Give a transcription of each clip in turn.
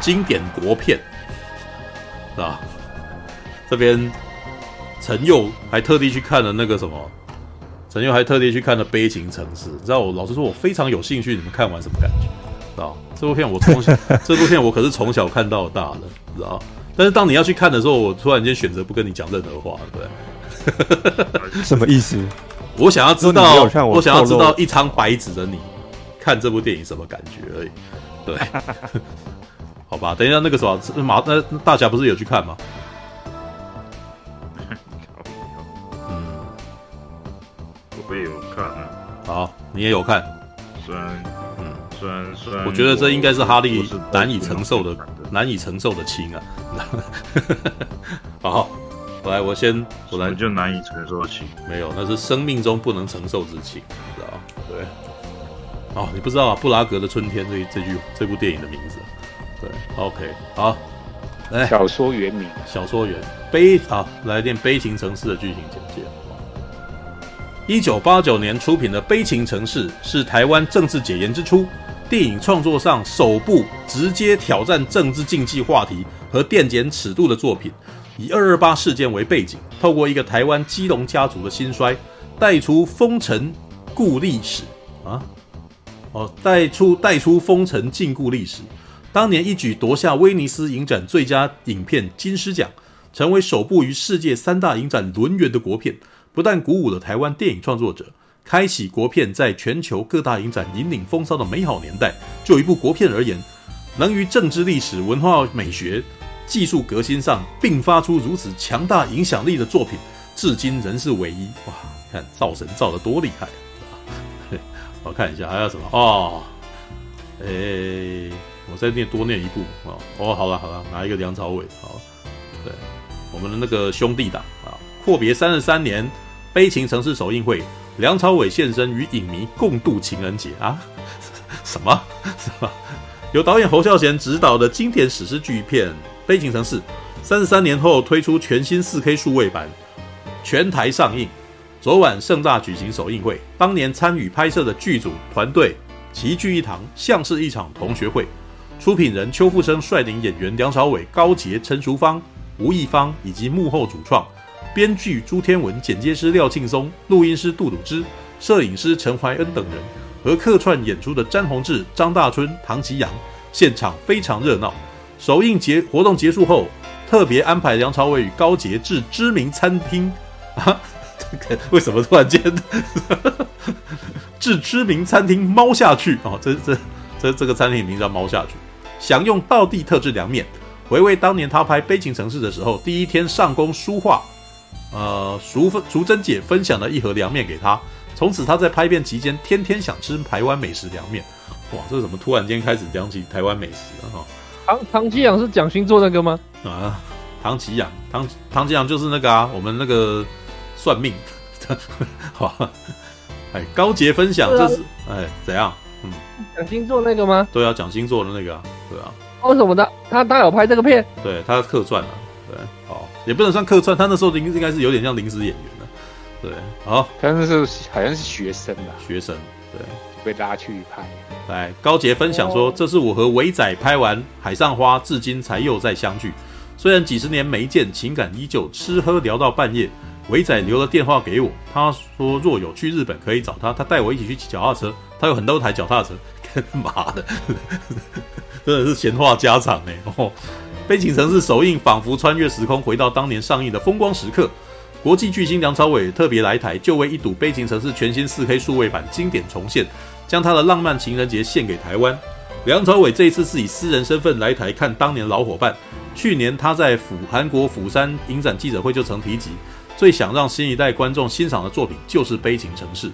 经典国片，是吧？这边陈佑还特地去看了那个什么，陈佑还特地去看了《悲情城市》。你知道我老实说，我非常有兴趣，你们看完什么感觉？知道这部片我从小，这部片我可是从小看到大的，知道？但是当你要去看的时候，我突然间选择不跟你讲任何话，对？什么意思？我想要知道，我，我想要知道一张白纸的你看这部电影什么感觉而已。对，好吧，等一下那个什么马那大侠不是有去看吗？嗯，我也有看啊。好，你也有看。虽然，嗯，虽然虽然，我觉得这应该是哈利难以承受的，难以承受的轻啊。好。来，我先，我来就难以承受的轻，没有，那是生命中不能承受之轻，你知道对，哦，你不知道啊，布拉格的春天这这句这部电影的名字，对，OK，好，来，小说原名，小说原悲啊，来念《悲情城市》的剧情简介。一九八九年出品的《悲情城市》是台湾政治解严之初，电影创作上首部直接挑战政治禁忌话题和电检尺度的作品。以二二八事件为背景，透过一个台湾基隆家族的兴衰，带出风尘故历史啊，哦，带出带出风尘禁锢历史。当年一举夺下威尼斯影展最佳影片金狮奖，成为首部于世界三大影展轮圆的国片，不但鼓舞了台湾电影创作者，开启国片在全球各大影展引领风骚的美好年代。就一部国片而言，能于政治历史、文化美学。技术革新上并发出如此强大影响力的作品，至今仍是唯一。哇，看造神造得多厉害！我看一下还有什么哦？哎、我再念多念一部啊！哦，好了好了，拿一个梁朝伟？好，对，我们的那个兄弟档啊，阔别三十三年，悲情城市首映会，梁朝伟现身与影迷共度情人节啊？什么？什么？由导演侯孝贤执导的经典史诗巨片。悲情城市三十三年后推出全新四 K 数位版，全台上映。昨晚盛大举行首映会，当年参与拍摄的剧组团队齐聚一堂，像是一场同学会。出品人邱富生率领演员梁朝伟、高捷、陈淑芳、吴亦芳以及幕后主创编剧朱天文、剪接师廖庆松、录音师杜笃之、摄影师陈怀恩等人，和客串演出的詹宏志、张大春、唐吉阳，现场非常热闹。首映结活动结束后，特别安排梁朝伟与高捷至知名餐厅啊，这个为什么突然间至知名餐厅猫下去啊？这这这这个餐厅名叫猫下去，享用道地特制凉面，回味当年他拍《悲情城市》的时候，第一天上工书画，呃，淑芬淑珍姐分享了一盒凉面给他，从此他在拍片期间天天想吃台湾美食凉面。哇，这怎么突然间开始讲起台湾美食了哈？唐唐吉阳是蒋勋做那个吗？啊，唐吉阳，唐唐吉阳就是那个啊，我们那个算命，好，哎，高杰分享这是哎怎样？嗯，讲星座那个吗？对啊，讲星座的那个啊，对啊。为什么的他他有拍这个片？对，他客串了，对，好，也不能算客串，他那时候应应该是有点像临时演员的，对，好，他那时候好像是学生吧，学生，对。被拉去拍，来高捷分享说：“这是我和伟仔拍完《海上花》，至今才又再相聚。虽然几十年没见，情感依旧，吃喝聊到半夜。伟仔留了电话给我，他说若有去日本可以找他，他带我一起去骑脚踏车。他有很多台脚踏车，干嘛的？真的是闲话家常呢。哦，悲情城市首映，仿佛穿越时空，回到当年上映的风光时刻。”国际巨星梁朝伟特别来台，就为一睹《悲情城市》全新 4K 数位版经典重现，将他的浪漫情人节献给台湾。梁朝伟这一次是以私人身份来台看当年老伙伴。去年他在釜韩国釜山影展记者会就曾提及，最想让新一代观众欣赏的作品就是《悲情城市》。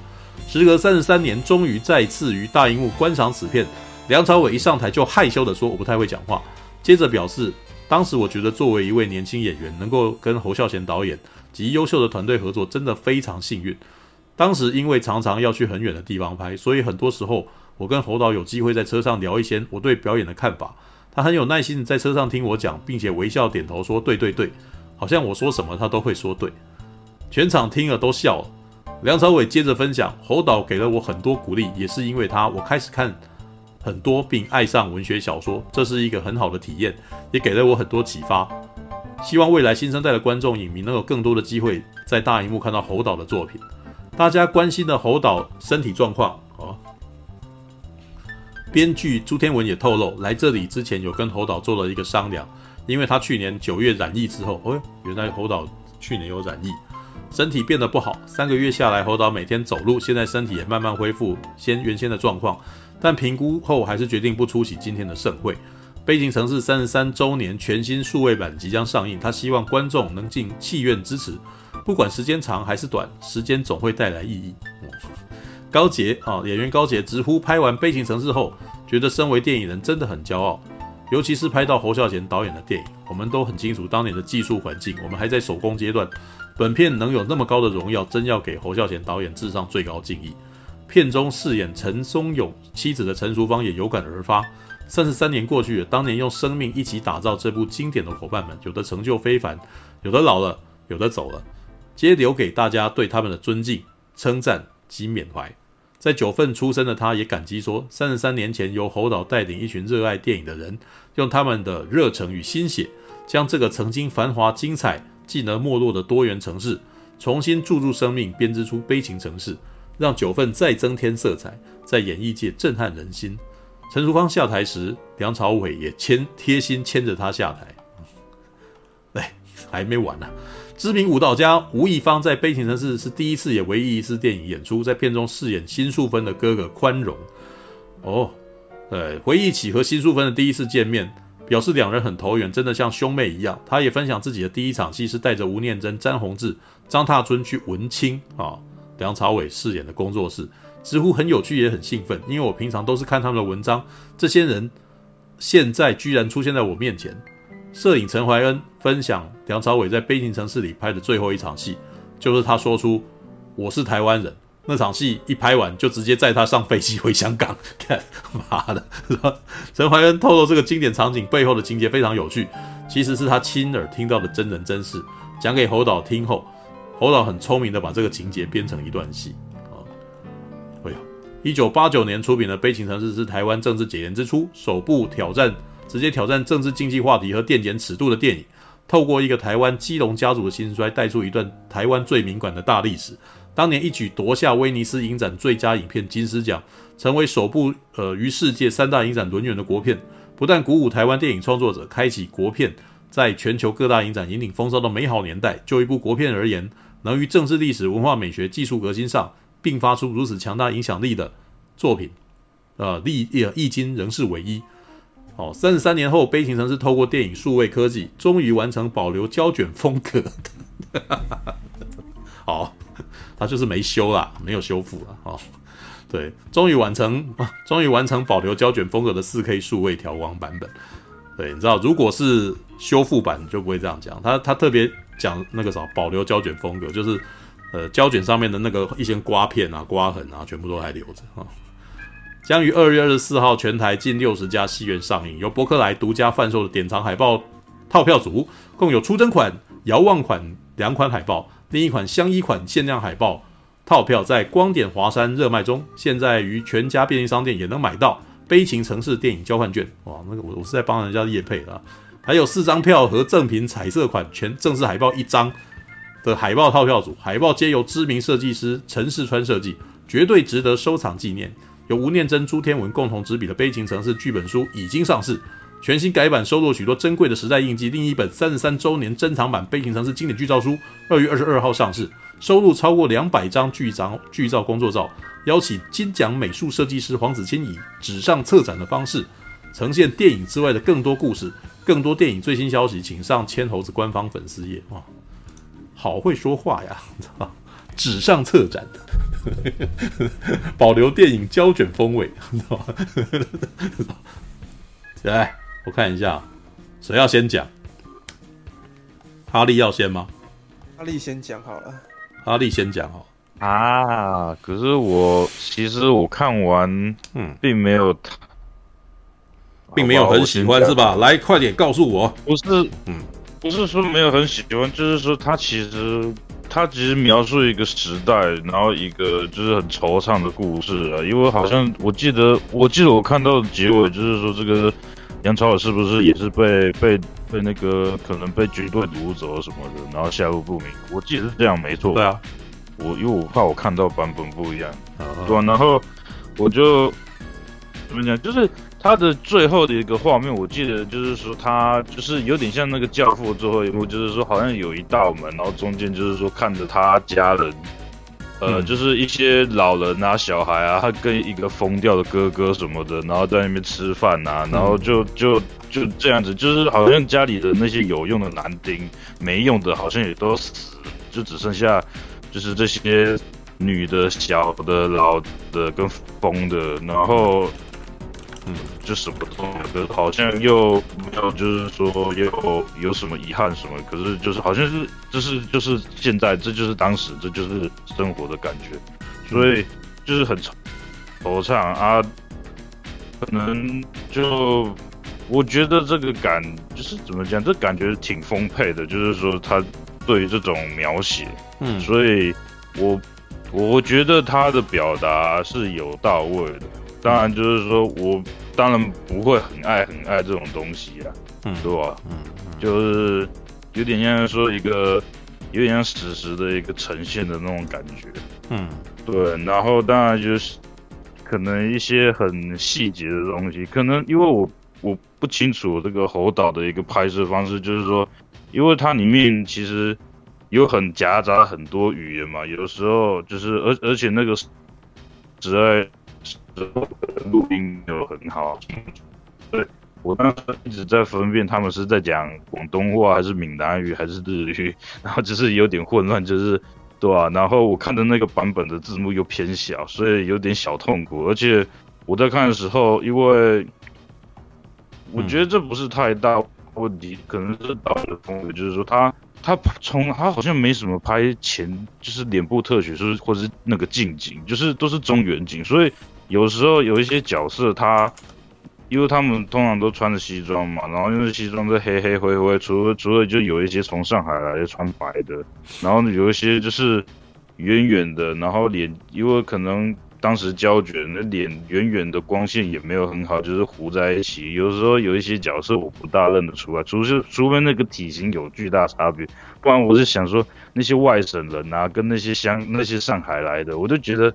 时隔三十三年，终于再次于大荧幕观赏此片。梁朝伟一上台就害羞地说：“我不太会讲话。”接着表示：“当时我觉得作为一位年轻演员，能够跟侯孝贤导演。”及优秀的团队合作，真的非常幸运。当时因为常常要去很远的地方拍，所以很多时候我跟侯导有机会在车上聊一些我对表演的看法。他很有耐心在车上听我讲，并且微笑点头说：“对对对，好像我说什么他都会说对。”全场听了都笑了。梁朝伟接着分享，侯导给了我很多鼓励，也是因为他，我开始看很多，并爱上文学小说，这是一个很好的体验，也给了我很多启发。希望未来新生代的观众影迷能有更多的机会在大荧幕看到侯导的作品。大家关心的侯导身体状况哦。编剧朱天文也透露，来这里之前有跟侯导做了一个商量，因为他去年九月染疫之后，哦，原来侯导去年有染疫，身体变得不好。三个月下来，侯导每天走路，现在身体也慢慢恢复先原先的状况。但评估后还是决定不出席今天的盛会。《悲情城市》三十三周年全新数位版即将上映，他希望观众能进戏院支持，不管时间长还是短，时间总会带来意义。高捷啊，演员高捷直呼拍完《悲情城市》后，觉得身为电影人真的很骄傲，尤其是拍到侯孝贤导演的电影。我们都很清楚当年的技术环境，我们还在手工阶段，本片能有那么高的荣耀，真要给侯孝贤导演致上最高敬意。片中饰演陈松勇妻子的陈淑芳也有感而发。三十三年过去了，当年用生命一起打造这部经典的伙伴们，有的成就非凡，有的老了，有的走了，皆留给大家对他们的尊敬、称赞及缅怀。在九份出生的他，也感激说，三十三年前由侯导带领一群热爱电影的人，用他们的热忱与心血，将这个曾经繁华精彩、技能没落的多元城市，重新注入生命，编织出悲情城市。让九份再增添色彩，在演艺界震撼人心。陈淑芳下台时，梁朝伟也牵贴心牵着她下台。哎，还没完呢、知名舞蹈家吴亦芳在《悲情城市》是第一次也唯一一次电影演出，在片中饰演辛树芬的哥哥宽容。哦，呃，回忆起和辛树芬的第一次见面，表示两人很投缘，真的像兄妹一样。他也分享自己的第一场戏是带着吴念真、詹宏志、张踏春去文青啊。梁朝伟饰演的工作室，直呼很有趣也很兴奋，因为我平常都是看他们的文章，这些人现在居然出现在我面前。摄影陈怀恩分享梁朝伟在《悲情城市》里拍的最后一场戏，就是他说出“我是台湾人”那场戏一拍完，就直接载他上飞机回香港。看，妈的！陈怀恩透露这个经典场景背后的情节非常有趣，其实是他亲耳听到的真人真事，讲给侯导听后。侯导很聪明的把这个情节编成一段戏啊！哎呦，一九八九年出品的《悲情城市》是台湾政治解严之初首部挑战直接挑战政治经济话题和电检尺度的电影，透过一个台湾基隆家族的兴衰，带出一段台湾最敏感的大历史。当年一举夺下威尼斯影展最佳影片金狮奖，成为首部呃于世界三大影展轮圆的国片，不但鼓舞台湾电影创作者，开启国片在全球各大影展引领风骚的美好年代。就一部国片而言，能于政治历史、文化美学、技术革新上并发出如此强大影响力的作品，呃，历也迄今仍是唯一。哦，三十三年后，《悲情城市》透过电影数位科技，终于完成保留胶卷风格。哦，它就是没修啦，没有修复了。哦，对，终于完成，终于完成保留胶卷风格的四 K 数位调光版本。对，你知道，如果是修复版，就不会这样讲。他他特别。讲那个啥，保留胶卷风格，就是，呃，胶卷上面的那个一些刮片啊、刮痕啊，全部都还留着啊。将于二月二十四号全台近六十家戏院上映，由博客来独家贩售的典藏海报套票组，共有出征款、遥望款两款海报，另一款相依款限量海报套票在光点华山热卖中，现在于全家便利商店也能买到。悲情城市电影交换券，哇，那个我我是在帮人家业配的啊。还有四张票和赠品彩色款全正式海报一张的海报套票组，海报皆由知名设计师陈世川设计，绝对值得收藏纪念。由吴念真、朱天文共同执笔的《悲情城市》剧本书已经上市，全新改版收录许多珍贵的时代印记。另一本三十三周年珍藏版《悲情城市》经典剧照书，二月二十二号上市，收录超过两百张剧照剧照工作照，邀请金奖美术设计师黄子谦以纸上策展的方式，呈现电影之外的更多故事。更多电影最新消息，请上千猴子官方粉丝页。哇，好会说话呀！纸上策展，保留电影胶卷风味，知道吗？来，我看一下，谁要先讲？哈利要先吗？哈利先讲好了。哈利先讲好。啊，可是我其实我看完，嗯，并没有。并没有很喜欢是吧？来，快点告诉我。不是，嗯，不是说没有很喜欢，就是说他其实他其实描述一个时代，然后一个就是很惆怅的故事啊。因为好像我记得，我记得我看到的结尾就是说，这个杨朝伟是不是也是被被被那个可能被军队掳走什么的，然后下落不明。我记得是这样，没错。对啊，我因为我怕我看到版本不一样，对啊，然后我就怎么讲，就是。他的最后的一个画面，我记得就是说，他就是有点像那个教父最后一幕，就是说好像有一道门，然后中间就是说看着他家人，呃，嗯、就是一些老人啊、小孩啊，他跟一个疯掉的哥哥什么的，然后在那边吃饭啊，然后就就就这样子，就是好像家里的那些有用的男丁，没用的好像也都死，就只剩下就是这些女的、小的、老的跟疯的，然后。嗯，就什么都没有，好像又没有，就是说又有什么遗憾什么，可是就是好像是，这是就是现在，这就是当时，这就是生活的感觉，所以就是很惆怅啊，可能就我觉得这个感就是怎么讲，这感觉挺丰沛的，就是说他对于这种描写，嗯，所以我我觉得他的表达是有到位的。当然，就是说我当然不会很爱很爱这种东西啊，嗯，对吧？嗯，嗯，就是有点像说一个有点像史实的一个呈现的那种感觉，嗯，对。然后当然就是可能一些很细节的东西，可能因为我我不清楚这个猴岛的一个拍摄方式，就是说，因为它里面其实有很夹杂很多语言嘛，有时候就是而而且那个只爱。录音没有很好，对，我当时一直在分辨他们是在讲广东话还是闽南语还是日语，然后就是有点混乱，就是对吧、啊？然后我看的那个版本的字幕又偏小，所以有点小痛苦。而且我在看的时候，因为我觉得这不是太大问题，可能是导演的风格，就是说他他从他好像没什么拍前就是脸部特写，是或者是那个近景，就是都是中远景，所以。有时候有一些角色，他因为他们通常都穿着西装嘛，然后因为西装是黑黑灰灰，除了除了就有一些从上海来的穿白的，然后有一些就是远远的，然后脸因为可能当时胶卷那脸远远的光线也没有很好，就是糊在一起。有时候有一些角色我不大认得出来，除非除非那个体型有巨大差别，不然我是想说那些外省人啊，跟那些乡那些上海来的，我就觉得。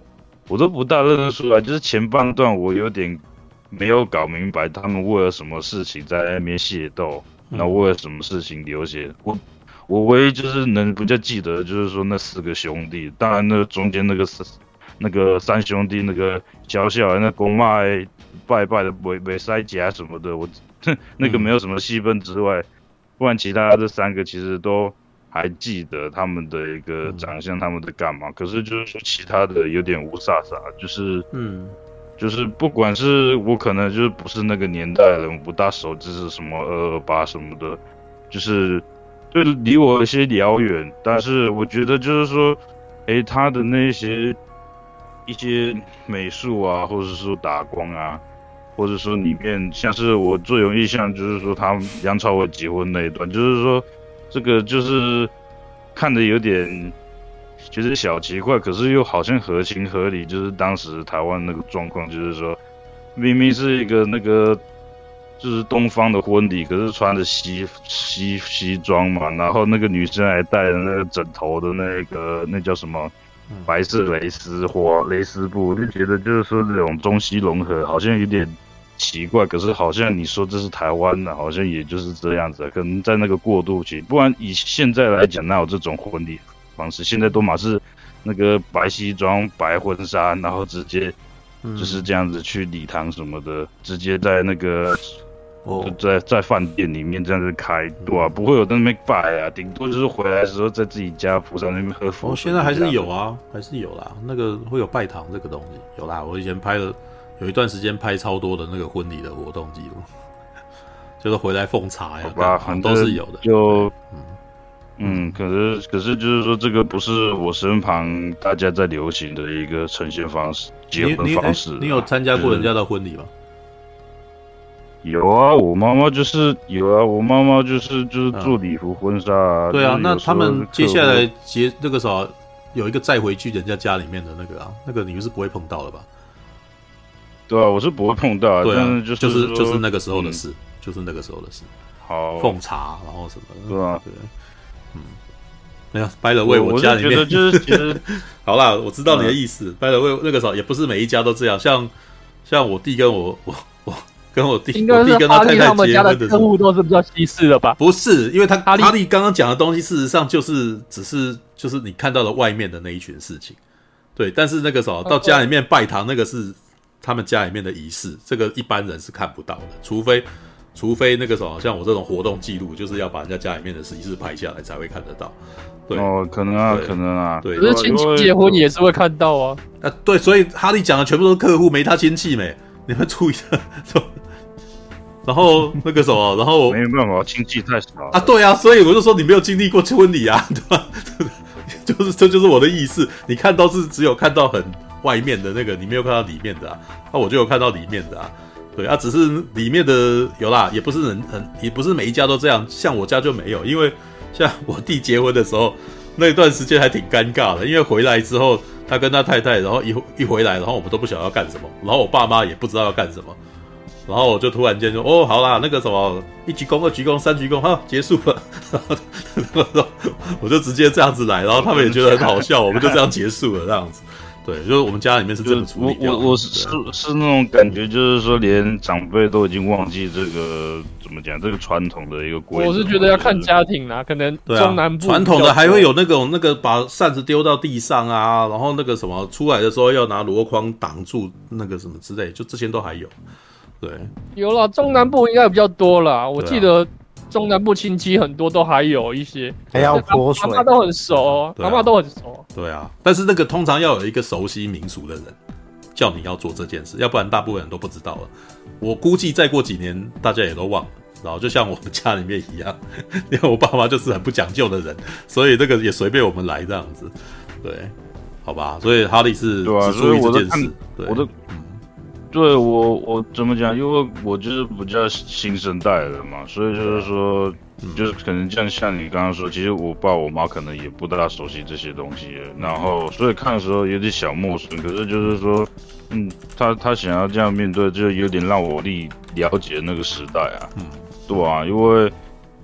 我都不大认得出来，就是前半段我有点没有搞明白他们为了什么事情在那边械斗，那为了什么事情流血。我我唯一就是能比较记得，就是说那四个兄弟，当然那中间那个三那个三兄弟那个小小的那公卖拜拜的没没塞夹什么的，我 那个没有什么戏份之外，不然其他这三个其实都。还记得他们的一个长相，他们在干嘛？嗯、可是就是说其他的有点雾煞煞，就是嗯，就是不管是我可能就是不是那个年代的人，不大熟知是什么二二八什么的，就是就离我有些遥远。但是我觉得就是说，诶，他的那些一些美术啊，或者说打光啊，或者说里面像是我最有印象就是说他们梁朝伟结婚那一段，就是说。这个就是看的有点觉得小奇怪，可是又好像合情合理。就是当时台湾那个状况，就是说明明是一个那个就是东方的婚礼，可是穿着西西西装嘛，然后那个女生还带着那个枕头的那个那叫什么白色蕾丝或蕾丝布，就觉得就是说这种中西融合好像有点。奇怪，可是好像你说这是台湾的，好像也就是这样子。可能在那个过渡期，不然以现在来讲，哪有这种婚礼方式？现在都嘛是那个白西装、白婚纱，然后直接就是这样子去礼堂什么的，嗯、直接在那个哦，在在饭店里面这样子开，对吧、啊？不会有在那边拜啊，顶多就是回来的时候在自己家菩萨那边喝佛。哦，现在还是有啊，还是有啦。那个会有拜堂这个东西，有啦。我以前拍了。有一段时间拍超多的那个婚礼的活动记录，就是回来奉茶呀，吧，反正都是有的。就嗯嗯，可是可是就是说，这个不是我身旁大家在流行的一个呈现方式，结婚方式。你，你，你有参加过人家的婚礼吗？有啊，我妈妈就是有啊，我妈妈就是就是做礼服婚纱啊。对啊，那他们接下来结那个啥，有一个再回去人家家里面的那个啊，那个你们是不会碰到的吧？户对啊，我是不会碰到啊，对啊，但是就就是就是那个时候的嗯事，就是那个时候的事。好，奉茶，然后什么的？对啊对，嗯，没有掰了喂，我家里面是就是其实 好啦，我知道你的意思。掰了喂，那个时候也不是每一家都这样，像像我弟跟我我我跟我弟，应该是我弟跟他太太结他们家的婚的时候，客户都是比较西式的吧？不是，因为他哈利哈利刚刚讲的东西，事实上就是只是就是你看到了外面的那一群事情，对。但是那个什么到家里面拜堂，那个是他们家里面的仪式，这个一般人是看不到的，除非除非那个什么像我这种活动记录，就是要把人家家里面的仪式拍下来才会看得到。对，哦，可能啊，可能啊，对可是亲戚结婚也是会看到啊。啊，对，所以哈利讲的全部都是客户，没他亲戚没，你们注意的。然后那个什么，然后没有办法，亲戚太少啊，对啊，所以我就说你没有经历过婚礼啊，对吧？就是这就是我的意思，你看到是只有看到很外面的那个，你没有看到里面的啊。那、我就有看到里面的啊，对啊，只是里面的有啦，也不是很很，也不是每一家都这样，像我家就没有，因为像我弟结婚的时候，那段时间还挺尴尬的，因为回来之后，他跟他太太，然后一一回来，然后我们都不晓得要干什么，然后我爸妈也不知道要干什么。然后我就突然间说：“哦，好啦，那个什么，一鞠躬、二鞠躬、三鞠躬，哈，结束了。”然后我就直接这样子来，然后他们也觉得很好笑，我们就这样结束了，这样子。对，就是我们家里面是这么处我理掉的。我我是是是那种感觉，就是说连长辈都已经忘记这个怎么讲这个传统的一个规则。我是觉得要看家庭啦，可能中南部传统的还会有那种那个把扇子丢到地上啊，然后那个什么出来的时候要拿箩筐挡住那个什么之类，就这些都还有。对，有了，中南部应该比较多了。我记得中南部亲戚很多都还有一些，还要泼水阿妈都很熟，对啊阿妈都很熟。对啊，但是那个通常要有一个熟悉民俗的人叫你要做这件事，要不然大部分人都不知道了。我估计再过几年大家也都忘了，然后就像我们家里面一样，因为我爸妈就是很不讲究的人，所以那个也随便我们来这样子。对，好吧，所以哈利是只注意这件事。对，我的对我我怎么讲？因为我就是比较新生代的嘛，所以就是说，就是可能像像你刚刚说，其实我爸我妈可能也不大熟悉这些东西，然后所以看的时候有点小陌生。可是就是说，嗯，他他想要这样面对，就有点让我力了解那个时代啊，嗯，对啊，因为。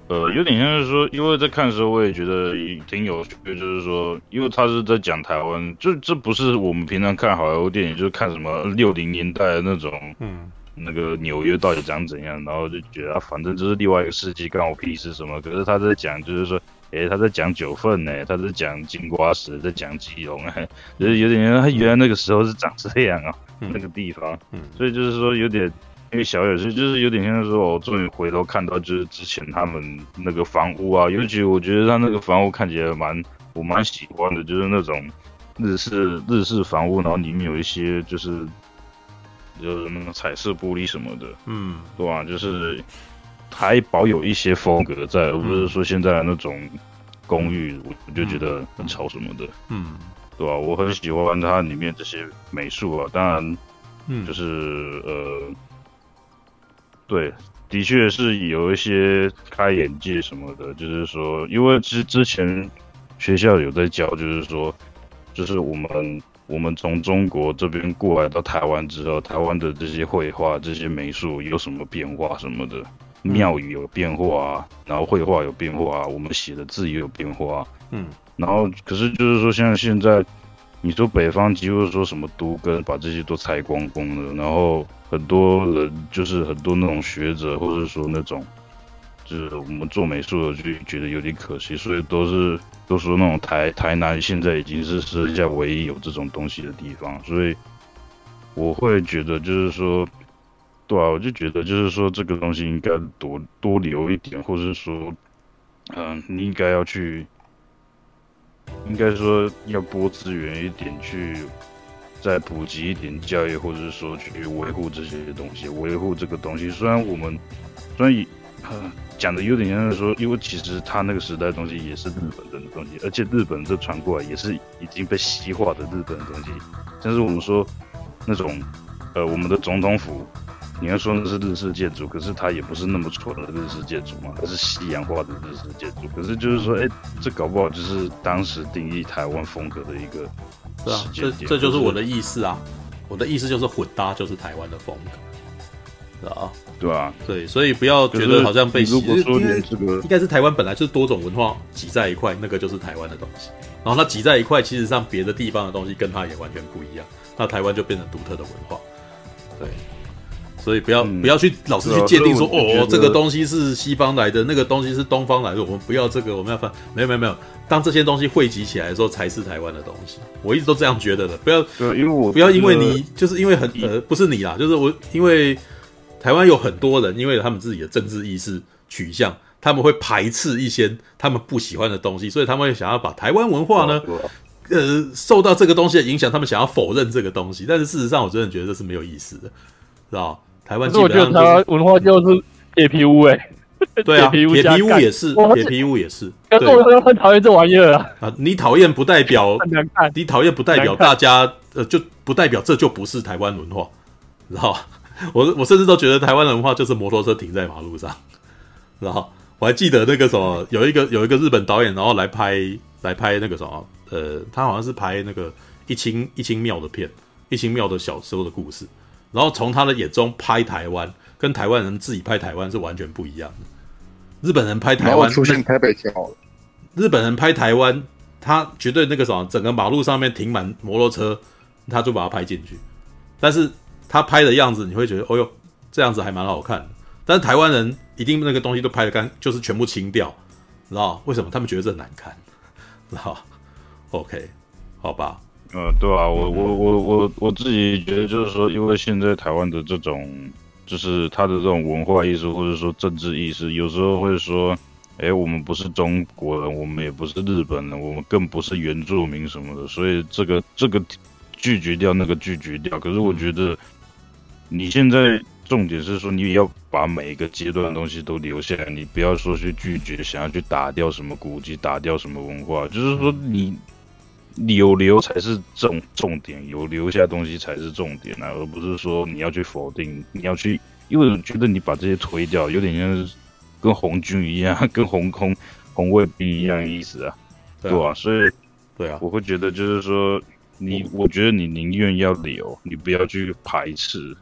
呃，有点像是说，因为在看的时候，我也觉得挺有趣，就是说，因为他是在讲台湾，就这不是我们平常看好莱坞电影，就是看什么六零年代的那种，嗯，那个纽约到底长怎样，然后就觉得啊，反正这是另外一个世纪，关我屁事什么。可是他在讲，就是说，诶，他在讲九份呢，他在讲金瓜石，在讲基隆，哎，就是有点像他原来那个时候是长这样啊，嗯那个地方，嗯所以就是说有点。因为小野是就是有点像是说，我终于回头看到就是之前他们那个房屋啊，尤其我觉得他那个房屋看起来蛮我蛮喜欢的，就是那种日式日式房屋，然后里面有一些就是就是那个彩色玻璃什么的，嗯，对吧、就是还保有一些风格在，而不是说现在那种公寓，我就觉得很潮什么的，嗯，对吧、我很喜欢它里面这些美术啊，当然。嗯，就是呃，对，的确是有一些开眼界什么的。就是说，因为之之前学校有在教，就是说，就是我们我们从中国这边过来到台湾之后，台湾的这些绘画、这些美术有什么变化什么的，庙宇有变化啊，然后绘画有变化啊，我们写的字也有变化啊。嗯，然后可是就是说，像现在。你说北方几乎说什么都跟把这些都拆光光了，然后很多人就是很多那种学者，或者说那种就是我们做美术的就觉得有点可惜，所以都是都说那种台台南现在已经是世界唯一有这种东西的地方，所以我会觉得就是说，对啊，我就觉得就是说这个东西应该多多留一点，或者说，嗯、你应该要去。应该说要拨资源一点，去再普及一点教育，或者是说去维护这些东西，维护这个东西。虽然我们虽然讲的有点像是说，因为其实他那个时代的东西也是日本人的东西，而且日本这传过来也是已经被西化的日本的东西。但是我们说那种呃，我们的总统府你要说那是日式建筑，可是它也不是那么纯的日式建筑嘛，它是西洋化的日式建筑。可是就是说，哎、欸，这搞不好就是当时定义台湾风格的一个，对啊，这这就是我的意思啊，我的意思就是混搭就是台湾的风格，啊，对啊，对，所以不要觉得好像被如果说你这个应该是台湾本来就是多种文化挤在一块，那个就是台湾的东西，然后它挤在一块，其实上别的地方的东西跟它也完全不一样，那台湾就变成独特的文化，对。所以不要、嗯、不要去老是去界定说哦，这个东西是西方来的，那个东西是东方来的，我们不要这个，我们要翻。没有没有没有，当这些东西汇集起来的时候，才是台湾的东西。我一直都这样觉得的。不要，对，因为我不要因为你就是因为很呃不是你啦，就是我因为台湾有很多人，因为他们自己的政治意识取向，他们会排斥一些他们不喜欢的东西，所以他们会想要把台湾文化呢，呃，受到这个东西的影响，他们想要否认这个东西。但是事实上，我真的觉得这是没有意思的，知道台湾，我觉得台湾文化就是铁皮屋哎，对啊，铁皮屋也是，铁皮屋也是。可是我很讨厌这玩意儿啊！啊，你讨厌不代表 你讨厌不代表大家呃，就不代表这就不是台湾文化，知道吧？我我甚至都觉得台湾的文化就是摩托车停在马路上，然后我还记得那个什么，有一个有一个日本导演，然后来拍来拍那个什么，呃，他好像是拍那个一清一清庙的片，一清庙的小时候的故事。然后从他的眼中拍台湾，跟台湾人自己拍台湾是完全不一样的。日本人拍台湾出现台北就好了。日本人拍台湾，他绝对那个什么，整个马路上面停满摩托车，他就把它拍进去。但是他拍的样子，你会觉得，哦哟，这样子还蛮好看的。但是台湾人一定那个东西都拍的干，就是全部清掉，知道为什么？他们觉得这难看，知道？OK，好吧。呃，对啊，我我我我我自己觉得就是说，因为现在台湾的这种，就是他的这种文化意识或者说政治意识，有时候会说，哎，我们不是中国人，我们也不是日本人，我们更不是原住民什么的，所以这个这个拒绝掉，那个拒绝掉。可是我觉得，你现在重点是说，你也要把每一个阶段的东西都留下来，你不要说去拒绝，想要去打掉什么古迹，打掉什么文化，就是说你。有留才是重重点，有留下东西才是重点啊，而不是说你要去否定，你要去，因为我觉得你把这些推掉，有点像是跟红军一样，跟红空红卫兵一样的意思啊，对吧、啊？所以，对啊，我会觉得就是说，你，我觉得你宁愿要留，你不要去排斥。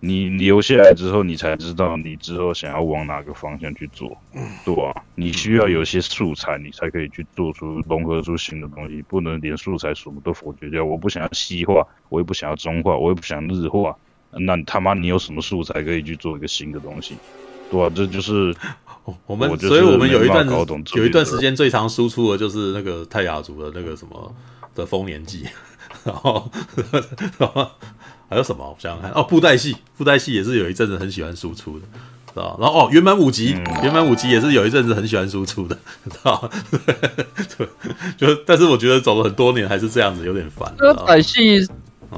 你留下来之后，你才知道你之后想要往哪个方向去做，对吧、啊？你需要有些素材，你才可以去做出融合出新的东西，不能连素材什么都否决掉。我不想要西化，我也不想要中化，我也不想日化，那他妈你有什么素材可以去做一个新的东西，对吧、啊？这就是 我们，我所以我们有一段有一段时间最常输出的就是那个泰雅族的那个什么的丰年祭，然后。然后还有什么？我想想看哦，布袋戏，布袋戏也是有一阵子很喜欢输出的，知道？然后哦，原版五集，原版五集也是有一阵子很喜欢输出的，知道？就但是我觉得走了很多年还是这样子，有点烦。歌仔戏，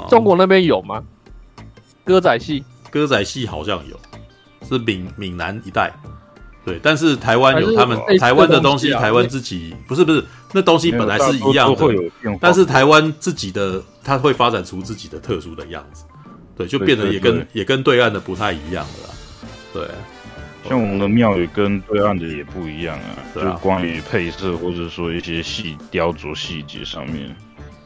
中国那边有吗？歌仔戏，歌仔戏好像有，是闽闽南一带，对。但是台湾有他们台湾的东西，台湾自己不是不是，那东西本来是一样的，但是台湾自己的。它会发展出自己的特殊的样子，对，就变得也跟也跟对岸的不太一样了，对。像我们的庙宇跟对岸的也不一样啊，就关于配色或者说一些细雕琢细节上面，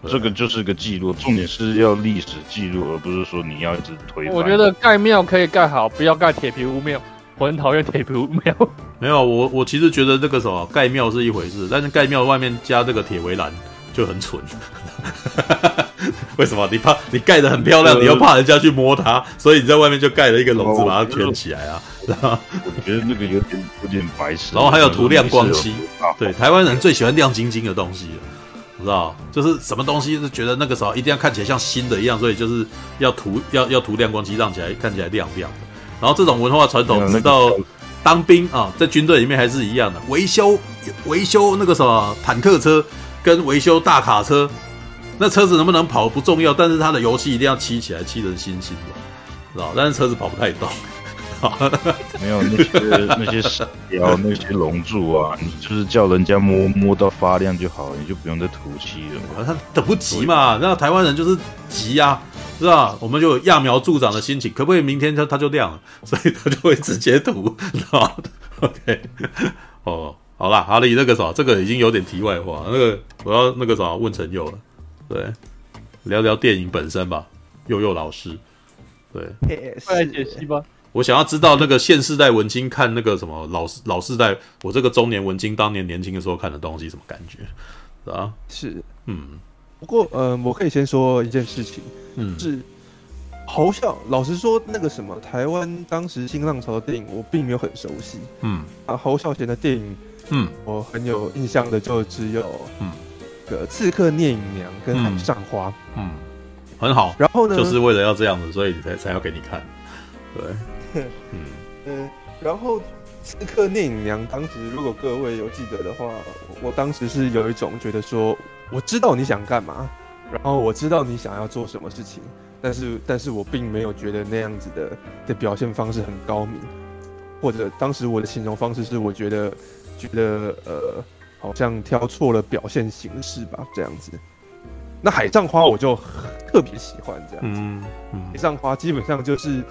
这个就是个记录，重点是要历史记录，而不是说你要一直推。我觉得盖庙可以盖好，不要盖铁皮屋庙，我很讨厌铁皮屋庙。没有，我我其实觉得这个什么盖庙是一回事，但是盖庙外面加这个铁围栏就很蠢。为什么你怕你盖的很漂亮，你又怕人家去摸它，所以你在外面就盖了一个笼子把它圈起来啊？我觉得那个有点有点白痴。然后还有涂亮光漆，对，台湾人最喜欢亮晶晶的东西了，知道？就是什么东西是觉得那个时候一定要看起来像新的一样，所以就是要涂要要涂亮光漆，让起来看起来亮亮的。然后这种文化传统，直到当兵啊，在军队里面还是一样的，维修维修那个什么坦克车跟维修大卡车。那车子能不能跑不重要，但是它的油漆一定要漆起来，漆成新新的，知道？但是车子跑不太动。没有那些那些石雕、那些龙柱啊，你就是叫人家摸摸到发亮就好了，你就不用再涂漆了。他等不及嘛，那台湾人就是急呀、啊，是吧？我们就有揠苗助长的心情，可不可以明天它它就亮了？所以它就会直接涂，知道吗？OK，哦，好啦，阿里那个啥，这个已经有点题外话，那个我要那个啥问陈佑了，对，聊聊电影本身吧，佑佑老师，对，快来解析吧。我想要知道那个现世代文青看那个什么老老世代，我这个中年文青当年年轻的时候看的东西什么感觉，是吧？是，嗯。不过，呃，我可以先说一件事情，嗯，是侯孝。老实说，那个什么，台湾当时新浪潮的电影，我并没有很熟悉，嗯啊，侯孝贤的电影，嗯，我很有印象的就只有，嗯，个《刺客聂隐娘》跟《海上花》，嗯，很好。然后呢，就是为了要这样子，所以才才要给你看，对。嗯。嗯，然后《刺客聂隐娘》当时，如果各位有记得的话，我当时是有一种觉得说，我知道你想干嘛，然后我知道你想要做什么事情，但是，但是我并没有觉得那样子的的表现方式很高明，或者当时我的形容方式是，我觉得觉得呃，好像挑错了表现形式吧，这样子。那《海上花》我就特别喜欢这样子，嗯嗯，《海上花》基本上就是。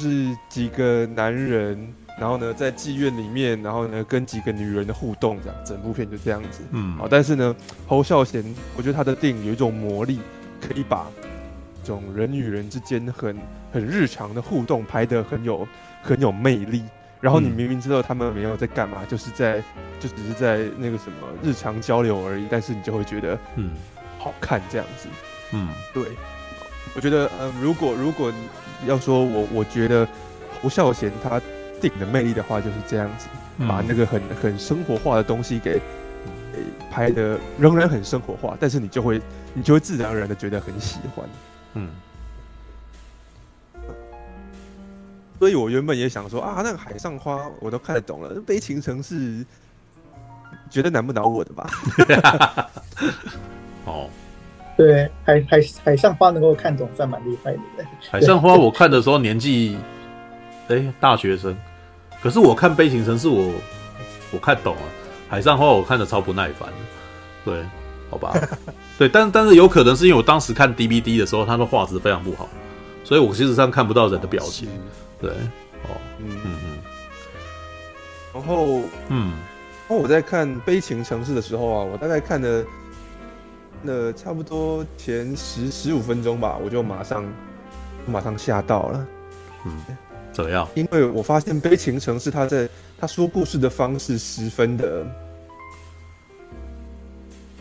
是几个男人，然后呢，在妓院里面，然后呢，跟几个女人的互动，这样，整部片就这样子。嗯，好，但是呢，侯孝贤，我觉得他的电影有一种魔力，可以把这种人与人之间很很日常的互动拍得很有很有魅力。然后你明明知道他们没有在干嘛，嗯、就是在就只是在那个什么日常交流而已，但是你就会觉得嗯好看这样子。嗯，对，我觉得嗯，如果如果。要说我，我觉得侯孝贤他电影的魅力的话，就是这样子，嗯、把那个很很生活化的东西给给拍的仍然很生活化，但是你就会你就会自然而然的觉得很喜欢，嗯。所以我原本也想说啊，那个海上花我都看得懂了，悲情城市觉得难不倒我的吧？哦。对，海海海上花能够看懂，算蛮厉害的。海上花我看的时候年纪，哎，大学生。可是我看悲情城市，我我看懂了。海上花我看的超不耐烦。对，好吧。对，但但是有可能是因为我当时看 DVD 的时候，它的画质非常不好，所以我其实上看不到人的表情。对，哦，嗯嗯嗯。然后，嗯，然后我在看悲情城市的时候啊，我大概看了。那差不多前十十五分钟吧，我就马上马上吓到了。嗯，怎么样？因为我发现《悲情城市》他在他说故事的方式十分的，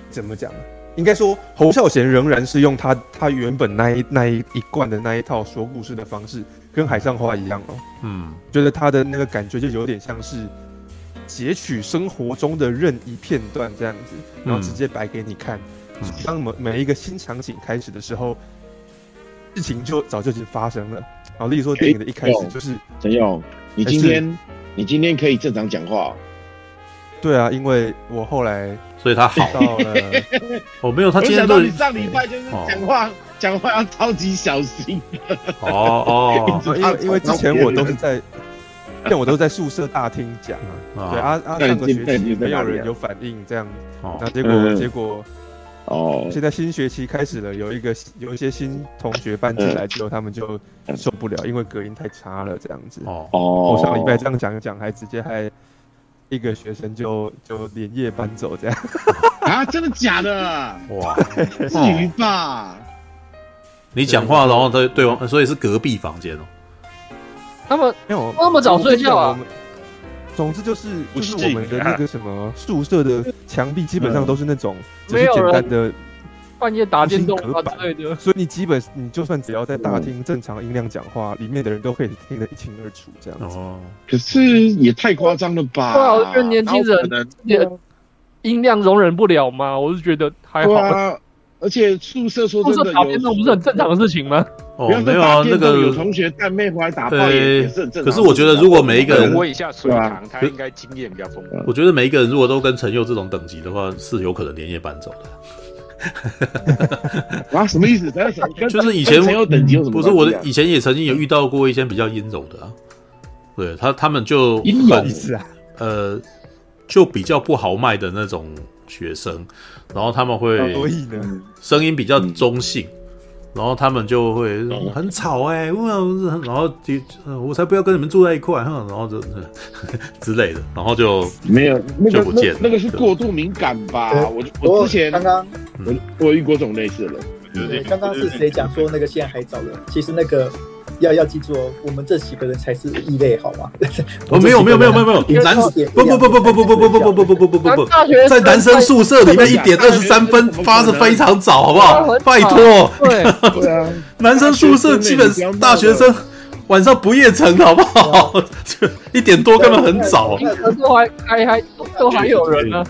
怎么讲呢？应该说侯孝贤仍然是用他他原本那一那一一贯的那一套说故事的方式，跟《海上花》一样哦。嗯，觉得他的那个感觉就有点像是截取生活中的任意片段这样子，然后直接摆给你看。嗯当每每一个新场景开始的时候，事情就早就已经发生了。好，例如说电影的一开始就是陈勇，你今天你今天可以正常讲话。对啊，因为我后来，所以他好到了。哦，没有，他今天都你上礼拜就是讲话讲话要超级小心。哦哦，因为因为之前我都是在，像我都在宿舍大厅讲啊。对啊啊，上个学期没有人有反应这样，那结果结果。哦，现在新学期开始了，有一个有一些新同学搬进来之后，他们就受不了，因为隔音太差了，这样子。哦哦，我上礼拜这样讲一讲，还直接还一个学生就就连夜搬走，这样。啊，真的假的？哇，至于吧？你讲话，然后对对方，所以是隔壁房间哦。他们没有那么早睡觉啊。总之就是，就是我们的那个什么宿舍的墙壁基本上都是那种，只是简单的半夜打电动隔板，所以你基本你就算只要在大厅正常音量讲话，里面的人都可以听得一清二楚这样子。哦，可是也太夸张了吧？对啊，我觉得年轻人也音量容忍不了嘛，我是觉得还好。而且宿舍说真的，打电动不是很正常的事情吗？哦，没有啊，那个有同学带妹回来打炮也是很正常。可是我觉得，如果每一个人问一下水塘，他应该经验比较丰富。我觉得每一个人如果都跟陈佑这种等级的话，是有可能连夜搬走的。啊，什么意思？就是以前陈佑等级有什么？不是我的以前也曾经有遇到过一些比较阴柔的啊。对他，他们就阴柔意思啊？呃，就比较不豪迈的那种学生。然后他们会声音比较中性，然后他们就会很吵哎、欸，然后就我才不要跟你们住在一块，然后就 之类的，然后就没有那个就不见了那，那个是过度敏感吧？我我我之前刚刚我我遇过这种类似的人，对刚刚是谁讲说那个现在还早了？其实那个。要要记住哦，我们这几个人才是异类，好吗？哦，没有没有没有没有没有，男不不不不不不不不不不不不不不不不，在男生宿舍里面一点二十三分发的非常早，好不好？拜托，对 对啊，男生宿舍基本大学生晚上不夜城，好不好？一点多根本很早，都还还还都还有人呢。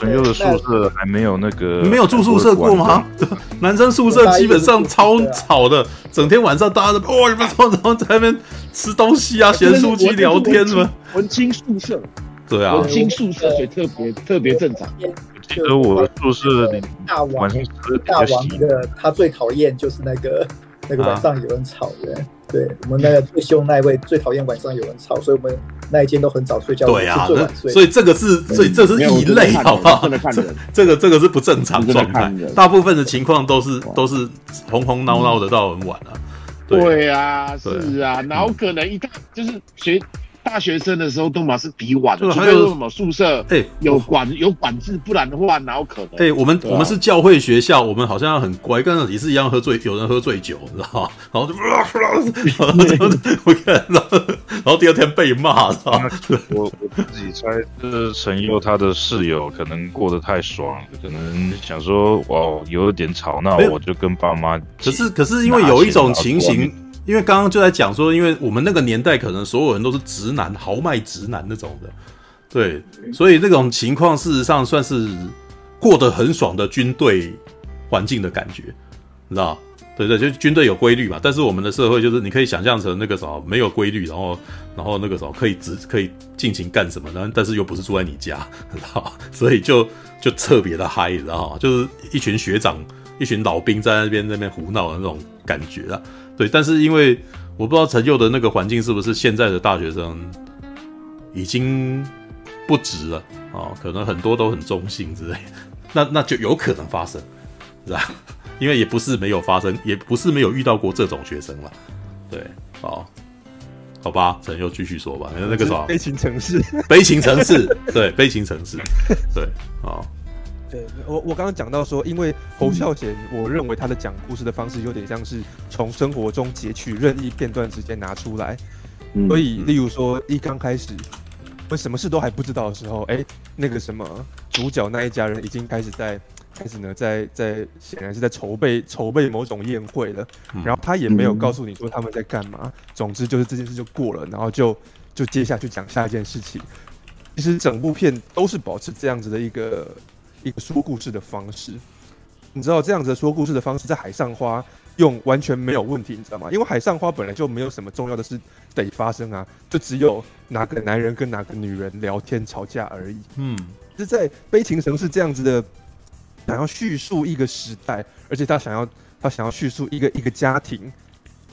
陈佑的宿舍还没有那个，你没有住宿舍过吗？男生宿舍基本上超吵的，整天晚上大家都哇，你们然后在那边吃东西啊，咸酥鸡聊天什么。文青宿舍，对啊，文青宿舍所以特别特别正常。记得我宿舍里大王大王的他最讨厌就是那个那个晚上有人吵的。对我们那个最凶那一位最讨厌晚上有人吵，所以我们那一间都很早睡觉。对啊，所以这个是，所以这是异类，好不好？这个这个是不正常状态。大部分的情况都是都是哄哄闹闹的到很晚啊。对啊，是啊，然后可能一看就是学。大学生的时候都嘛是比晚的，除非说什么宿舍哎有管有管制，不然的话哪有可能？哎，我们我们是教会学校，我们好像很乖，刚刚也是一样喝醉，有人喝醉酒，你知道吗？然后就，我看到，然后第二天被骂，知道吗？我我自己猜，是陈佑他的室友可能过得太爽了，可能想说哦有点吵闹，我就跟爸妈。可是可是因为有一种情形。因为刚刚就在讲说，因为我们那个年代可能所有人都是直男，豪迈直男那种的，对，所以这种情况事实上算是过得很爽的军队环境的感觉，你知道？对对，就军队有规律嘛。但是我们的社会就是你可以想象成那个什么没有规律，然后然后那个什么可以只可以尽情干什么呢？但是又不是住在你家，知道？所以就就特别的嗨，你知道吗？就是一群学长、一群老兵在那边那边胡闹的那种感觉啊。对，但是因为我不知道陈佑的那个环境是不是现在的大学生已经不值了啊、哦？可能很多都很中性之类，那那就有可能发生，是吧？因为也不是没有发生，也不是没有遇到过这种学生了。对，哦，好吧，陈佑继续说吧。那个什么，悲情城市，悲情城市，对，悲情城市，对，好。对我，我刚刚讲到说，因为侯孝贤，我认为他的讲故事的方式有点像是从生活中截取任意片段直接拿出来，所以，例如说一刚开始，我什么事都还不知道的时候，哎，那个什么主角那一家人已经开始在开始呢，在在显然是在筹备筹备某种宴会了，然后他也没有告诉你说他们在干嘛，总之就是这件事就过了，然后就就接下去讲下一件事情。其实整部片都是保持这样子的一个。一个说故事的方式，你知道这样子的说故事的方式，在海上花用完全没有问题，你知道吗？因为海上花本来就没有什么重要的事得发生啊，就只有哪个男人跟哪个女人聊天吵架而已。嗯，是在悲情城市这样子的，想要叙述一个时代，而且他想要他想要叙述一个一个家庭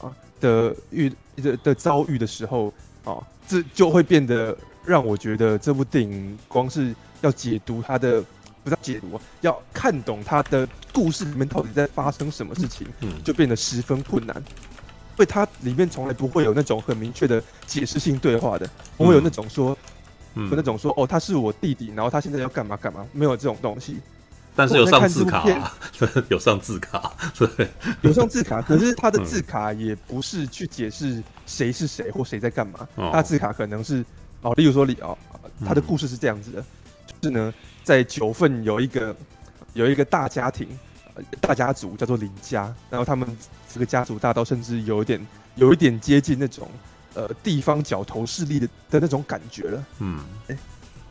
啊的遇的的遭遇的时候啊，这就会变得让我觉得这部电影光是要解读它的。解读，要看懂他的故事里面到底在发生什么事情，嗯就变得十分困难。因为它里面从来不会有那种很明确的解释性对话的，不会有那种说，嗯那种说哦，他是我弟弟，然后他现在要干嘛干嘛，没有这种东西。但是有上字卡，有上字卡，对，有上字卡。可是他的字卡也不是去解释谁是谁或谁在干嘛，他字卡可能是哦，例如说李哦，他的故事是这样子的，就是呢。在九份有一个有一个大家庭，大家族叫做林家，然后他们这个家族大到甚至有一点有一点接近那种呃地方角头势力的的那种感觉了。嗯，哎，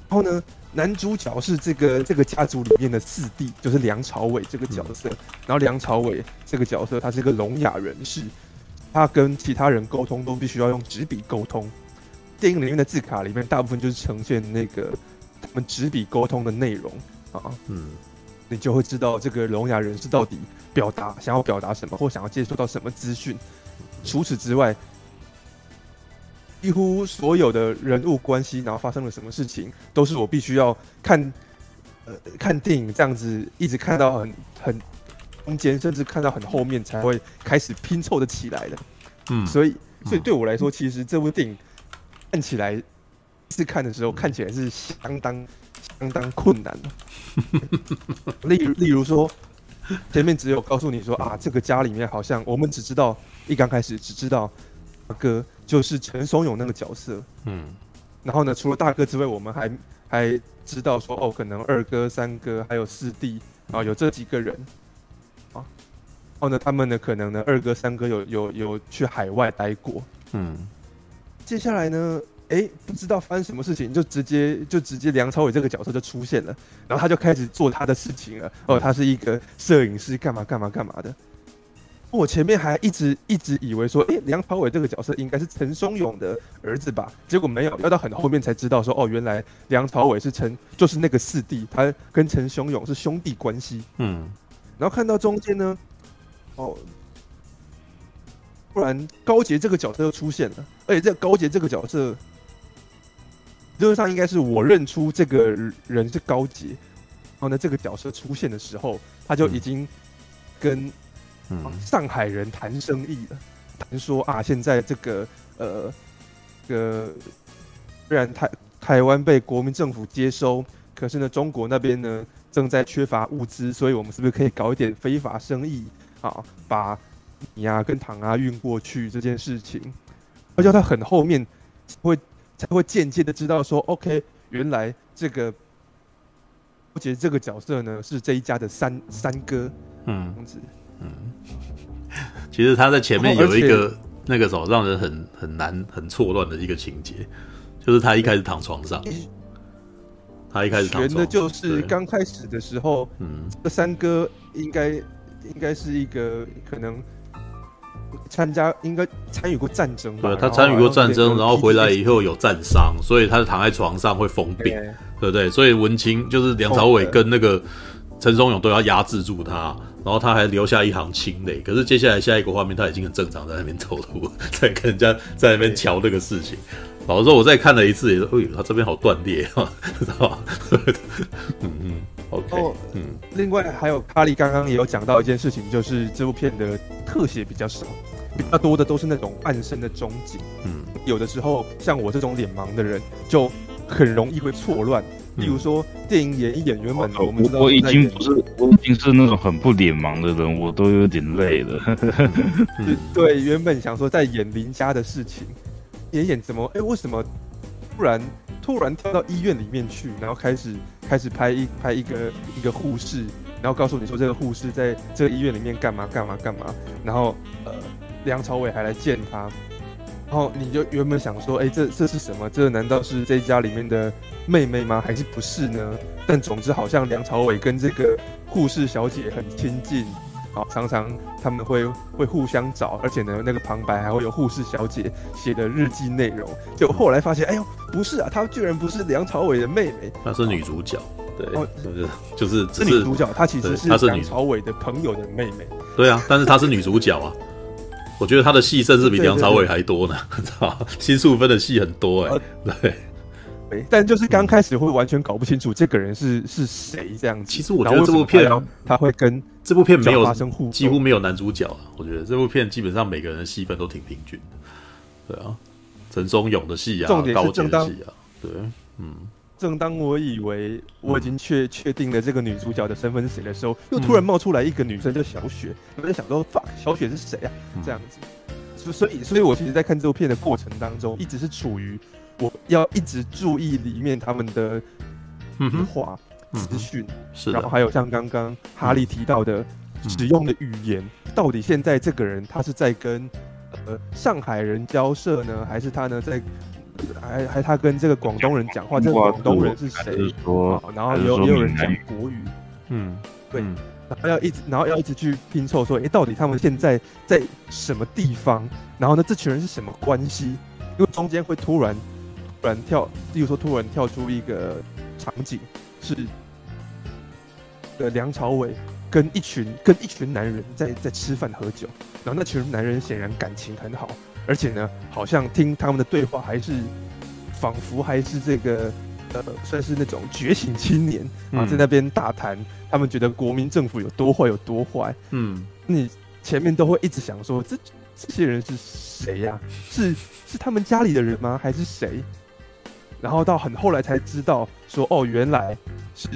然后呢，男主角是这个这个家族里面的四弟，就是梁朝伟这个角色。嗯、然后梁朝伟这个角色他是一个聋哑人士，他跟其他人沟通都必须要用纸笔沟通。电影里面的字卡里面大部分就是呈现那个。他们纸笔沟通的内容啊，嗯，你就会知道这个聋哑人士到底表达想要表达什么，或想要接收到什么资讯。除此之外，几乎所有的人物关系，然后发生了什么事情，都是我必须要看，呃，看电影这样子一直看到很很中间，甚至看到很后面才会开始拼凑的起来的。嗯，所以所以对我来说，其实这部电影看起来，次看的时候看起来是相当相当困难的。例如例如说，前面只有告诉你说啊，这个家里面好像我们只知道一刚开始只知道大哥就是陈松勇那个角色，嗯，然后呢，除了大哥之外，我们还还知道说哦，可能二哥、三哥还有四弟啊，有这几个人啊。然后呢，他们呢，可能呢，二哥、三哥有有有去海外待过。嗯，接下来呢，哎，不知道发生什么事情，就直接就直接梁朝伟这个角色就出现了，然后他就开始做他的事情了。哦，他是一个摄影师，干嘛干嘛干嘛的。我前面还一直一直以为说，哎，梁朝伟这个角色应该是陈松勇的儿子吧？结果没有，要到很后面才知道说，哦，原来梁朝伟是陈，就是那个四弟，他跟陈松勇是兄弟关系。嗯，然后看到中间呢，哦，不然高杰这个角色又出现了，而且这个高杰这个角色，理论上应该是我认出这个人是高杰，然后呢，这个角色出现的时候，他就已经跟。嗯，上海人谈生意了，谈说啊，现在这个呃，这个虽然台台湾被国民政府接收，可是呢，中国那边呢正在缺乏物资，所以我们是不是可以搞一点非法生意啊，把米啊跟糖啊运过去这件事情？而且他很后面会才会间接的知道说，OK，原来这个我觉得这个角色呢是这一家的三三哥，嗯。嗯，其实他在前面有一个那个什么让人很很难很错乱的一个情节，就是他一开始躺床上，他一开始躺床。上，的就是刚开始的时候，嗯，这三哥应该应该是一个可能参加应该参与过战争吧，对，他参与过战争，然后回来以后有战伤，所以他躺在床上会疯病，对不对？所以文青就是梁朝伟跟那个陈松勇都要压制住他。然后他还留下一行清泪，可是接下来下一个画面他已经很正常在那边走路，在跟人家在那边瞧这个事情。老实说，我再看了一次，也是，哎呦，他这边好断裂啊，知道吧？嗯嗯，OK，嗯。另外还有哈利刚刚也有讲到一件事情，就是这部片的特写比较少，比较多的都是那种暗身的中景。嗯，有的时候像我这种脸盲的人，就很容易会错乱。例如说，电影演一演原本我们我我已经不是我已经是那种很不脸盲的人，我都有点累了。对，原本想说在演邻家的事情，演演怎么哎，为什么突然突然跳到医院里面去，然后开始开始拍一拍一个一个护士，然后告诉你说这个护士在这个医院里面干嘛干嘛干嘛，然后呃梁朝伟还来见他。然后你就原本想说，哎，这这是什么？这难道是这家里面的妹妹吗？还是不是呢？但总之，好像梁朝伟跟这个护士小姐很亲近，啊，常常他们会会互相找，而且呢，那个旁白还会有护士小姐写的日记内容。就后来发现，哎呦，不是啊，她居然不是梁朝伟的妹妹，她是女主角，对，哦、就是就是是女主角，她其实是她是梁朝伟的朋友的妹妹。对啊，但是她是女主角啊。我觉得她的戏甚至比梁朝伟还多呢，知道新素芬的戏很多哎、欸，对，对，但就是刚开始会完全搞不清楚这个人是是谁这样子。其实我觉得这部片他会跟这部片没有发生互几乎没有男主角啊。我觉得这部片基本上每个人的戏份都挺平均的。对啊，陈松勇的戏啊，高捷的戏啊，对，嗯。正当我以为我已经确确定了这个女主角的身份是谁的时候，又突然冒出来一个女生叫小雪。我在想说，fuck，小雪是谁啊？这样子，所所以，所以我其实，在看这部片的过程当中，一直是处于我要一直注意里面他们的话资讯，是，然后还有像刚刚哈利提到的使用的语言，到底现在这个人他是在跟呃上海人交涉呢，还是他呢在？还还他跟这个广东人讲话，这个广东人是谁？然后也有也有人讲国语，嗯，对，然后要一直然后要一直去拼凑说，哎，到底他们现在在什么地方？然后呢，这群人是什么关系？因为中间会突然突然跳，例如说突然跳出一个场景，是呃梁朝伟跟一群跟一群男人在在吃饭喝酒，然后那群男人显然感情很好。而且呢，好像听他们的对话，还是仿佛还是这个呃，算是那种觉醒青年啊，在那边大谈他们觉得国民政府有多坏有多坏。嗯，你前面都会一直想说，这这些人是谁呀？是是他们家里的人吗？还是谁？然后到很后来才知道，说哦，原来是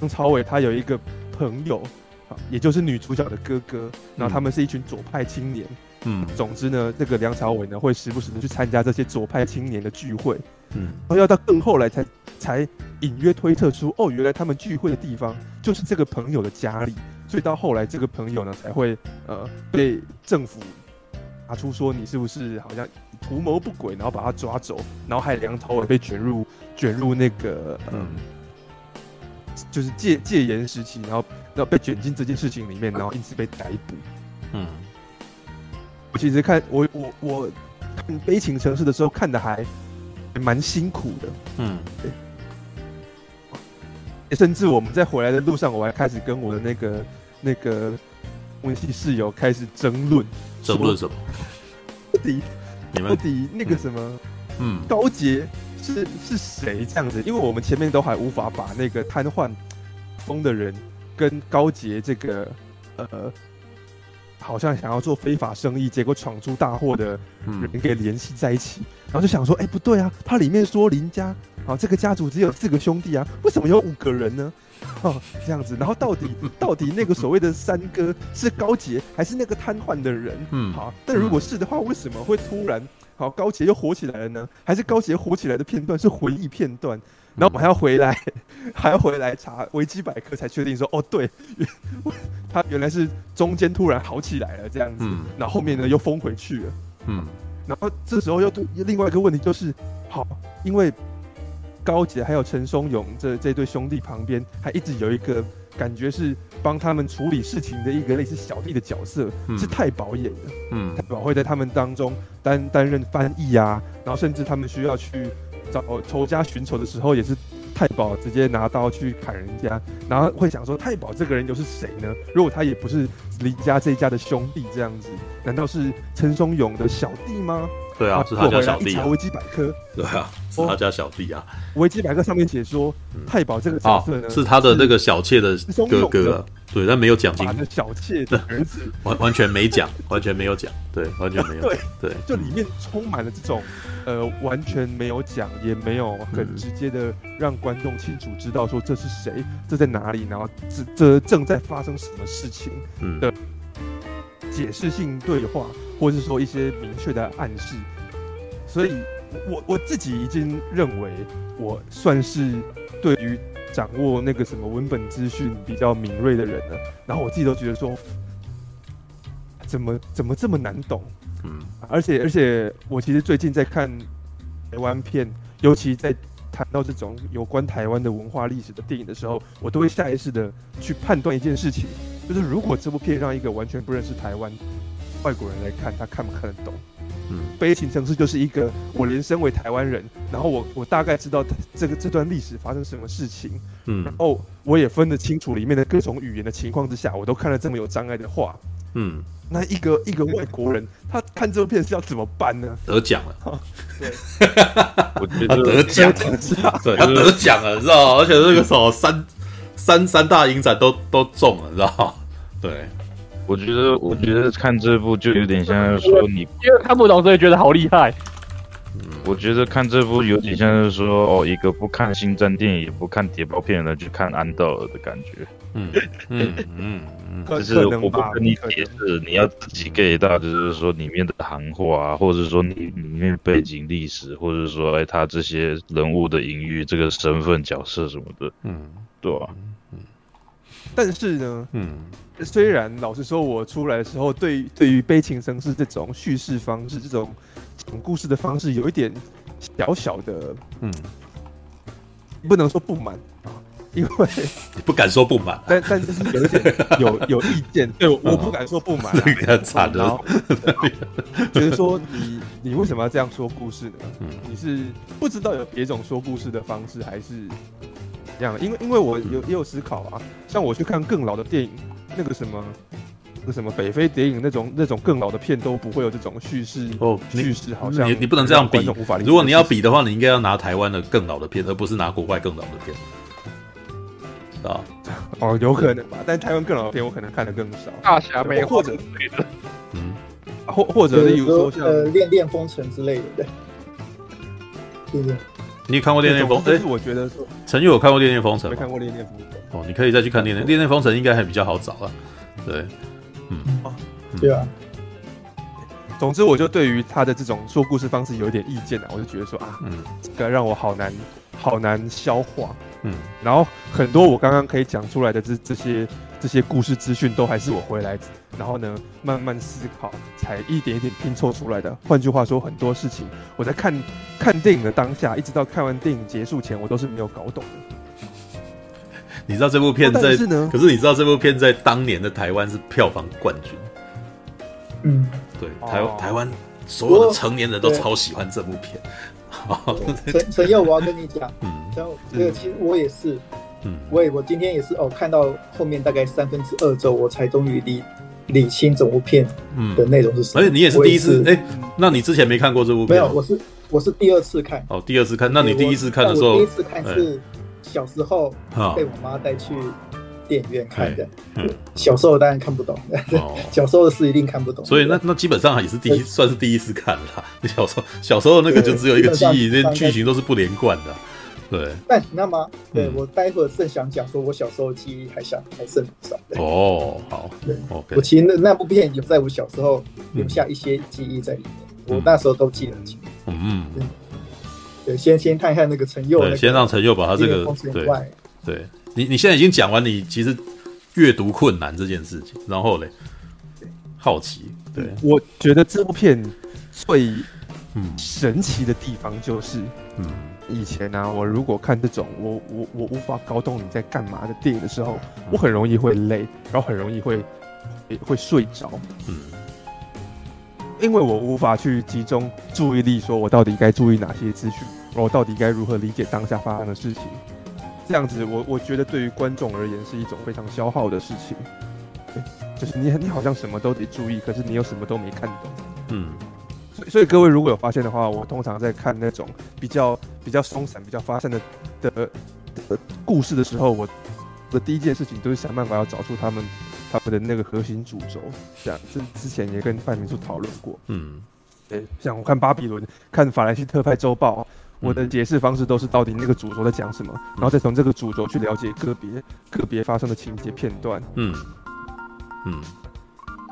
梁朝伟他有一个朋友啊，也就是女主角的哥哥，然后他们是一群左派青年。嗯，总之呢，这个梁朝伟呢会时不时的去参加这些左派青年的聚会。嗯，然后要到更后来才才隐约推测出，哦，原来他们聚会的地方就是这个朋友的家里，所以到后来这个朋友呢才会呃被政府拿出说你是不是好像图谋不轨，然后把他抓走，然后害梁朝伟被卷入卷入那个嗯，就是戒戒严时期，然后然后被卷进这件事情里面，然后因此被逮捕。嗯，我其实看我我我看《悲情城市》的时候看的还。蛮辛苦的，嗯，对。甚至我们在回来的路上，我还开始跟我的那个那个温馨室友开始争论，争论什么？到底到底那个什么？嗯，高杰是是谁这样子？因为我们前面都还无法把那个瘫痪疯的人跟高杰这个呃。好像想要做非法生意，结果闯出大祸的人给联系在一起，嗯、然后就想说，哎、欸，不对啊，他里面说林家，啊，这个家族只有四个兄弟啊，为什么有五个人呢？哦，这样子，然后到底 到底那个所谓的三哥是高杰还是那个瘫痪的人？嗯，好，但如果是的话，为什么会突然好高杰又火起来了呢？还是高杰火起来的片段是回忆片段？然后我还要回来，还要回来查维基百科才确定说，哦，对，他原来是中间突然好起来了这样子，嗯、然后后面呢又封回去了，嗯，然后这时候又另外一个问题就是，好，因为高捷还有陈松勇这这对兄弟旁边还一直有一个感觉是帮他们处理事情的一个类似小弟的角色，嗯、是太保演的，嗯，太保会在他们当中担担任翻译啊，然后甚至他们需要去。找仇家寻仇的时候，也是太保直接拿刀去砍人家，然后会想说太保这个人又是谁呢？如果他也不是林家这一家的兄弟，这样子，难道是陈松勇的小弟吗？对啊，是他家小弟。查维基百科，对啊，是他家小弟啊。维基百科上面写说，太保这个角色呢，是他的那个小妾的哥哥。对，但没有讲清楚。小妾的儿子，完完全没讲，完全没有讲，对，完全没有。对对，就里面充满了这种，呃，完全没有讲，也没有很直接的让观众清楚知道说这是谁，这在哪里，然后这这正在发生什么事情的解释性对话。或是说一些明确的暗示，所以我我自己已经认为我算是对于掌握那个什么文本资讯比较敏锐的人了。然后我自己都觉得说，怎么怎么这么难懂？嗯，而且而且我其实最近在看台湾片，尤其在谈到这种有关台湾的文化历史的电影的时候，我都会下意识的去判断一件事情，就是如果这部片让一个完全不认识台湾。外国人来看，他看不看得懂？嗯，悲情城市就是一个，我连身为台湾人，然后我我大概知道这个这段历史发生什么事情，嗯，然后我也分得清楚里面的各种语言的情况之下，我都看了这么有障碍的话，嗯，那一个一个外国人，他看这部片是要怎么办呢？得奖了，对，我觉得他得奖了，对，他得奖了，知道吗？而且这个什么三三三大影展都都中了，知道吗？对。我觉得，我觉得看这部就有点像是说你，因为看不懂，所以觉得好厉害。我觉得看这部有点像是说，哦，一个不看星战电影也不看谍报片的人去看安道尔的感觉。嗯嗯嗯嗯，就是我不跟你解释，你要自己 get 到，就是说里面的行话啊，或者说你里面背景历史，或者说哎他这些人物的隐喻，这个身份角色什么的。嗯，对啊。嗯，但是呢，嗯。虽然老实说，我出来的时候对对于悲情城市这种叙事方式、这种讲故事的方式有一点小小的，嗯，不能说不满啊，因为 不敢说不满，但但就是有一点有有意见，对，我不敢说不满，这个惨的，就是说你你为什么要这样说故事呢？嗯，你是不知道有别种说故事的方式，还是这样？因为因为我有也有思考啊，像我去看更老的电影。那个什么，那什么北非谍影那种那种更老的片都不会有这种叙事哦，叙事好像你你不能这样比。如果你要比的话，你应该要拿台湾的更老的片，而不是拿国外更老的片。啊，哦，有可能吧，但台湾更老的片我可能看的更少。大侠没或者嗯，或或者例如说像呃《恋恋风尘》之类的，对。你看过《恋恋风》？但是我觉得陈佑有看过《恋恋风尘》？没看过《恋恋风尘》。哦，你可以再去看《恋恋恋恋风尘》，应该还比较好找啊。对，嗯，哦，对啊。总之，我就对于他的这种说故事方式有一点意见啊，我就觉得说啊，嗯，这个让我好难，好难消化。嗯，然后很多我刚刚可以讲出来的这这些这些故事资讯，都还是我回来，然后呢慢慢思考，才一点一点拼凑出来的。换句话说，很多事情我在看看电影的当下，一直到看完电影结束前，我都是没有搞懂的。你知道这部片在，是呢，可是你知道这部片在当年的台湾是票房冠军。嗯，对，台湾台湾所有的成年人都超喜欢这部片。好，陈陈佑，我要跟你讲，嗯，然后这个其实我也是，嗯，我也我今天也是哦，看到后面大概三分之二周，我才终于理理清整部片的内容是什么。而且你也是第一次，哎，那你之前没看过这部片？没有，我是我是第二次看。哦，第二次看，那你第一次看的时候，第一次看是小时候被我妈带去。电影院看的，嗯，小时候当然看不懂，小时候的事一定看不懂。所以那那基本上也是第一，算是第一次看了。小时候小时候那个就只有一个记忆，那剧情都是不连贯的。对，但你知道吗？对、嗯、我待会儿正想讲，说我小时候记忆还想还剩不少。哦，好，对，okay、我其实那那部片有在我小时候留下一些记忆在里面，嗯、我那时候都记得很清。嗯嗯，对，先先看一下那个陈佑，先让陈佑把他这个对对。你你现在已经讲完，你其实阅读困难这件事情，然后嘞，好奇，对，我觉得这部片最嗯。神奇的地方就是，嗯，以前呢、啊，我如果看这种我我我无法搞懂你在干嘛的电影的时候，我很容易会累，然后很容易会会睡着，嗯，因为我无法去集中注意力，说我到底该注意哪些资讯，我到底该如何理解当下发生的事情。这样子我，我我觉得对于观众而言是一种非常消耗的事情。对，就是你你好像什么都得注意，可是你又什么都没看懂。嗯，所以各位如果有发现的话，我通常在看那种比较比较松散、比较发散的的的故事的时候，我的第一件事情都是想办法要找出他们他们的那个核心主轴。这样，这之前也跟范明书讨论过。嗯，对，像我看巴比伦，看法兰西特派周报。我的解释方式都是到底那个主轴在讲什么，然后再从这个主轴去了解个别个别发生的情节片段。嗯嗯，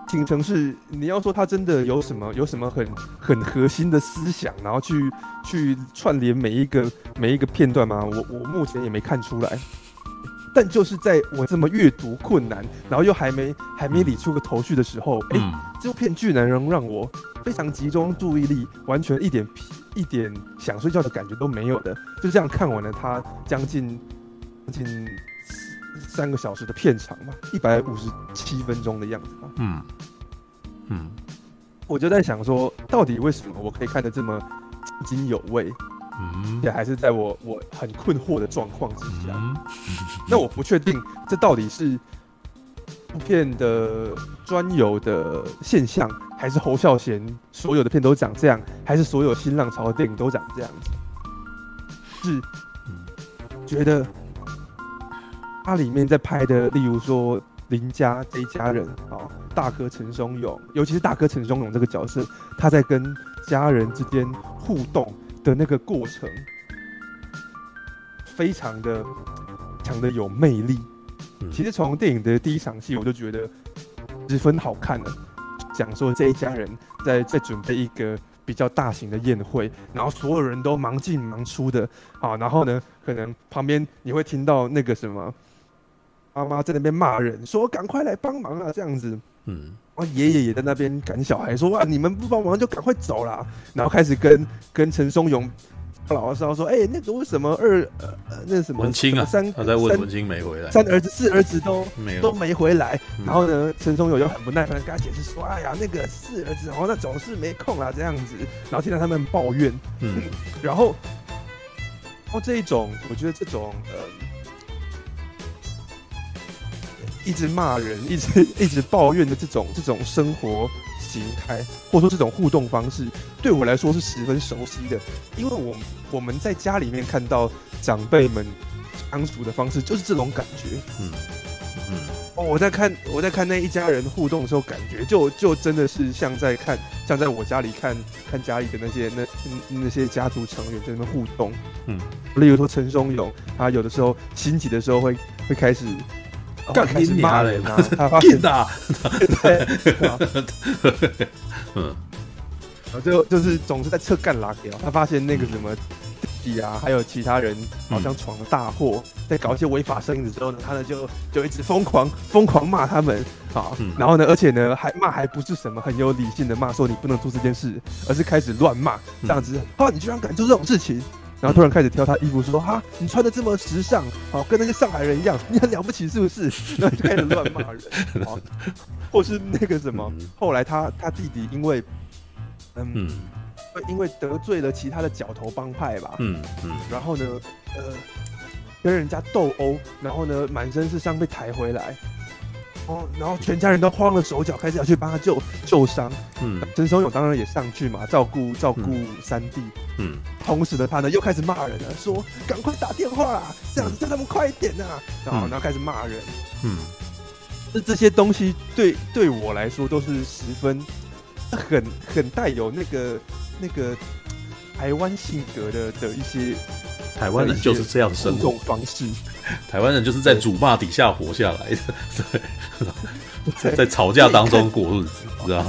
倾城是你要说他真的有什么有什么很很核心的思想，然后去去串联每一个每一个片段吗？我我目前也没看出来。但就是在我这么阅读困难，然后又还没还没理出个头绪的时候，哎、嗯，这部片居然能让我非常集中注意力，完全一点一点想睡觉的感觉都没有的，就这样看完了它将近将近三个小时的片长嘛，一百五十七分钟的样子吧。嗯嗯，我就在想说，到底为什么我可以看得这么津津有味？嗯，也还是在我我很困惑的状况之下，那我不确定这到底是部片的专有的现象，还是侯孝贤所有的片都长这样，还是所有新浪潮的电影都长这样子？是，觉得它里面在拍的，例如说林家这一家人啊，大哥陈松勇，尤其是大哥陈松勇这个角色，他在跟家人之间互动。的那个过程，非常的强的有魅力。其实从电影的第一场戏，我就觉得十分好看了。讲说这一家人在在准备一个比较大型的宴会，然后所有人都忙进忙出的啊，然后呢，可能旁边你会听到那个什么妈妈在那边骂人，说赶快来帮忙啊，这样子。嗯。爷爷也在那边赶小孩，说：“哇，你们不帮忙就赶快走啦。”然后开始跟跟陈松勇老师说：“哎、欸，那个为什么二呃那什么文清啊？三他在问文清没回来，三儿子四儿子都没都没回来。嗯”然后呢，陈松勇就很不耐烦跟他解释说：“哎呀，那个四儿子哦，那总是没空啊，这样子。”然后听到他们抱怨，嗯，然后然后这一种，我觉得这种呃。一直骂人，一直 一直抱怨的这种这种生活形态，或者说这种互动方式，对我来说是十分熟悉的，因为我我们在家里面看到长辈们相处的方式就是这种感觉，嗯嗯，哦，我在看我在看那一家人互动的时候，感觉就就真的是像在看像在我家里看看家里的那些那那些家族成员在那边互动，嗯，例如说陈松勇，他有的时候心急的时候会会开始。开始骂人啊！他发现啊，对，嗯，然后就就是总是在测干拉给。他发现那个什么弟弟啊，还有其他人好像闯了大祸，在搞一些违法生意的时候呢，他呢就就一直疯狂疯狂骂他们啊。然后呢，而且呢还骂还不是什么很有理性的骂，说你不能做这件事，而是开始乱骂这样子。啊，你居然敢做这种事情！然后突然开始挑他衣服，说：“哈，你穿的这么时尚，好跟那些上海人一样，你很了不起是不是？” 然后就开始乱骂人，好，或是那个什么。后来他他弟弟因为，嗯，因为得罪了其他的角头帮派吧，嗯嗯，然后呢，呃，跟人家斗殴，然后呢，满身是伤被抬回来。哦，然后全家人都慌了手脚，开始要去帮他救救伤。嗯，陈松勇当然也上去嘛，照顾照顾三弟。嗯，同时的他呢，又开始骂人了，说：“赶快打电话啦，这样子叫他们快一点呐！”然后，然后开始骂人。嗯，这这些东西对对我来说都是十分很很带有那个那个台湾性格的的一些。台湾人就是这样生活方式，台湾人就是在辱骂底下活下来的，对，在吵架当中过日子，知道？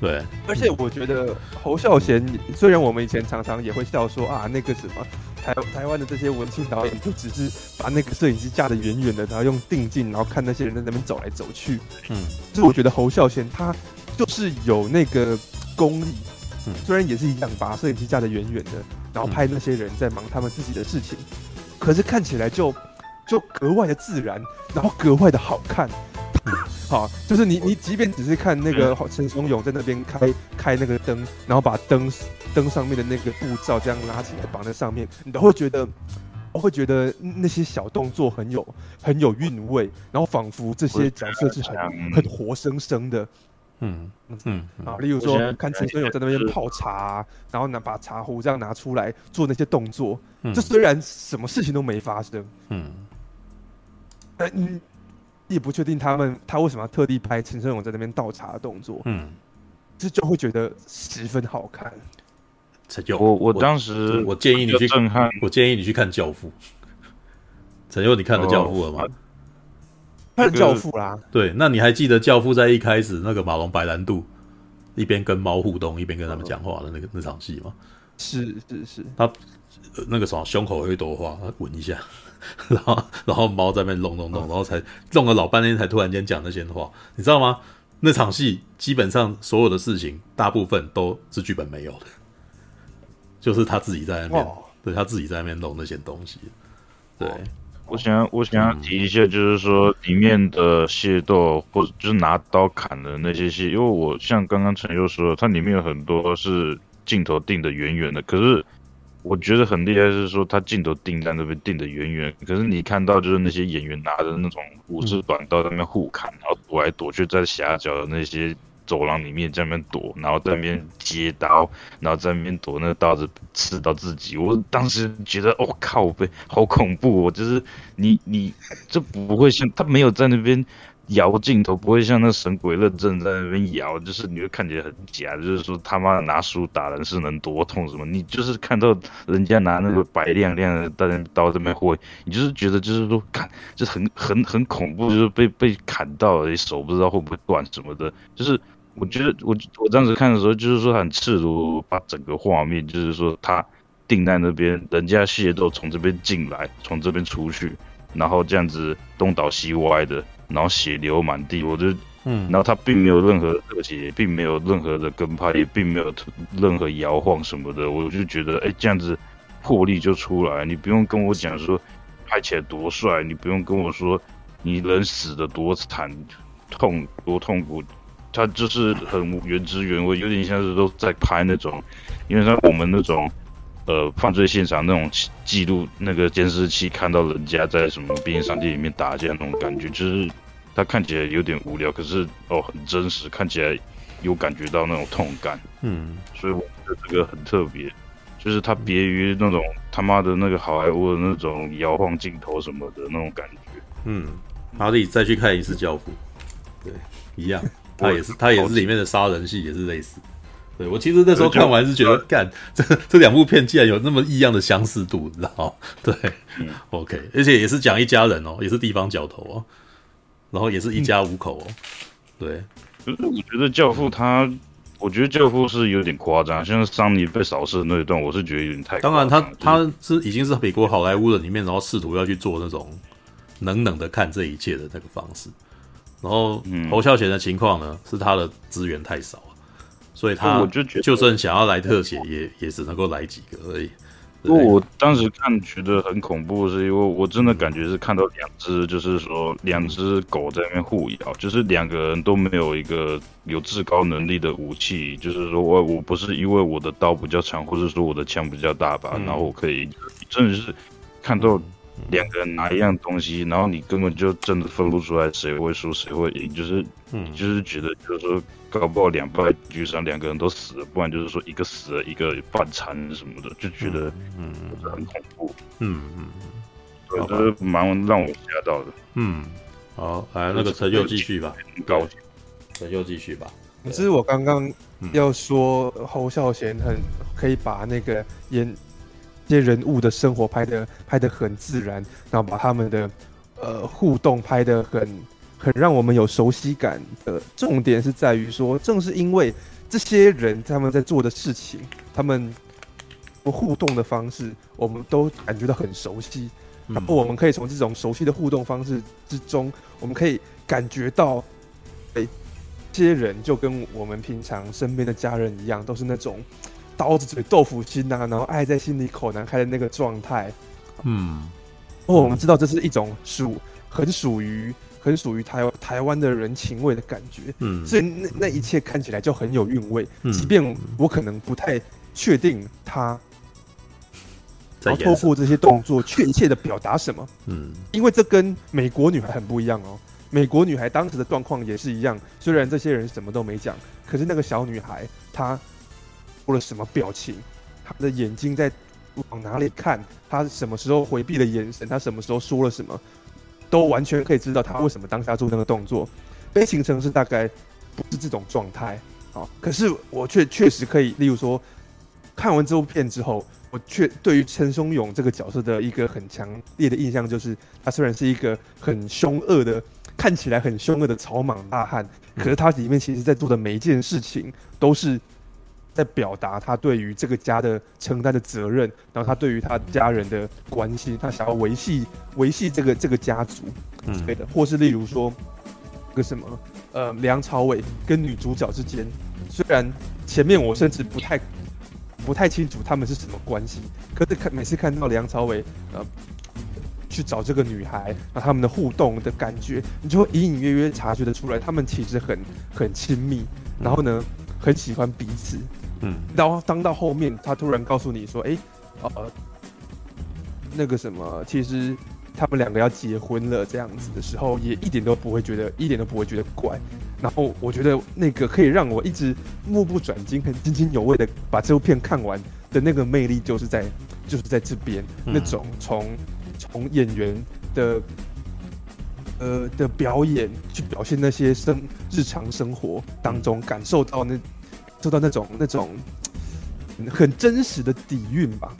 对。而且我觉得侯孝贤，虽然我们以前常常也会笑说啊，那个什么台台湾的这些文青导演，就只是把那个摄影机架得远远的，然后用定镜，然后看那些人在那边走来走去。嗯，就是我觉得侯孝贤他就是有那个功力。嗯，虽然也是一样，把摄影机架得远远的，然后拍那些人在忙他们自己的事情，嗯、可是看起来就就格外的自然，然后格外的好看。好，就是你你即便只是看那个陈松勇在那边开开那个灯，然后把灯灯上面的那个布罩这样拉起来绑在上面，你都会觉得，我会觉得那些小动作很有很有韵味，然后仿佛这些角色是很很活生生的。嗯嗯啊，例如说看陈松勇在那边泡茶，然后拿把茶壶这样拿出来做那些动作，这、嗯、虽然什么事情都没发生，嗯，但你也不确定他们他为什么要特地拍陈胜勇在那边倒茶的动作，嗯，这就会觉得十分好看。陈佑，我我当时我，我建议你去震撼，我建议你去看《教父》。陈佑，你看了《教父》了吗？哦看教父啦，对，那你还记得教父在一开始那个马龙白兰度一边跟猫互动，一边跟他们讲话的那个那场戏吗？是是是，他、呃、那个什么胸口有一朵花，他闻一下，然后然后猫在那边弄弄弄，然后才弄了老半天，才突然间讲那些话，你知道吗？那场戏基本上所有的事情，大部分都是剧本没有的，就是他自己在那边，对他自己在那边弄那些东西，对。我想要，我想要提一下，就是说里面的械斗，或者就是拿刀砍的那些戏，因为我像刚刚陈佑说的，它里面有很多是镜头定的远远的，可是我觉得很厉害是说，他镜头定在那边定的远远，可是你看到就是那些演员拿着那种武士短刀在那边互砍，然后躲来躲去在狭角的那些。走廊里面在那边躲，然后在那边接刀，然后在那边躲，那个刀子刺到自己。我当时觉得，哦靠北，好恐怖哦！就是你你这不会像他没有在那边摇镜头，不会像那神鬼认证在那边摇，就是你会看起来很假。就是说他妈拿书打人是能多痛什么？你就是看到人家拿那个白亮亮的刀刀在那边挥，你就是觉得就是说看，就很很很恐怖，就是被被砍到了，手不知道会不会断什么的，就是。我觉得我我当时看的时候，就是说很赤裸，把整个画面，就是说他定在那边，人家械斗从这边进来，从这边出去，然后这样子东倒西歪的，然后血流满地，我就嗯，然后他并没有任何特写，并没有任何的跟拍，也并没有任何摇晃什么的，我就觉得哎，这样子魄力就出来，你不用跟我讲说拍起来多帅，你不用跟我说你人死的多惨痛多痛苦。他就是很原汁原味，有点像是都在拍那种，因为像我们那种，呃，犯罪现场那种记录那个监视器，看到人家在什么便利商店里面打架那种感觉，就是他看起来有点无聊，可是哦很真实，看起来有感觉到那种痛感。嗯，所以我觉得这个很特别，就是它别于那种他妈的那个好莱坞的那种摇晃镜头什么的那种感觉。嗯，哈利再去看一次《教父》，对，一样，他也是他也是里面的杀人戏也是类似。对，我其实那时候看完是觉得，干 这这两部片竟然有那么异样的相似度，你知道吗？对、嗯、，OK，而且也是讲一家人哦，也是地方角头哦，然后也是一家五口哦。对，可是我觉得教父他，我觉得教父是有点夸张，像桑尼被扫射的那一段，我是觉得有点太。当然他，他他是已经是美国好莱坞的里面，然后试图要去做那种冷冷的看这一切的那个方式。然后侯孝贤的情况呢，是他的资源太少。所以他，我就觉得，就算想要来特写，也也只能够来几个而已。不过我当时看觉得很恐怖，是因为我真的感觉是看到两只，就是说两只狗在那边互咬，就是两个人都没有一个有至高能力的武器，就是说我我不是因为我的刀比较长，或者说我的枪比较大吧，然后我可以真的是看到两个人拿一样东西，然后你根本就真的分不出来谁会输谁会赢，就是就是觉得就是说。搞不好两败俱伤，两个人都死了，不然就是说一个死了，一个半残什么的，就觉得嗯很恐怖，嗯嗯，对，就是蛮让我吓到的。嗯，好，来那个陈佑继续吧，很高兴，陈佑继续吧。可是我刚刚要说侯孝贤很可以把那个演这些人物的生活拍的拍的很自然，然后把他们的呃互动拍的很。很让我们有熟悉感的重点是在于说，正是因为这些人他们在做的事情，他们互动的方式，我们都感觉到很熟悉。然后我们可以从这种熟悉的互动方式之中，我们可以感觉到，哎，这些人就跟我们平常身边的家人一样，都是那种刀子嘴豆腐心呐、啊，然后爱在心里口难开的那个状态。嗯，哦，我们知道这是一种属很属于。很属于台湾台湾的人情味的感觉，嗯，所以那那一切看起来就很有韵味，嗯，即便我可能不太确定他，然后透过这些动作确切的表达什么，嗯，因为这跟美国女孩很不一样哦，美国女孩当时的状况也是一样，虽然这些人什么都没讲，可是那个小女孩她做了什么表情，他的眼睛在往哪里看，他什么时候回避了眼神，他什么时候说了什么。都完全可以知道他为什么当下做那个动作。悲情城市大概不是这种状态，啊，可是我却确实可以，例如说，看完这部片之后，我却对于陈松勇这个角色的一个很强烈的印象就是，他虽然是一个很凶恶的，看起来很凶恶的草莽大汉，可是他里面其实在做的每一件事情都是。在表达他对于这个家的承担的责任，然后他对于他家人的关心，他想要维系维系这个这个家族，之类的，或是例如说，个什么，呃，梁朝伟跟女主角之间，虽然前面我甚至不太不太清楚他们是什么关系，可是看每次看到梁朝伟呃去找这个女孩，然后他们的互动的感觉，你就会隐隐约约察觉得出来，他们其实很很亲密，然后呢，很喜欢彼此。嗯，然后当到后面，他突然告诉你说：“哎，呃，那个什么，其实他们两个要结婚了，这样子的时候，也一点都不会觉得，一点都不会觉得怪。然后我觉得那个可以让我一直目不转睛、很津津有味的把这部片看完的那个魅力，就是在就是在这边、嗯、那种从从演员的呃的表演去表现那些生日常生活当中感受到那。”做到那种那种很真实的底蕴吧，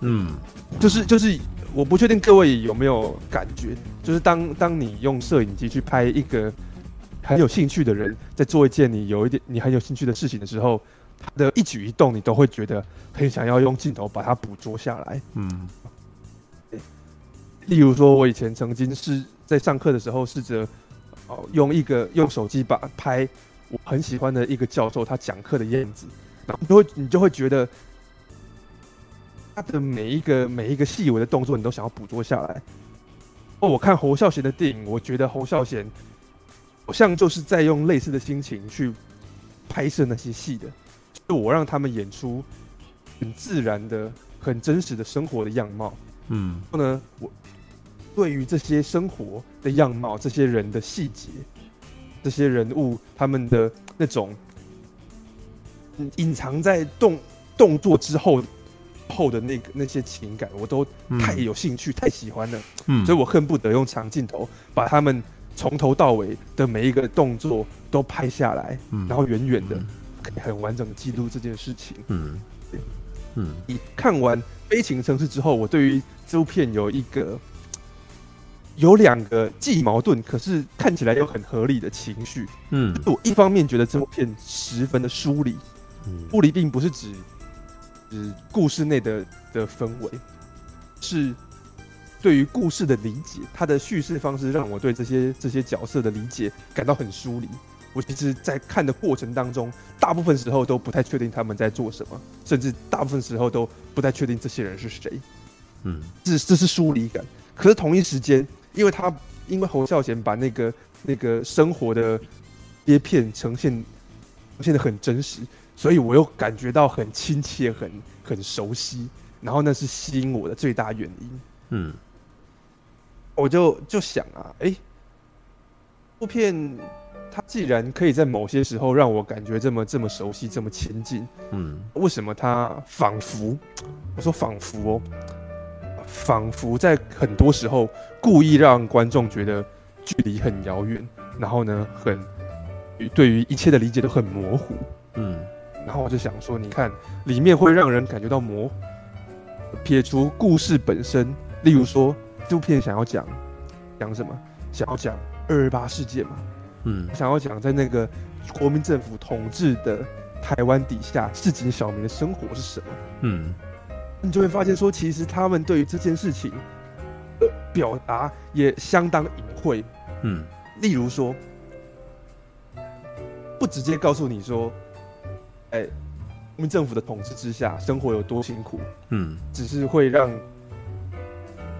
嗯，就是就是，我不确定各位有没有感觉，就是当当你用摄影机去拍一个很有兴趣的人在做一件你有一点你很有兴趣的事情的时候，他的一举一动你都会觉得很想要用镜头把它捕捉下来，嗯，例如说，我以前曾经是在上课的时候试着哦用一个用手机把拍。我很喜欢的一个教授，他讲课的样子，然后你就会你就会觉得他的每一个每一个细微的动作，你都想要捕捉下来。哦，我看侯孝贤的电影，我觉得侯孝贤好像就是在用类似的心情去拍摄那些戏的，就是我让他们演出很自然的、很真实的生活的样貌。嗯，然后呢，我对于这些生活的样貌、这些人的细节、这些人物他们的那种隐藏在动动作之后后的那个那些情感，我都太有兴趣、嗯、太喜欢了。嗯，所以我恨不得用长镜头把他们从头到尾的每一个动作都拍下来，嗯、然后远远的。嗯可以很完整的记录这件事情。嗯，嗯，你看完《悲情城市》之后，我对于这部片有一个有两个既矛盾，可是看起来又很合理的情绪。嗯，我一方面觉得这部片十分的疏离，疏离并不是指指故事内的的氛围，是对于故事的理解，它的叙事方式让我对这些这些角色的理解感到很疏离。我其实，在看的过程当中，大部分时候都不太确定他们在做什么，甚至大部分时候都不太确定这些人是谁。嗯，这这是疏离感。可是同一时间，因为他因为侯孝贤把那个那个生活的切片呈现呈现的很真实，所以我又感觉到很亲切、很很熟悉。然后那是吸引我的最大原因。嗯，我就就想啊，哎，部片。它既然可以在某些时候让我感觉这么这么熟悉，这么亲近，嗯，为什么它仿佛，我说仿佛哦，仿佛在很多时候故意让观众觉得距离很遥远，然后呢，很对于一切的理解都很模糊，嗯，然后我就想说，你看里面会让人感觉到模糊，撇除故事本身，例如说这部片想要讲讲什么，想要讲二二八事件嘛。嗯，想要讲在那个国民政府统治的台湾底下，市井小民的生活是什么？嗯，你就会发现说，其实他们对于这件事情的表达也相当隐晦。嗯，例如说，不直接告诉你说，哎，国民政府的统治之下，生活有多辛苦。嗯，只是会让。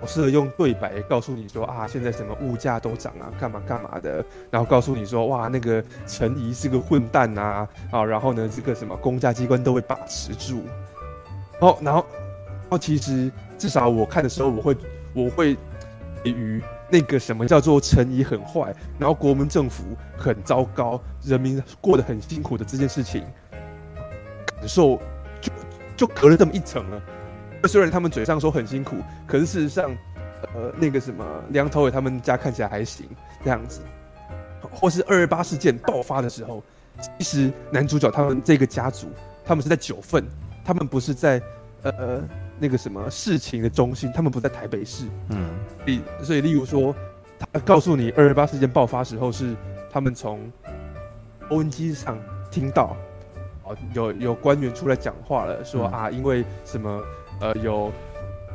我试着用对白告诉你说啊，现在什么物价都涨啊，干嘛干嘛的，然后告诉你说哇，那个陈怡是个混蛋啊，啊，然后呢，这个什么公家机关都会把持住，哦，然后，然后，其实至少我看的时候，我会我会对于那个什么叫做陈仪很坏，然后国民政府很糟糕，人民过得很辛苦的这件事情，感受就就隔了这么一层了。虽然他们嘴上说很辛苦，可是事实上，呃，那个什么梁朝伟他们家看起来还行这样子，或是二二八事件爆发的时候，其实男主角他们这个家族，他们是在九份，他们不是在呃那个什么事情的中心，他们不在台北市，嗯，例所以例如说，他告诉你二二八事件爆发时候是他们从，O N G 上听到，哦，有有官员出来讲话了，说啊，因为什么。呃，有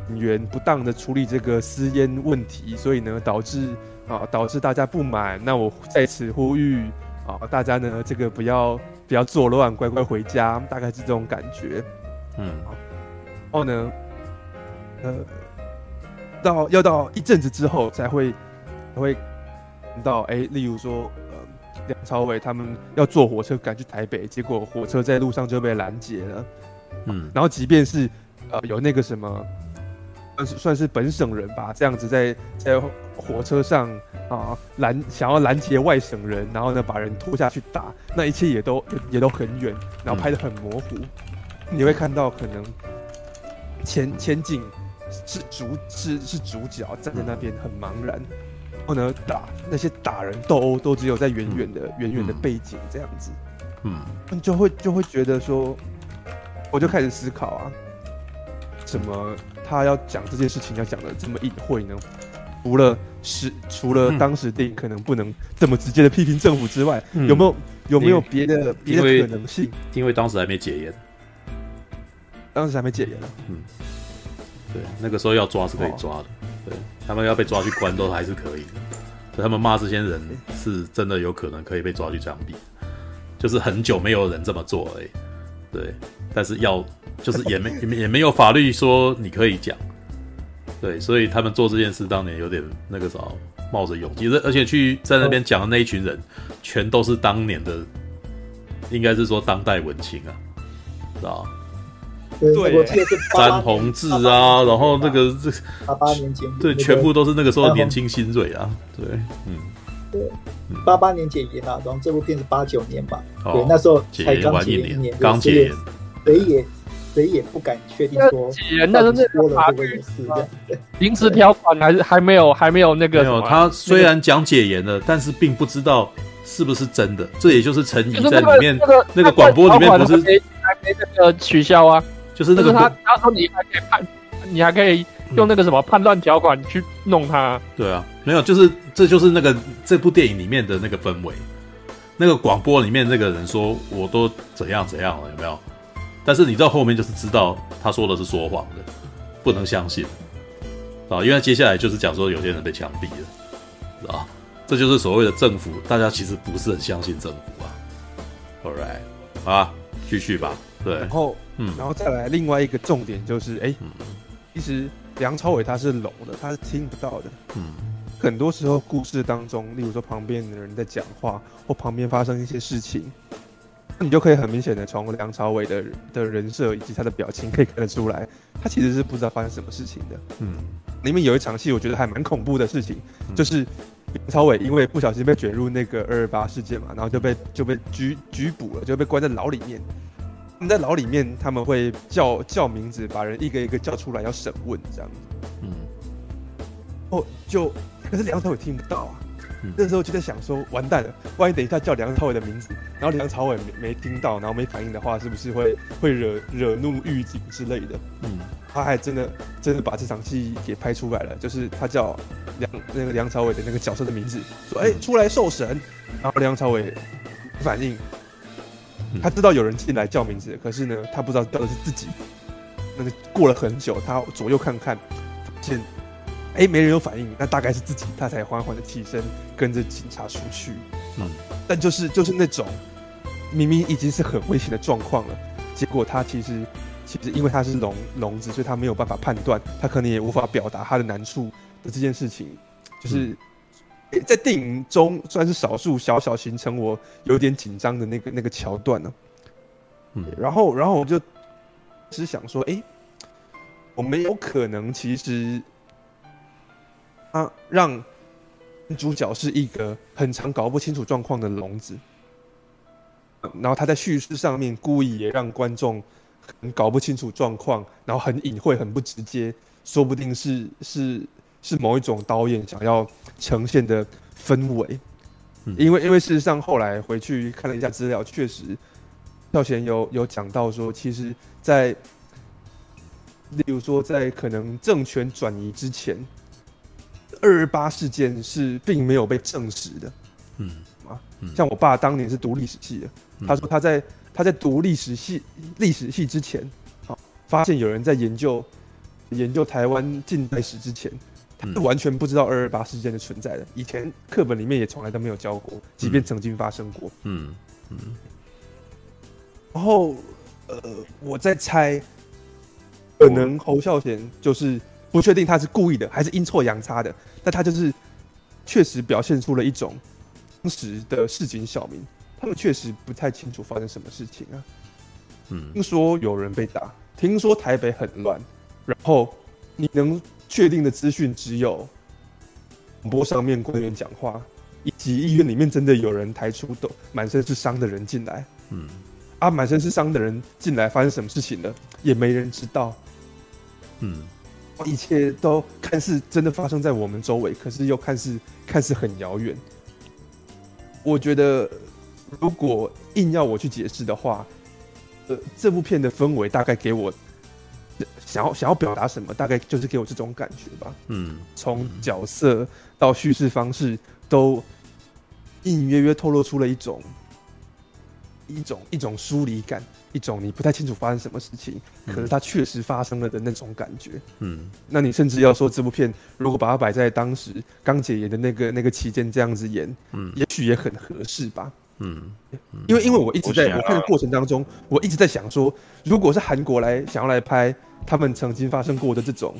警员不当的处理这个私烟问题，所以呢，导致啊，导致大家不满。那我在此呼吁啊，大家呢，这个不要不要作乱，乖乖回家，大概是这种感觉。嗯，然后呢，呃，到要到一阵子之后才会才会到哎，例如说，呃，梁朝伟他们要坐火车赶去台北，结果火车在路上就被拦截了。嗯，然后即便是。呃，有那个什么，算是算是本省人吧，这样子在在火车上啊拦想要拦截外省人，然后呢把人拖下去打，那一切也都也都很远，然后拍的很模糊，嗯、你会看到可能前前景是主是是主角站在那边很茫然，然后呢打那些打人斗殴都只有在远远的远远、嗯、的背景这样子，嗯，就会就会觉得说，我就开始思考啊。怎么他要讲这件事情要讲的这么隐晦呢？除了是除了当时电影可能不能这么直接的批评政府之外，嗯、有没有有没有别的别的可能性？因为当时还没解严，当时还没解严呢。嗯，对，那个时候要抓是可以抓的，哦、对。他们要被抓去关都还是可以的。所以他们骂这些人是真的有可能可以被抓去枪毙，就是很久没有人这么做而已。对，但是要。就是也没也没有法律说你可以讲，对，所以他们做这件事当年有点那个啥，冒着勇气，而且去在那边讲的那一群人，全都是当年的，应该是说当代文青啊，知道对，我记得是詹宏志啊，然后那个这八八年前，对，全部都是那个时候年轻新锐啊，对，嗯，对，八八年解严啊，然后这部片是八九年吧，对，那时候才刚解严一年，刚解严，谁也谁也不敢确定说解严，但是那个法律临时条款还是还没有还没有那个，没有，他虽然讲解严了，但是并不知道是不是真的，这也就是陈怡在里面那个广播里面不是还没那个取消啊。就是那个他，他说你还可以判，你还可以用那个什么判断条款去弄他。对啊，没有，就是这就是那个这部电影里面的那个氛围。那个广播里面那个人说，我都怎样怎样了，有没有？但是你到后面就是知道他说的是说谎的，不能相信啊，因为接下来就是讲说有些人被枪毙了，啊，这就是所谓的政府，大家其实不是很相信政府啊。All right，啊，继续吧。对，然后。嗯，然后再来另外一个重点就是，哎，其实梁朝伟他是聋的，他是听不到的。嗯，很多时候故事当中，例如说旁边的人在讲话，或旁边发生一些事情，那你就可以很明显的从梁朝伟的的人设以及他的表情可以看得出来，他其实是不知道发生什么事情的。嗯，里面有一场戏，我觉得还蛮恐怖的事情，就是梁朝伟因为不小心被卷入那个二二八事件嘛，然后就被就被拘拘捕了，就被关在牢里面。在牢里面，他们会叫叫名字，把人一个一个叫出来要审问，这样子。嗯。哦，就可是梁朝伟听不到啊。嗯。那时候就在想说，完蛋了，万一等一下叫梁朝伟的名字，然后梁朝伟没没听到，然后没反应的话，是不是会会惹惹怒狱警之类的？嗯。他还真的真的把这场戏给拍出来了，就是他叫梁那个梁朝伟的那个角色的名字，说：“哎、欸，出来受审。”然后梁朝伟反应。他知道有人进来叫名字，可是呢，他不知道叫的是自己。那个过了很久，他左右看看，发现哎，没人有反应，那大概是自己，他才缓缓的起身，跟着警察出去。嗯，但就是就是那种明明已经是很危险的状况了，结果他其实其实因为他是聋聋子，所以他没有办法判断，他可能也无法表达他的难处的这件事情，就是。嗯在电影中算是少数小小形成我有点紧张的那个那个桥段呢。嗯，然后然后我就只想说，哎，我们有可能其实啊，让主角是一个很常搞不清楚状况的聋子，然后他在叙事上面故意也让观众很搞不清楚状况，然后很隐晦、很不直接，说不定是是。是某一种导演想要呈现的氛围，因为因为事实上后来回去看了一下资料，确实孝贤有有讲到说，其实，在例如说在可能政权转移之前，二二八事件是并没有被证实的，嗯。啊，像我爸当年是读历史系的，他说他在他在读历史系历史系之前，啊，发现有人在研究研究台湾近代史之前。是完全不知道二二八事件的存在的，以前课本里面也从来都没有教过，即便曾经发生过。嗯嗯。然后，呃，我在猜，可能侯孝贤就是不确定他是故意的还是阴错阳差的，但他就是确实表现出了一种当时的市井小民，他们确实不太清楚发生什么事情啊。嗯，听说有人被打，听说台北很乱，然后你能。确定的资讯只有广播上面官员讲话，以及医院里面真的有人抬出都满身是伤的人进来。嗯，啊，满身是伤的人进来发生什么事情了，也没人知道。嗯，一切都看似真的发生在我们周围，可是又看似看似很遥远。我觉得，如果硬要我去解释的话，呃，这部片的氛围大概给我。想要想要表达什么，大概就是给我这种感觉吧。嗯，从角色到叙事方式，都隐隐约约透露出了一种一种一种疏离感，一种你不太清楚发生什么事情，可是它确实发生了的那种感觉。嗯，那你甚至要说这部片如果把它摆在当时刚解严的那个那个期间这样子演，嗯，也许也很合适吧。嗯，因为因为我一直在我看的过程当中，我一直在想说，如果是韩国来想要来拍。他们曾经发生过的这种，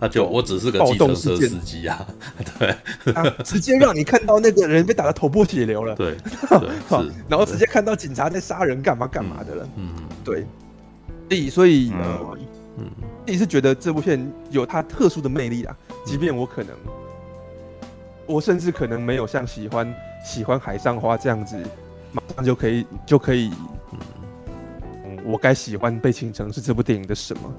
那就我只是个机动车司机啊，对，啊，直接让你看到那个人被打的头破血流了，对，好，然后直接看到警察在杀人干嘛干嘛的了，嗯，对，所以所以呃，嗯，自己是觉得这部片有它特殊的魅力啊。即便我可能，我甚至可能没有像喜欢喜欢海上花这样子，马上就可以就可以，嗯，我该喜欢《悲情城市》这部电影的什么？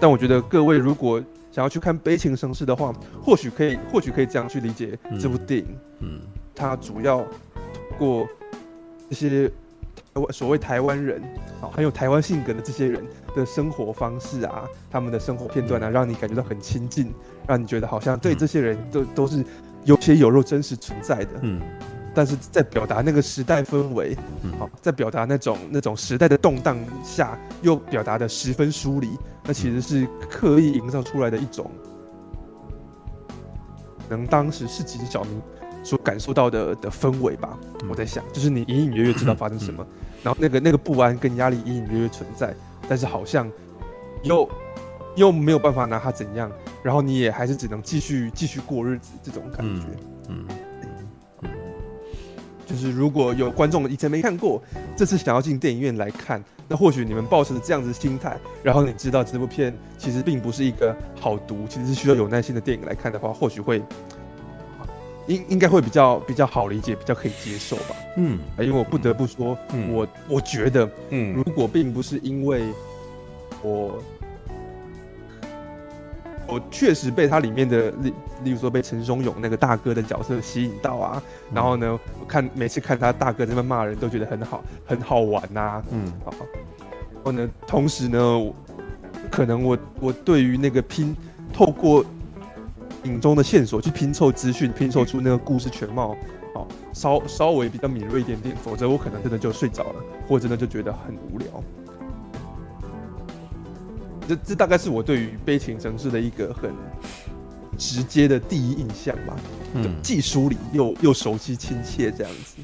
但我觉得各位如果想要去看《悲情城市》的话，或许可以或许可以这样去理解这部电影，嗯，它主要通过这些。所谓台湾人，啊，很有台湾性格的这些人的生活方式啊，他们的生活片段啊，让你感觉到很亲近，让你觉得好像对这些人都都是有血有肉、真实存在的。嗯，但是在表达那个时代氛围，好，在表达那种那种时代的动荡下，又表达的十分疏离，那其实是刻意营造出来的一种，能当时市井小民所感受到的的氛围吧。我在想，就是你隐隐约约知道发生什么。然后那个那个不安跟压力隐隐约约存在，但是好像又又没有办法拿它怎样，然后你也还是只能继续继续过日子这种感觉。嗯，嗯，嗯，就是如果有观众以前没看过，这次想要进电影院来看，那或许你们抱持这样子的心态，然后你知道这部片其实并不是一个好读，其实是需要有耐心的电影来看的话，或许会。应应该会比较比较好理解，比较可以接受吧。嗯，因为我不得不说，嗯、我我觉得，嗯，如果并不是因为我，我确实被它里面的例，例如说被陈松勇那个大哥的角色吸引到啊，嗯、然后呢，我看每次看他大哥在那骂人都觉得很好，很好玩呐、啊。嗯，好。然后呢，同时呢，可能我我对于那个拼透过。影中的线索去拼凑资讯，拼凑出那个故事全貌，好，稍稍微比较敏锐一点点，否则我可能真的就睡着了，或者真的就觉得很无聊。这这大概是我对于悲情城市的一个很直接的第一印象吧，嗯，既疏离又又熟悉亲切这样子。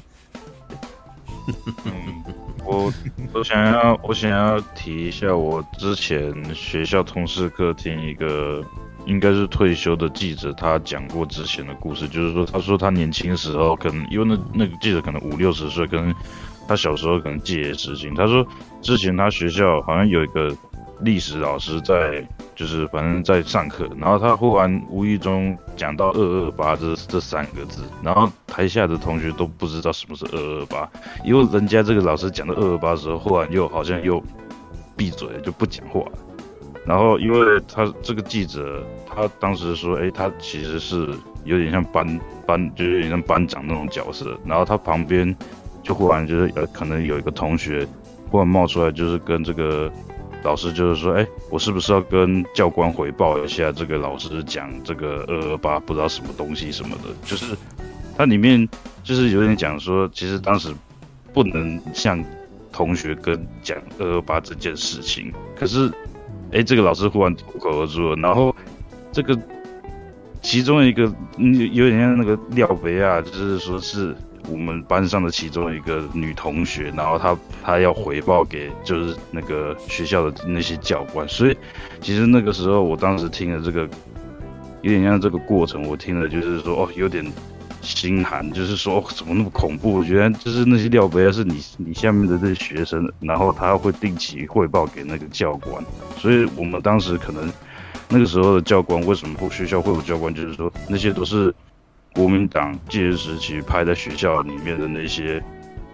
嗯，我我想要我想要提一下我之前学校通识课听一个。应该是退休的记者，他讲过之前的故事，就是说，他说他年轻时候可能因为那那个记者可能五六十岁，跟他小时候可能记忆事情。他说之前他学校好像有一个历史老师在，就是反正在上课，然后他忽然无意中讲到二二八这这三个字，然后台下的同学都不知道什么是二二八，因为人家这个老师讲到二二八的时候，忽然又好像又闭嘴就不讲话。然后，因为他这个记者，他当时说，哎，他其实是有点像班班，就是有点像班长那种角色。然后他旁边就忽然就是呃，可能有一个同学忽然冒出来，就是跟这个老师就是说，哎，我是不是要跟教官回报一下这个老师讲这个二二八不知道什么东西什么的？就是它里面就是有点讲说，其实当时不能向同学跟讲二二八这件事情，可是。哎，这个老师忽然脱口而出了，然后这个其中一个嗯，有点像那个廖肥亚，就是说是我们班上的其中一个女同学，然后她她要回报给就是那个学校的那些教官，所以其实那个时候我当时听了这个有点像这个过程，我听了就是说哦，有点心寒，就是说哦，怎么那么恐怖？我觉得就是那些廖北亚是你你下面的这些学生，然后他会定期汇报给那个教官。所以我们当时可能那个时候的教官，为什么学校会有教官？就是说那些都是国民党戒严时期派在学校里面的那些，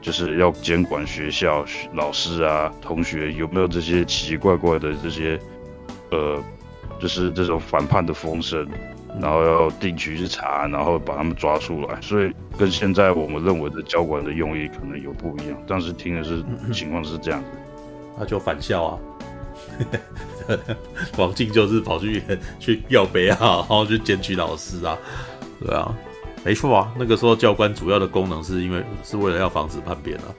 就是要监管学校老师啊、同学有没有这些奇奇怪怪的这些，呃，就是这种反叛的风声，然后要定期去查，然后把他们抓出来。所以跟现在我们认为的教管的用意可能有不一样。当时听的是情况是这样子，那就返校啊。王静就是跑去去要杯啊，然后去检举老师啊，对啊，没错啊。那个时候教官主要的功能是因为是为了要防止叛变啊，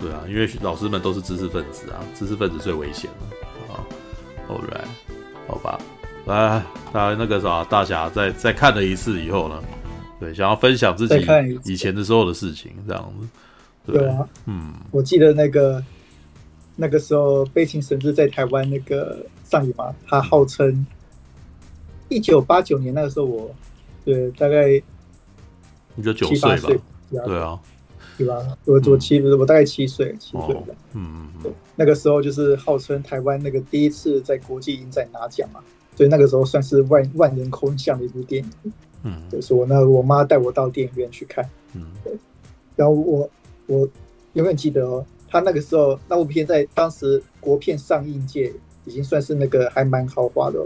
对啊，因为老师们都是知识分子啊，知识分子最危险了啊。Alright，好吧，来，大家那个啥，大侠再再看了一次以后呢，对，想要分享自己以前的时候的事情，这样子，对，啊，嗯，我记得那个。那个时候，《悲情神志》在台湾那个上映嘛，他号称一九八九年那个时候我，我对大概你就九岁吧，对啊，对吧？我我七，我大概七岁，七岁的。嗯嗯，对，那个时候就是号称台湾那个第一次在国际影展拿奖嘛，所以那个时候算是万万人空巷的一部电影。嗯，就是我那我妈带我到电影院去看。嗯，对。然后我我永远记得哦，他那个时候那部片在当时国片上映界已经算是那个还蛮豪华的。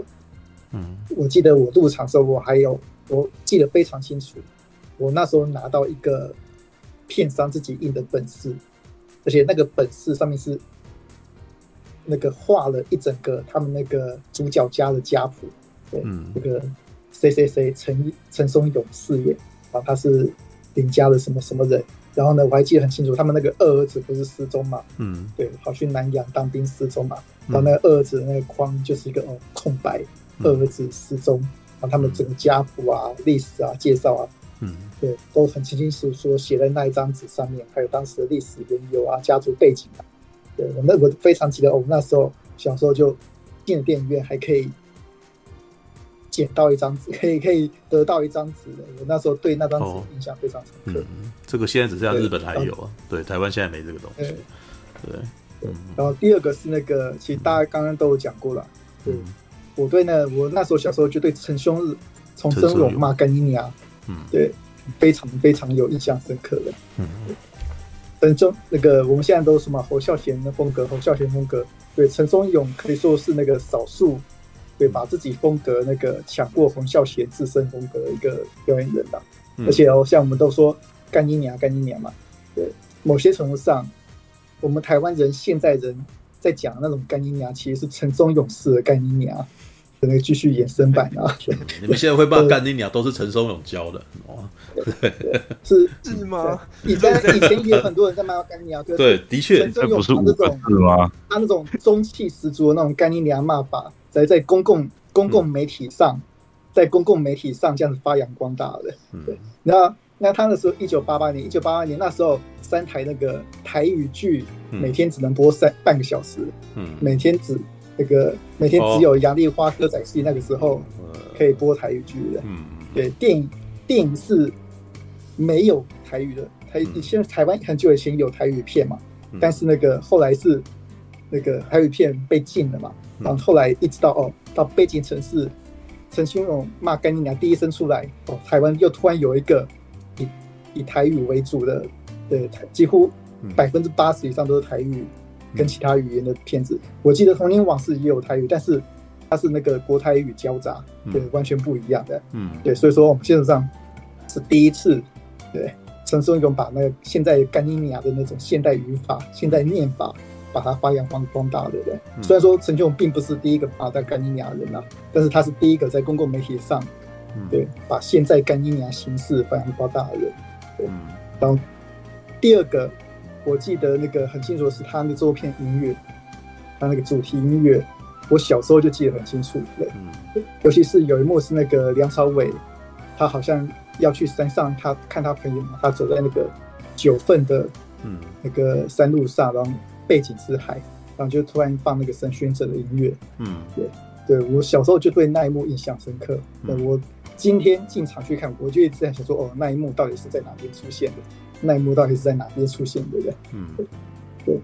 嗯，我记得我入场的时候，我还有我记得非常清楚，我那时候拿到一个片商自己印的本事，而且那个本事上面是那个画了一整个他们那个主角家的家谱，对，嗯、那个谁谁谁陈陈松勇饰演，然后他是林家的什么什么人，然后呢我还记得很清楚，他们那个二儿子不是失踪嘛，嗯，对，跑去南洋当兵失踪嘛，然后那个二儿子的那个框就是一个哦空白。二儿子失踪，然后他们整个家谱啊、历史啊、介绍啊，嗯，对，都很清清楚楚写在那一张纸上面，还有当时的历史缘由啊、家族背景啊。对，我那我非常记得，我们那时候小时候就进了电影院，还可以捡到一张纸，可 以可以得到一张纸的。我那时候对那张纸印象非常深刻。哦嗯。这个现在只剩下日本还有啊，对，台湾现在没这个东西。对，对，嗯。然后第二个是那个，其实大家刚刚都有讲过了，对。嗯我对那我那时候小时候就对陈松勇、陈松勇骂干你娘，嗯，对，非常非常有印象深刻的。嗯，陈忠那个我们现在都什么，侯孝贤的风格，侯孝贤风格。对，陈松勇可以说是那个少数，对，把自己风格那个抢过侯孝贤自身风格的一个表演人吧。嗯、而且哦，像我们都说干你娘干一娘嘛，对，某些程度上，我们台湾人现在人。在讲那种干你娘，其实是陈松勇式的干你娘，可能继续延伸版啊。你们现在会骂干你鸟，都是陈松勇教的哦。是是吗？以前以前也有很多人在骂干你鸟，对，的确，陈松勇他那种他那种中气十足的那种干你娘骂法，在在公共公共媒体上，在公共媒体上这样子发扬光大的。对，那那他那时候一九八八年，一九八八年那时候三台那个台语剧。每天只能播三半个小时，嗯，每天只那个每天只有杨丽花歌仔戏那个时候可以播台语剧的，嗯，对，电影电影是没有台语的，台现在台湾很久以前有台语片嘛，但是那个后来是那个台语片被禁了嘛，然后后来一直到哦到背景城市，陈松勇骂干净娘第一声出来，哦，台湾又突然有一个以以台语为主的，对，几乎。百分之八十以上都是台语跟其他语言的片子。我记得《童年往事》也有台语，但是它是那个国台语交杂，对，完全不一样的。嗯，对，所以说我们现实上是第一次，对，陈松勇把那个现在干尼亚的那种现代语法、现代念法，把它发扬光光大，对不对？虽然说陈松勇并不是第一个把在干尼亚人啊，但是他是第一个在公共媒体上，对，把现在干尼亚形式发扬光大的人。对，然后第二个。我记得那个很清楚的是他的这片音乐，他那个主题音乐，我小时候就记得很清楚。对，尤其是有一幕是那个梁朝伟，他好像要去山上，他看他朋友嘛，他走在那个九份的，嗯，那个山路上，然后背景是海，然后就突然放那个神宣者的音乐，嗯，对，对我小时候就对那一幕印象深刻。那我今天进场去看，我就一直在想说，哦，那一幕到底是在哪边出现的？那一幕到底是在哪边出现的？对不对？嗯，对。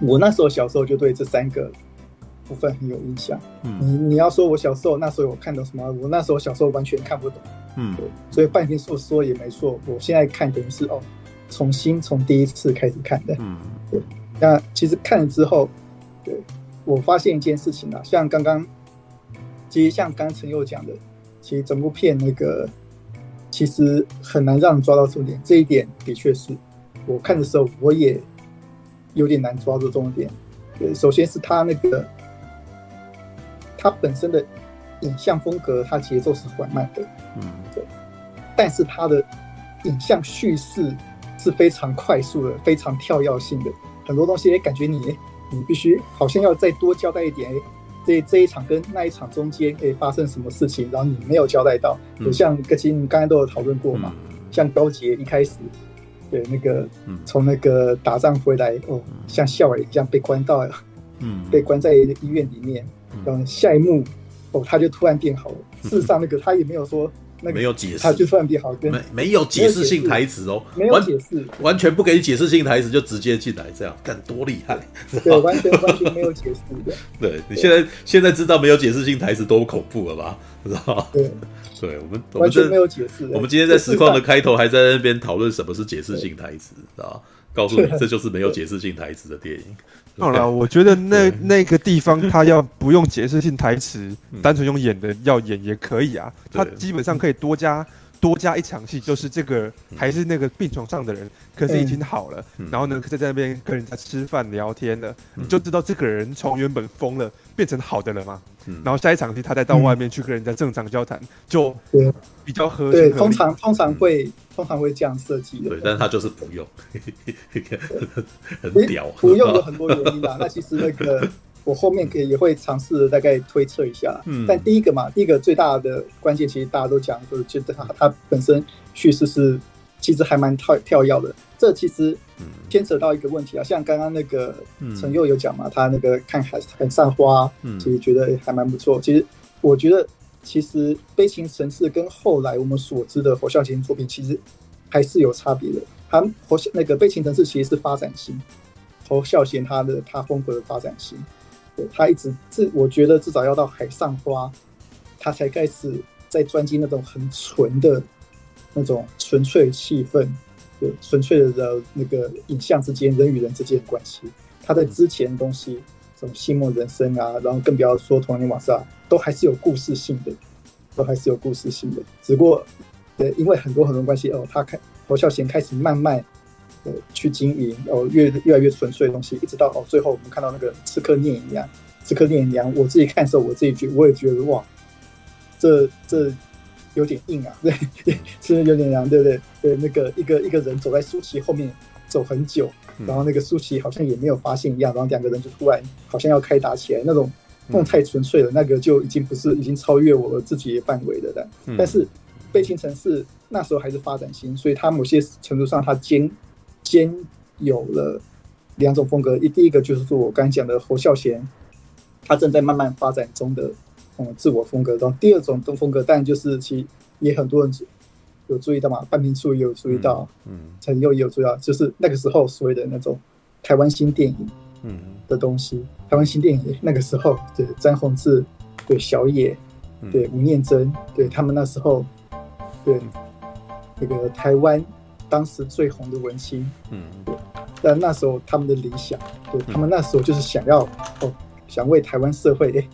我那时候小时候就对这三个部分很有印象。嗯，你你要说我小时候那时候我看到什么？我那时候小时候完全看不懂。嗯，对。所以半天说说也没错。我现在看等于是哦，重新从第一次开始看的。嗯，对。那其实看了之后，对，我发现一件事情啊，像刚刚，其实像刚刚陈佑讲的，其实整部片那个。其实很难让人抓到重点，这一点的确是我看的时候我也有点难抓住重点。对，首先是他那个他本身的影像风格，它节奏是缓慢的，嗯，对。但是他的影像叙事是非常快速的，非常跳跃性的，很多东西也感觉你你必须好像要再多交代一点。这这一场跟那一场中间可以发生什么事情，然后你没有交代到，就像跟其实你刚才都有讨论过嘛，像高杰一开始，对那个从那个打仗回来哦，像笑儿一样被关到，嗯，被关在医院里面，然后下一幕哦他就突然变好了。事实上那个他也没有说那个没有解释，他就算比好，没没有解释性台词哦，没有解释，完全不给你解释性台词就直接进来，这样干多厉害，对，完全完全没有解释的。对，你现在现在知道没有解释性台词多恐怖了吧？知道 对，对我们完全没有解释。我们今天在实况的开头还在那边讨论什么是解释性台词，知道告诉你，这就是没有解释性台词的电影。好了，我觉得那那个地方他要不用解释性台词，单纯用演的要演也可以啊。他基本上可以多加多加一场戏，就是这个还是那个病床上的人，可是已经好了，然后呢，在在那边跟人家吃饭聊天了，你就知道这个人从原本疯了变成好的了嘛。然后下一场戏他再到外面去跟人家正常交谈，就比较合对，通常通常会。通常会这样设计的，对，但是他就是不用，很屌，不用有很多原因啦。那其实那个我后面可以也会尝试大概推测一下。嗯，但第一个嘛，第一个最大的关键，其实大家都讲，就是觉得他他本身叙事是其实还蛮跳跳跃的。这其实牵扯到一个问题啊，像刚刚那个陈佑有讲嘛，他那个看海很上花，其实觉得还蛮不错。其实我觉得。其实《悲情城市》跟后来我们所知的侯孝贤作品其实还是有差别的。他侯那个《悲情城市》其实是发展型，侯孝贤他的他风格的发展性，对，他一直至我觉得至少要到《海上花》，他才开始在专辑那种很纯的那种纯粹气氛，对，纯粹的那个影像之间人与人之间的关系。他在之前的东西。什么戏梦人生啊，然后更不要说童年往事啊，都还是有故事性的，都还是有故事性的。只不过，对，因为很多很多关系哦，他开侯孝贤开始慢慢呃去经营哦，越越来越纯粹的东西，一直到哦最后我们看到那个刺客聂隐娘，刺客聂隐娘，我自己看的时候，我自己觉我也觉得哇，这这有点硬啊，对，是有点凉，对不对？对，那个一个一个人走在舒淇后面走很久。然后那个舒淇好像也没有发现一样，然后两个人就突然好像要开打起来，那种那种太纯粹了，那个就已经不是已经超越我自己的范围的了的。但是《悲情城市》那时候还是发展新，所以它某些程度上它兼兼有了两种风格。一第一个就是说我刚才讲的侯孝贤，他正在慢慢发展中的嗯自我风格。然后第二种风格，当然就是其也很多人。有注意到嘛？半瓶醋也有注意到，嗯，陈佑也有注意到，就是那个时候所谓的那种台湾新电影，嗯的东西。嗯、台湾新电影那个时候，对詹宏志，对小野，对吴念真，对他们那时候，对那个台湾当时最红的文青，嗯，对。但那时候他们的理想，对他们那时候就是想要哦，想为台湾社会哎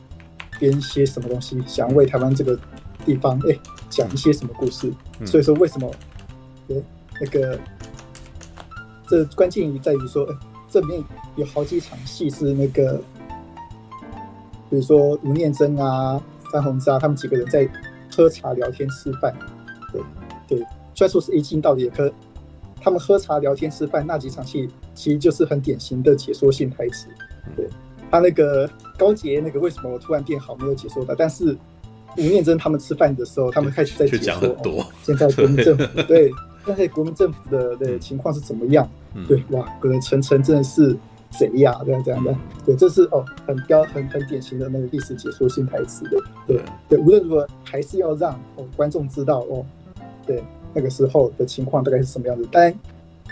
编一些什么东西，想为台湾这个地方哎讲一些什么故事。所以说，为什么？对，那个，这关键在于说，这里面有好几场戏是那个，比如说吴念真啊、张宏志啊，他们几个人在喝茶聊天吃饭。对对，虽然说是一镜到底，可他们喝茶聊天吃饭那几场戏，其实就是很典型的解说性台词。对，他那个高杰那个为什么我突然变好，没有解说的，但是。吴念真他们吃饭的时候，他们开始在解说，哦、现在国民政府对，现在国民政府的的情况是怎么样？嗯、对，哇，可能陈诚真的是贼呀，这样这样。的，对，这是哦，很标很很典型的那个历史解说性台词的，对。对，无论如何还是要让哦观众知道哦，对那个时候的情况大概是什么样子，当然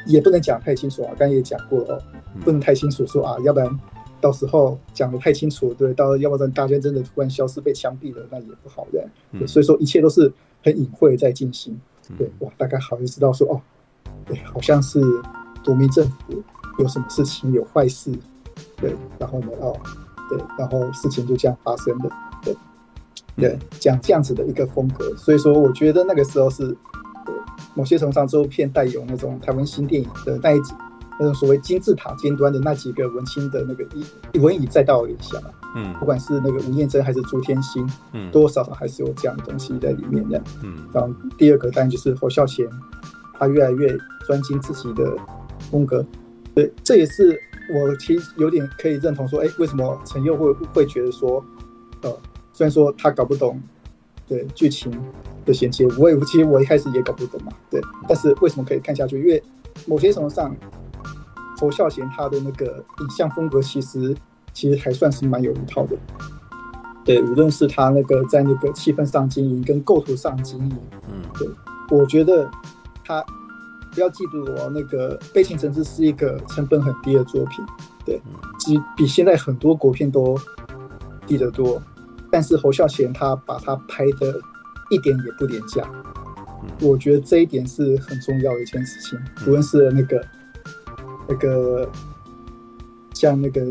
也不能讲太清楚啊，刚才也讲过了哦，不能太清楚说啊，要不然。到时候讲的太清楚，对，到要不然大家真的突然消失被枪毙了，那也不好的。对，所以说一切都是很隐晦在进行。对，哇，大概好像知道说哦，对，好像是国民政府有什么事情有坏事，对，然后呢，哦，对，然后事情就这样发生的，对，对，讲这样子的一个风格。所以说，我觉得那个时候是，对，某些程度上，这片带有那种台湾新电影的那一集。那种所谓金字塔尖端的那几个文青的那个一文以载道的影响，嗯，不管是那个吴念真还是朱天心，嗯，多多少少还是有这样的东西在里面的，嗯。然后第二个当然就是侯孝贤，他越来越专精自己的风格，对，这也是我其实有点可以认同说，哎，为什么陈佑会会觉得说，呃，虽然说他搞不懂对剧情的衔接，我也其实我一开始也搞不懂嘛，对，但是为什么可以看下去？因为某些程度上。侯孝贤他的那个影像风格，其实其实还算是蛮有一套的，对，无论是他那个在那个气氛上经营跟构图上经营，嗯，对，我觉得他不要嫉妒我，那个《悲情城市》是一个成本很低的作品，对，比比现在很多国片都低得多，但是侯孝贤他把它拍的一点也不廉价，我觉得这一点是很重要的一件事情，无论是那个那个像那个。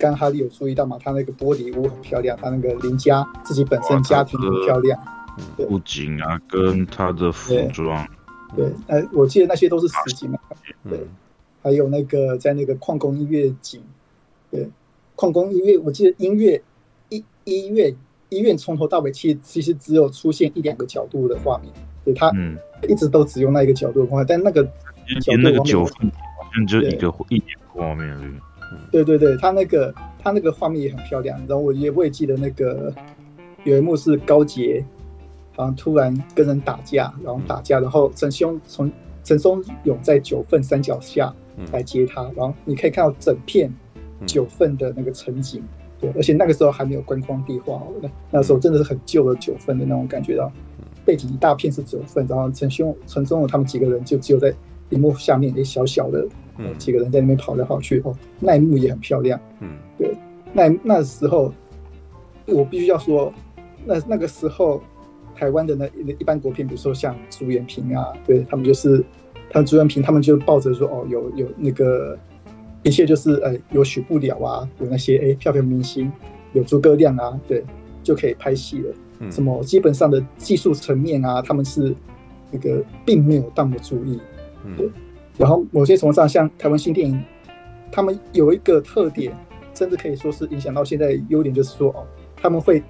刚刚哈利有注意到嘛？他那个玻璃屋很漂亮，他那个林家自己本身家庭很漂亮，布景啊，跟他的服装，对，呃，我记得那些都是实景嘛，对，还有那个在那个矿工音乐景，对，矿工音乐，我记得音乐医医院医院从头到尾其实其实只有出现一两个角度的画面，对，他一直都只用那一个角度的画面，但那个角度那个九分好像就一个一点画面。对对对，他那个他那个画面也很漂亮，然后我也我也记得那个有一幕是高杰，好像突然跟人打架，然后打架，然后陈松从陈松勇在九份山脚下来接他，然后你可以看到整片九份的那个城景，对，而且那个时候还没有观光地化，那那时候真的是很旧的九份的那种感觉到，背景一大片是九份，然后陈兄陈松勇他们几个人就只有在屏幕下面一小小的。嗯，几个人在那边跑来跑去哦，那一幕也很漂亮。嗯，对，那那时候我必须要说，那那个时候台湾的那一般国片，比如说像朱延平啊，对他们就是，他们朱延平他们就抱着说哦，有有那个一切就是呃有许不了啊，有那些哎漂亮明星，有诸葛亮啊，对，就可以拍戏了。嗯，什么基本上的技术层面啊，他们是那个并没有那么注意。嗯，对。然后某些程度上，像台湾新电影，他们有一个特点，甚至可以说是影响到现在优点，就是说哦，他们会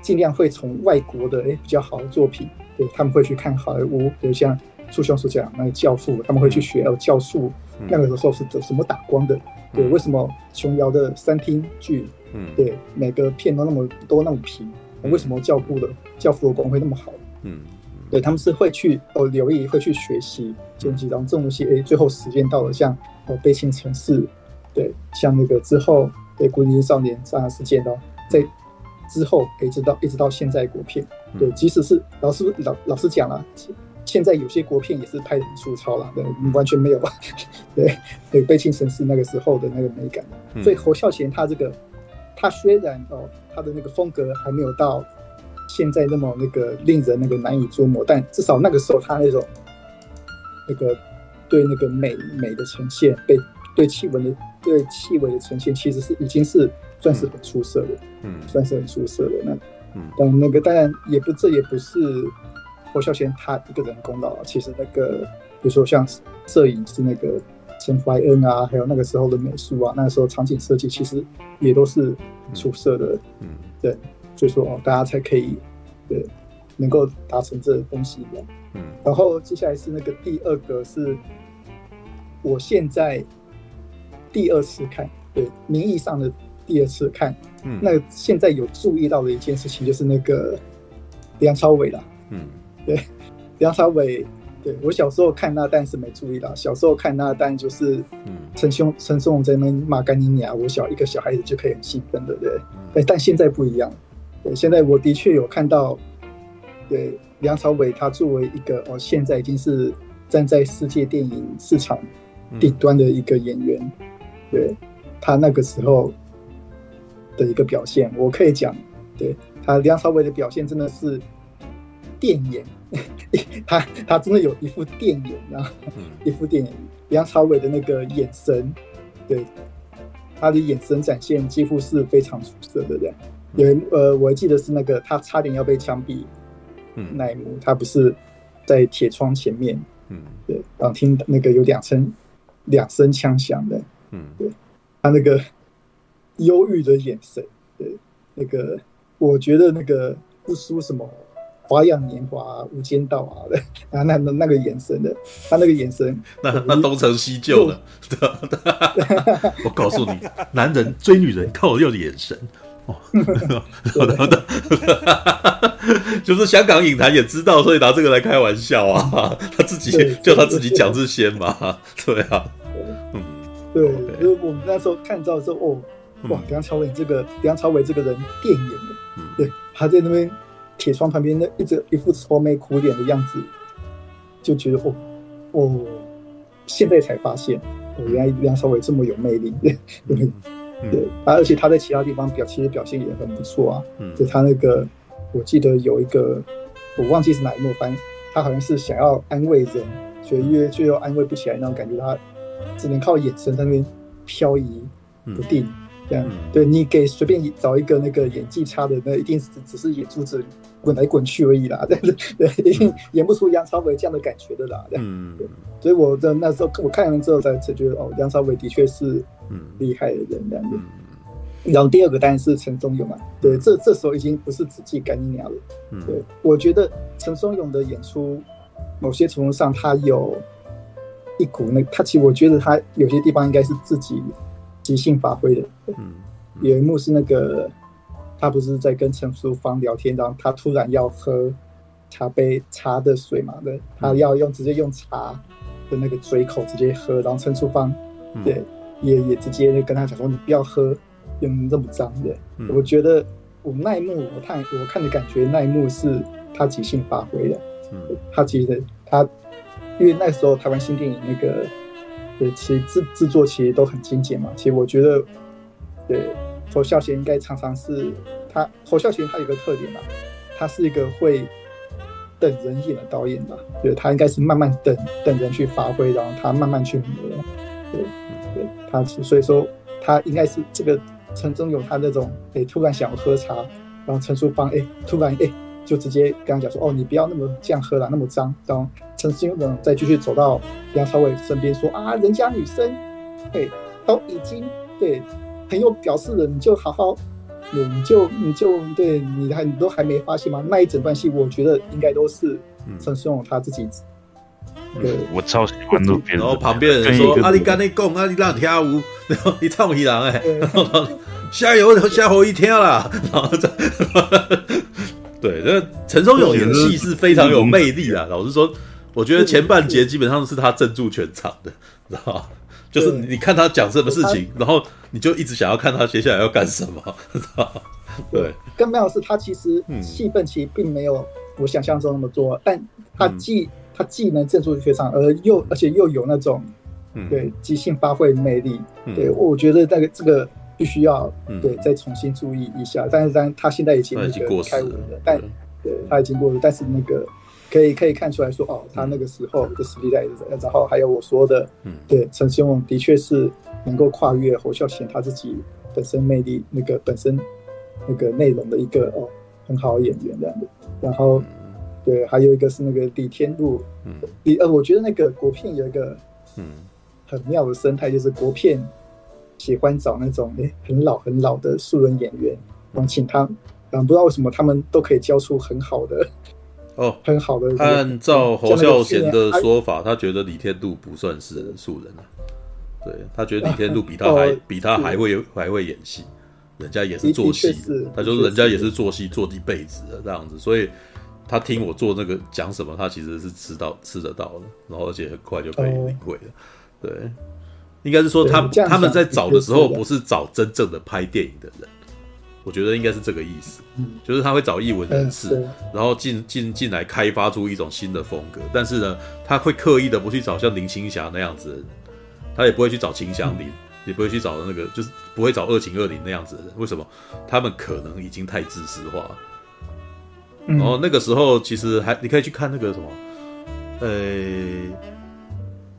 尽量会从外国的诶比较好的作品，对，他们会去看好莱坞，比如像苏兄所讲那个教父，他们会去学哦教父那个时候是怎么打光的，对，为什么琼瑶的三厅剧，嗯，对，每个片都那么多那么平，为什么教父的教父的光会那么好，嗯。对，他们是会去哦留意，会去学习这种东西，然后这种东西，哎，最后实践到了像哦悲情城市，对，像那个之后对古灵少年这样的事件哦，在之后一直到一直到现在国片，对，即使是老师老老师讲了，现在有些国片也是拍得很粗糙了，对，完全没有，对对悲情城市那个时候的那个美感，所以侯孝贤他这个他虽然哦他的那个风格还没有到。现在那么那个令人那个难以捉摸，但至少那个时候他那种那个对那个美美的呈现，被对气温的对气味的呈现，其实是已经是算是很出色的，嗯，算是很出色的。那嗯，但那个当然也不这也不是侯孝贤他一个人功劳啊，其实那个比如说像摄影是那个陈怀恩啊，还有那个时候的美术啊，那个时候场景设计其实也都是出色的，嗯，对。所以说哦，大家才可以对能够达成这个东西的。嗯，然后接下来是那个第二个是，我现在第二次看，对，名义上的第二次看。嗯，那现在有注意到的一件事情就是那个梁朝伟了。嗯，对，梁朝伟，对我小时候看那，但是没注意到。小时候看那，但就是陈兄陈松勇在那骂干你娘，我小一个小孩子就可以很兴奋对不，对。对，但现在不一样。对，现在我的确有看到，对梁朝伟，他作为一个哦，现在已经是站在世界电影市场顶端的一个演员，嗯、对他那个时候的一个表现，我可以讲，对他梁朝伟的表现真的是电眼，他他真的有一副电眼啊，一副电眼，梁朝伟的那个眼神，对。他的眼神展现几乎是非常出色的这样。有呃，我还记得是那个他差点要被枪毙，嗯，那一幕他不是在铁窗前面，嗯，对，然后听那个有两声两声枪响的，嗯，对，他那个忧郁的眼神，对，那个我觉得那个不输什么花样年华、无间道啊 的啊，那那那个眼神的，他那个眼神，那那东成西就的，我告诉你，男人追女人靠的就是眼神。哦，好的 就是香港影坛也知道，所以拿这个来开玩笑啊。他自己叫他自己讲是先嘛，对啊，嗯，对，因为我们那时候看到的时候，哦，哇，梁朝伟这个梁朝伟这个人电影的，对，他在那边铁窗旁边那一直一副愁眉苦脸的样子，就觉得哦哦，现在才发现，哦，原来梁朝伟这么有魅力，对对对，而且他在其他地方表其实表现也很不错啊，嗯，就他那个我记得有一个我忘记是哪一幕，反正他好像是想要安慰人，却越却又安慰不起来那种感觉，他只能靠眼神在那边飘移不定。这样，嗯、对你给随便找一个那个演技差的，那一定是只是演珠子滚来滚去而已啦。对 对对，一定演不出梁朝伟这样的感觉的啦。嗯，对，所以我的那时候我看完之后才才觉得，哦，梁朝伟的确是厉害的人这样子。嗯、然后第二个当然是陈松勇嘛。对，这这时候已经不是只记干你娘了。嗯，对，我觉得陈松勇的演出，某些程度上他有一股那他其实我觉得他有些地方应该是自己。即兴发挥的，嗯，有一幕是那个他不是在跟陈淑芳聊天，然后他突然要喝茶杯茶的水嘛，对，他要用直接用茶的那个嘴口直接喝，然后陈淑芳对也也直接跟他讲说，你不要喝，用这么脏的。我觉得我那一幕我看我看的感觉那一幕是他即兴发挥的，嗯，他其实他因为那时候台湾新电影那个。对，其实制制作其实都很精简嘛。其实我觉得，对侯孝贤应该常常是他侯孝贤他有个特点嘛，他是一个会等人演的导演嘛。对，他应该是慢慢等等人去发挥，然后他慢慢去磨。对对，他所以说他应该是这个陈忠勇他那种哎突然想要喝茶，然后陈淑芳哎突然哎就直接跟他讲说哦，你不要那么这样喝了，那么脏，然后。陈松勇再继续走到梁朝伟身边说啊，人家女生，对，都已经对很有表示了，你就好好，你就你就对你还你都还没发现吗？那一整段戏，我觉得应该都是陈松勇他自己。对，我超喜欢路边。然后旁边人说：“阿里干内贡，阿里让跳舞，然后你唱 一郎哎，加油，吓我一跳啦。”然后这，对，那陈松勇演戏是非常有魅力的，老实说。我觉得前半节基本上是他镇住全场的，知道吗？就是你看他讲什么事情，然后你就一直想要看他接下来要干什么？对。更妙的是，他其实戏份其实并没有我想象中那么多，但他既他既能镇住全场，而又而且又有那种对即兴发挥魅力。对，我觉得那个这个必须要对再重新注意一下。但是但他现在已经那个开悟了，但对他已经过了，但是那个。可以可以看出来说，哦，他那个时候的实力在，然后还有我说的，嗯，对，陈星勇的确是能够跨越侯孝贤他自己本身魅力那个本身那个内容的一个哦很好的演员这样的。然后，对，还有一个是那个李天禄，嗯，李呃，我觉得那个国片有一个嗯。很妙的生态，就是国片喜欢找那种诶很老很老的素人演员，然后请他，嗯，不知道为什么他们都可以教出很好的。哦，很好的。按照侯孝贤的说法，他觉得李天禄不算是素人啊。对，他觉得李天禄比他还比他还会还会演戏，人家也是做戏他就是人家也是做戏做一辈子的这样子，所以他听我做那个讲什么，他其实是知道吃得到的，然后而且很快就可以领会了。对，应该是说他他们在找的时候，不是找真正的拍电影的人。我觉得应该是这个意思，就是他会找艺文人士，然后进进进来开发出一种新的风格。但是呢，他会刻意的不去找像林青霞那样子的人，他也不会去找秦祥林，也不会去找那个，就是不会找二秦二林那样子的人。为什么？他们可能已经太自私化了。然后那个时候，其实还你可以去看那个什么，呃，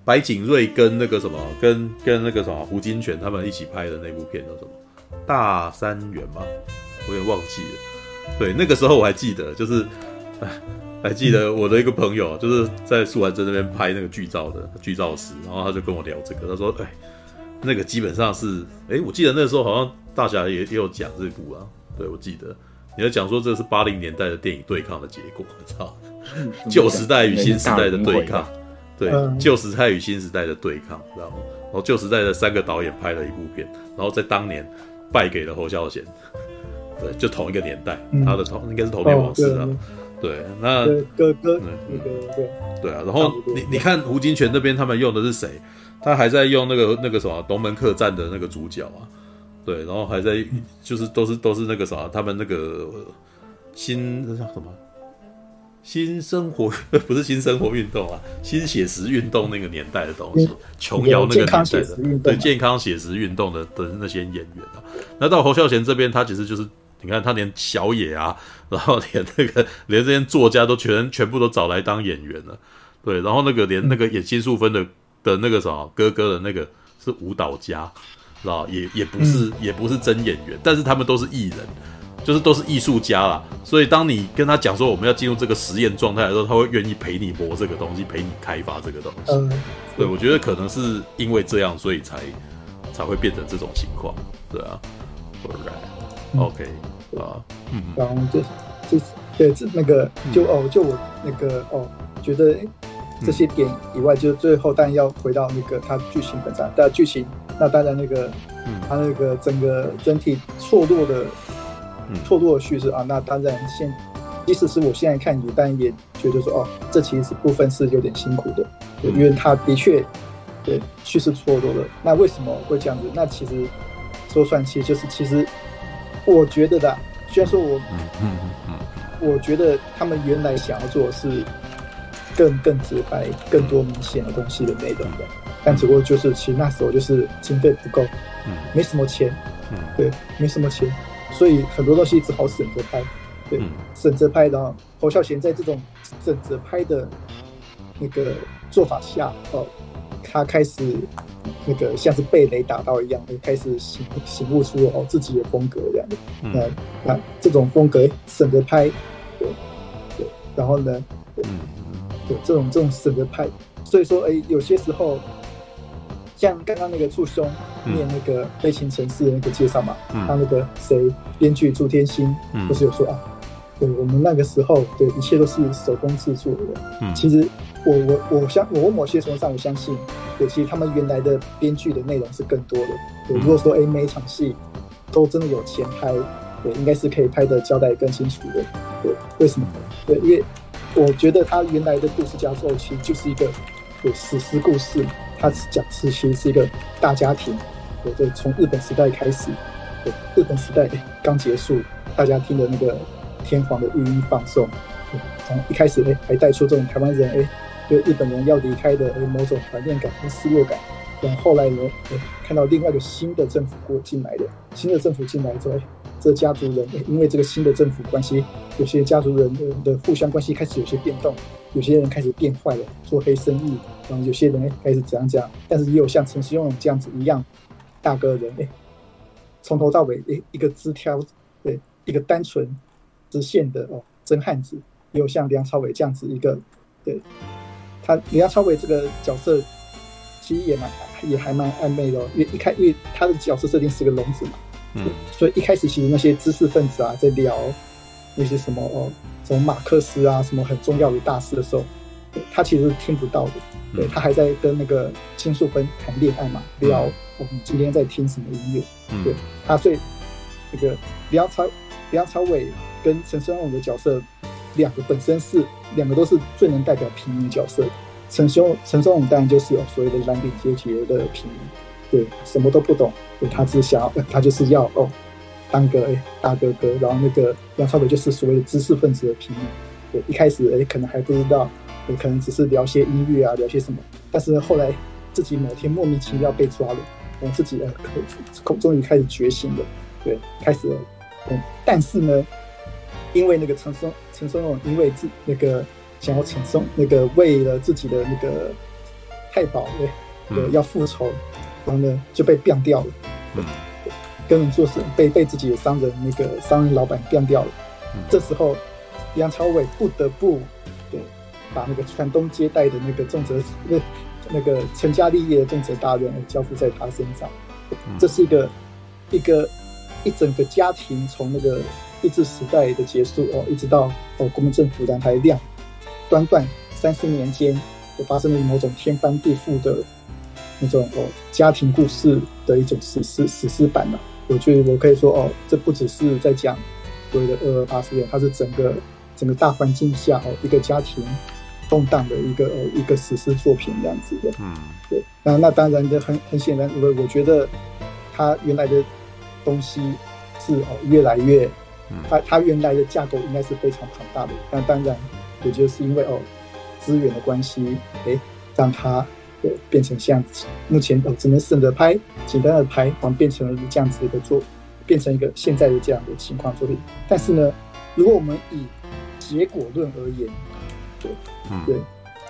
白景瑞跟那个什么，跟跟那个什么胡金铨他们一起拍的那部片叫什么？大三元吗？我有点忘记了。对，那个时候我还记得，就是，哎，还记得我的一个朋友，就是在素还真那边拍那个剧照的剧照师，然后他就跟我聊这个，他说，哎，那个基本上是，哎，我记得那个时候好像大侠也也有讲这部啊。对，我记得你要讲说这是八零年代的电影对抗的结果，你知道，旧时代与新时代的对抗，对，旧时代与新时代的对抗，知道吗？然后旧时代的三个导演拍了一部片，然后在当年。败给了侯孝贤，对，就同一个年代，嗯、他的同应该是同年往事啊，哦、对，那哥哥，那个对，对啊，然后你你看胡金铨那边他们用的是谁？他还在用那个那个什么《龙门客栈》的那个主角啊，对，然后还在就是都是都是那个啥，他们那个新那叫什么新生活不是新生活运动啊，新写实运动那个年代的东西，琼瑶那个年代的对健康写实运动的的那些演员啊，那到侯孝贤这边，他其实就是你看他连小野啊，然后连那个连这些作家都全全部都找来当演员了，对，然后那个连那个演金素芬的的那个什么哥哥的那个是舞蹈家。知道也也不是、嗯、也不是真演员，但是他们都是艺人，就是都是艺术家啦。所以当你跟他讲说我们要进入这个实验状态的时候，他会愿意陪你磨这个东西，陪你开发这个东西。嗯，对，我觉得可能是因为这样，所以才才会变成这种情况。对啊，Alright，OK，啊，嗯，然后就就对这那个就哦就我那个哦觉得。这些点以外，就最后当然要回到那个它剧情本身。但剧情，那当然那个，嗯，它那个整个整体错落的，错落的叙事啊，那当然现，即使是我现在看，也但也觉得说，哦，这其实是部分是有点辛苦的，对，因为他的确，对，叙事错落了。那为什么会这样子？那其实说算，其实就是其实，我觉得的，虽然说我，嗯嗯嗯，我觉得他们原来想要做的是。更更直白、更多明显的东西的内容的，但只不过就是其实那时候就是经费不够，嗯，没什么钱，嗯，对，没什么钱，所以很多东西只好省着拍，对，省着拍然后。侯孝贤在这种省着拍的那个做法下，哦，他开始那个像是被雷打到一样，开始醒醒悟出哦自己的风格这样的，嗯，那这种风格省着拍，对，对，然后呢，嗯。对，这种这种省着拍，所以说哎，有些时候像刚刚那个祝兄念那个《悲情城市》的那个介绍嘛，嗯、他那个谁编剧朱天心不是有说、嗯、啊，对我们那个时候对一切都是手工制作的。嗯，其实我我我相我某些程度上我相信，对，其实他们原来的编剧的内容是更多的。对，如果说哎每一场戏都真的有钱拍，对，应该是可以拍的交代更清楚的。对，为什么？对，因为。我觉得他原来的故事架构其实就是一个有史诗故事，他讲是其实是一个大家庭，对对，从日本时代开始，对，日本时代刚结束，大家听的那个天皇的御音放送，对，从一开始哎还带出这种台湾人哎对日本人要离开的哎某种怀念感跟失落感，然后来呢哎看到另外一个新的政府过进来的，新的政府进来之后。这家族人，因为这个新的政府关系，有些家族人的互相关系开始有些变动，有些人开始变坏了，做黑生意，然后有些人开始怎样怎样，但是也有像陈思勇这样子一样大哥人，哎，从头到尾，哎，一个枝条，对，一个单纯直线的哦真汉子，也有像梁朝伟这样子一个，对，他梁朝伟这个角色其实也蛮也还蛮暧昧的，哦因为一开因为他的角色设定是个聋子嘛。嗯，所以一开始其实那些知识分子啊，在聊那些什么哦，什么马克思啊，什么很重要的大事的时候，他其实是听不到的。对，他还在跟那个金素芬谈恋爱嘛，聊我们今天在听什么音乐。对，他所以这个梁朝梁朝伟跟陈升勇的角色，两个本身是两个都是最能代表平民角色。陈昇陈昇勇当然就是有所谓的蓝领阶级的平民。对，什么都不懂，对，他只想要，他就是要哦，当个哎大哥哥，然后那个梁朝伟就是所谓的知识分子的平民，对，一开始哎可能还不知道，也，可能只是聊些音乐啊，聊些什么，但是后来自己某天莫名其妙被抓了，然后自己呃终终于开始觉醒了，对，开始了，嗯，但是呢，因为那个陈松陈松勇因为自那个想要陈松那个为了自己的那个太保对，对，要复仇。然后呢，就被毙掉了。嗯，跟人做事被被自己的商人那个商人老板干掉了。嗯，这时候，梁朝伟不得不对把那个传宗接代的那个重责那那个成家立业的重责大任交付在他身上。嗯，这是一个一个一整个家庭从那个日治时代的结束哦，一直到哦国民政府的还亮，短短三十年间就发生了某种天翻地覆的。那种哦，家庭故事的一种史诗史诗版嘛，我觉得我可以说哦，这不只是在讲所谓的二二八事件，它是整个整个大环境下哦一个家庭动荡的一个呃一个史诗作品这样子的。嗯，对。那那当然的很很显然，我我觉得它原来的东西是哦越来越，它它原来的架构应该是非常庞大的，但当然也就是因为哦资源的关系，哎，让它呃变成这样子。目前哦只能省着拍，简单的拍，完变成了这样子的一个做，变成一个现在的这样的情况作品。但是呢，如果我们以结果论而言，对，嗯对，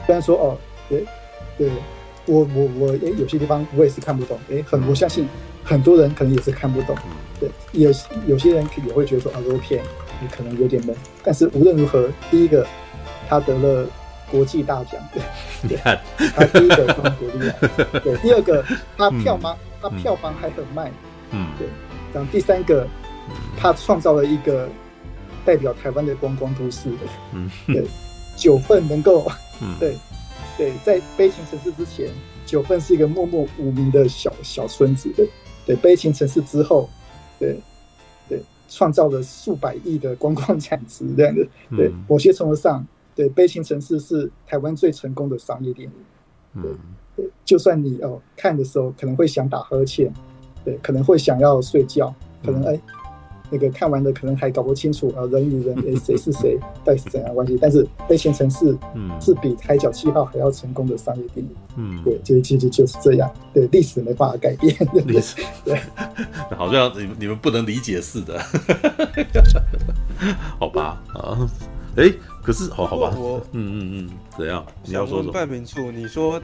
虽然说哦，对，对。我我我诶，有些地方我也是看不懂诶，很我相信很多人可能也是看不懂，对，有有些人也会觉得说啊，这部片你可能有点闷，但是无论如何，第一个他得了国际大奖，对，你看。他第一个得国际奖，对，第二个他票房他票房还很卖，嗯，对，然后第三个他创造了一个代表台湾的观光都市。的，嗯，对，九份能够，对。对，在悲情城市之前，九份是一个默默无名的小小村子。对，对，悲情城市之后，对，对，创造了数百亿的观光产值这样的。对，某些程度上，对，悲情城市是台湾最成功的商业电影。对，对，就算你哦看的时候可能会想打呵欠，对，可能会想要睡觉，可能哎。那个看完的可能还搞不清楚啊，人与人诶谁是谁，到底是怎样关系？但是《悲情城市》嗯是比《海角七号》还要成功的商业电影，嗯，对，就其实就是这样，对，历史没办法改变，历史 对，好像你们你们不能理解似的，好吧啊，哎，可是好好吧，我 嗯嗯嗯，怎样？你要说什么？半明处，你说，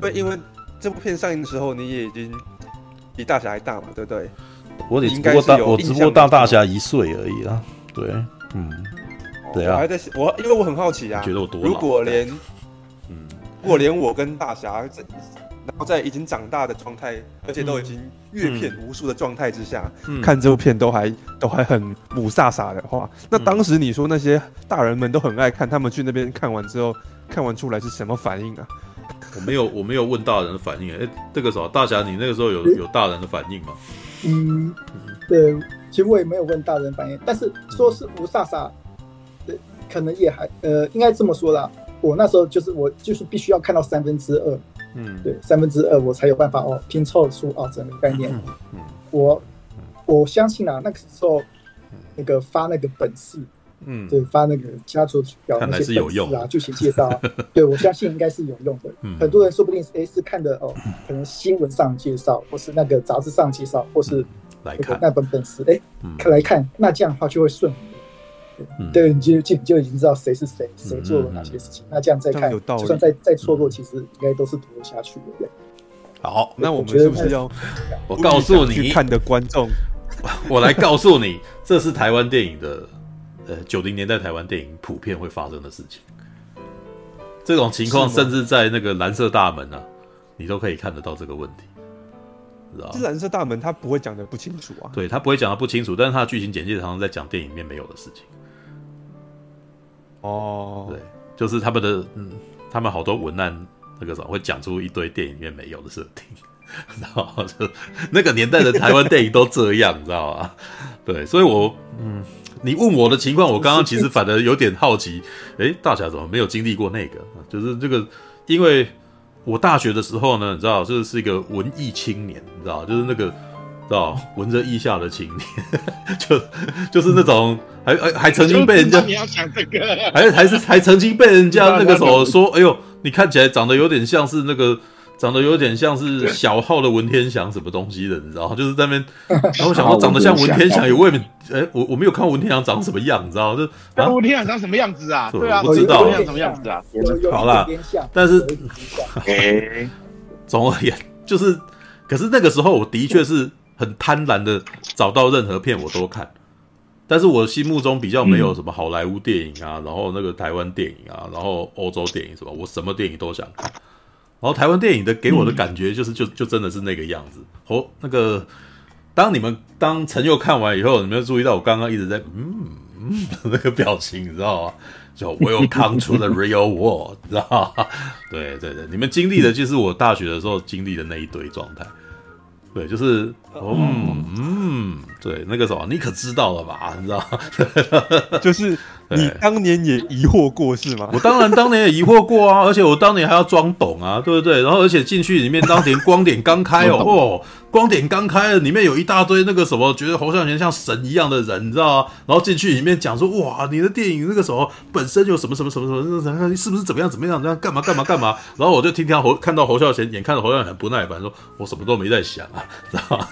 不，因为这部片上映的时候，你也已经比大侠还大嘛，对不对？我只不过大，我只不过大大侠一岁而已啊。对，嗯，对啊。我还在我，因为我很好奇啊。觉得我多如果连，嗯，如果连我跟大侠在，然后在已经长大的状态，而且都已经阅片无数的状态之下，嗯、看这部片都还都还很母飒飒的话，那当时你说那些大人们都很爱看，他们去那边看完之后，看完出来是什么反应啊？我没有，我没有问大人的反应。哎、欸，这个时候大侠，你那个时候有有大人的反应吗？嗯，对，其实我也没有问大人反应，但是说是吴萨萨，对，可能也还呃，应该这么说啦。我那时候就是我就是必须要看到三分之二，嗯，对，三分之二我才有办法哦拼凑出哦整个概念。嗯，嗯我我相信啊，那个时候那个发那个本事。嗯，对，发那个家族表那些本事啊，剧情介绍，对，我相信应该是有用的。嗯，很多人说不定是哎是看的哦，可能新闻上介绍，或是那个杂志上介绍，或是那个那本本事，哎，看来看，那这样的话就会顺。对，你就就就已经知道谁是谁，谁做了哪些事情。那这样再看，就算再再错落，其实应该都是读得下去的。对。好，那我们是不是要我告诉你看的观众，我来告诉你，这是台湾电影的。呃，九零年代台湾电影普遍会发生的事情，这种情况甚至在那个蓝色大门啊，你都可以看得到这个问题，知道？这蓝色大门他不会讲的不清楚啊，对他不会讲的不清楚，但是他的剧情简介常常在讲电影里面没有的事情。哦，对，就是他们的，嗯，他们好多文案那个什么会讲出一堆电影里面没有的设定，然后就那个年代的台湾电影都这样，你知道吗？对，所以我，嗯。你问我的情况，我刚刚其实反而有点好奇，诶，大侠怎么没有经历过那个？就是这个，因为我大学的时候呢，你知道，就是一个文艺青年，你知道，就是那个，知道，闻着异夏的青年，就就是那种，还还还曾经被人家，你要讲这个，还还是还曾经被人家那个时候 说，哎呦，你看起来长得有点像是那个。长得有点像是小号的文天祥什么东西的，你知道？就是在那边，然后我想说长得像文天祥，也未免，哎，我我没有看文天祥长什么样，你知道？就文天祥长什么样子啊？对啊，我不知道文天祥什么样子啊？好啦，但是，总而言就是，可是那个时候我的确是很贪婪的，找到任何片我都看，但是我心目中比较没有什么好莱坞电影啊，然后那个台湾电影啊，然后欧洲电影什么，我什么电影都想看。然后台湾电影的给我的感觉就是就，就真的是那个样子。哦，那个，当你们当陈佑看完以后，你们有注意到我刚刚一直在嗯嗯 那个表情，你知道吗？就 Welcome to the real world，你知道吗？对对对，你们经历的就是我大学的时候经历的那一堆状态。对，就是嗯嗯，对，那个什么你可知道了吧？你知道吗？就是你当年也疑惑过是吗？我当然当年也疑惑过啊，而且我当年还要装懂啊，对不对？然后而且进去里面，当年光点刚开哦，哦，光点刚开了，里面有一大堆那个什么，觉得侯孝贤像神一样的人，你知道吗？然后进去里面讲说，哇，你的电影那个什么本身有什么什么什么什么，你是不是怎么样怎么样？怎么样干嘛干嘛干嘛？然后我就听听侯看到侯孝贤，眼看着侯孝贤很不耐烦，说我什么都没在想啊，知道吗？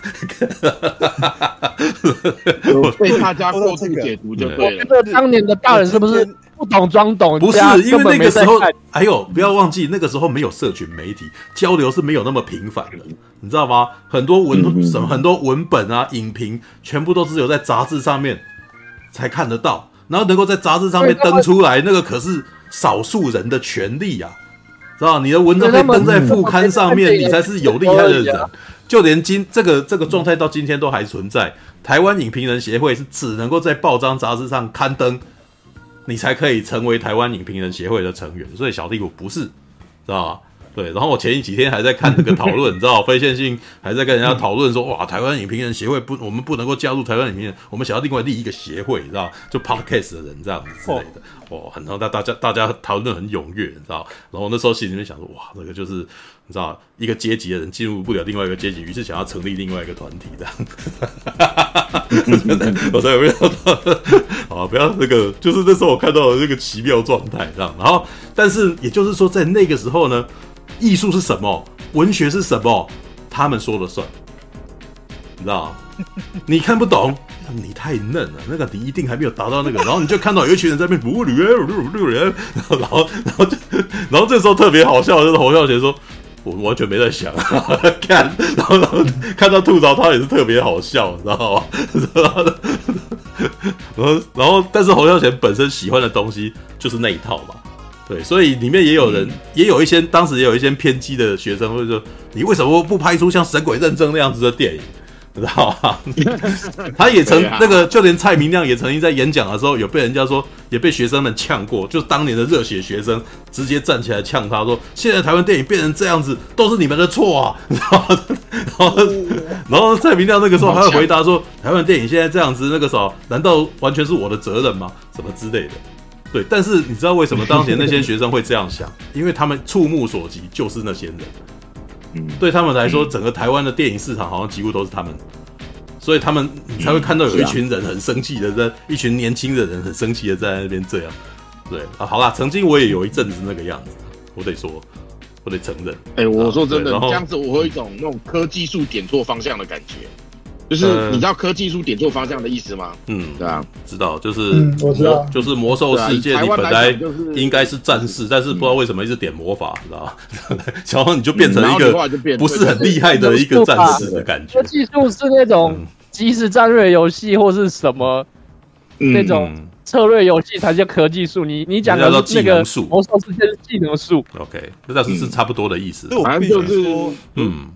我被大家过度解读就对了。这当年的大人是不是不懂装懂？不是，因为那个时候，还有不要忘记，那个时候没有社群媒体交流是没有那么频繁的，你知道吗？很多文什么很多文本啊、影评，全部都只有在杂志上面才看得到，然后能够在杂志上面登出来，那个可是少数人的权利啊，知道？你的文章被登在副刊上面，你才是有厉害的人。就连今这个这个状态到今天都还存在。台湾影评人协会是只能够在报章杂志上刊登，你才可以成为台湾影评人协会的成员。所以小弟我不是，知道吧？对。然后我前几天还在看这个讨论，你知道，非线性还在跟人家讨论说，哇，台湾影评人协会不，我们不能够加入台湾影评人，我们想要另外立一个协会，你知道，就 podcast 的人这样子之类的。哦，很多大大家大家讨论很踊跃，你知道。然后那时候心里面想说，哇，这个就是。你知道，一个阶级的人进入不了另外一个阶级，于是想要成立另外一个团体，这样。我才有没有？好，不要那个，就是那时候我看到的那个奇妙状态，这样。然后，但是也就是说，在那个时候呢，艺术是什么？文学是什么？他们说了算。你知道，你看不懂，你太嫩了，那个你一定还没有达到那个。然后你就看到有一群人在那边不捋捋捋捋，然后然后然后就然后这时候特别好笑，就是侯孝贤说。我完全没在想，看，然后然后看到吐槽他也是特别好笑，你知道吗？然后然后，但是侯孝贤本身喜欢的东西就是那一套嘛，对，所以里面也有人，嗯、也有一些当时也有一些偏激的学生会说，你为什么不拍出像《神鬼认证》那样子的电影？知道吗？他也曾那个，就连蔡明亮也曾经在演讲的时候，有被人家说，也被学生们呛过。就当年的热血学生直接站起来呛他说：“现在台湾电影变成这样子，都是你们的错啊！” 然后，然后，然后蔡明亮那个时候还会回答说：“台湾电影现在这样子，那个时候难道完全是我的责任吗？什么之类的？”对，但是你知道为什么当年那些学生会这样想？因为他们触目所及就是那些人。对他们来说，整个台湾的电影市场好像几乎都是他们，所以他们你才会看到有一群人很生气的在，一群年轻的人很生气的在那边这样。对啊，好啦，曾经我也有一阵子那个样子，我得说，我得承认。哎，我说真的，这样子我会有一种那种科技树点错方向的感觉。就是你知道科技树点错方向的意思吗？嗯，对啊，知道，就是我知道，就是魔兽世界，你本来应该是战士，但是不知道为什么一直点魔法，知道吧？然后你就变成一个不是很厉害的一个战士的感觉。技术是那种即时战略游戏或是什么那种策略游戏才叫科技树。你你讲的那个魔兽世界是技能树。OK，那倒是是差不多的意思。反正就是嗯。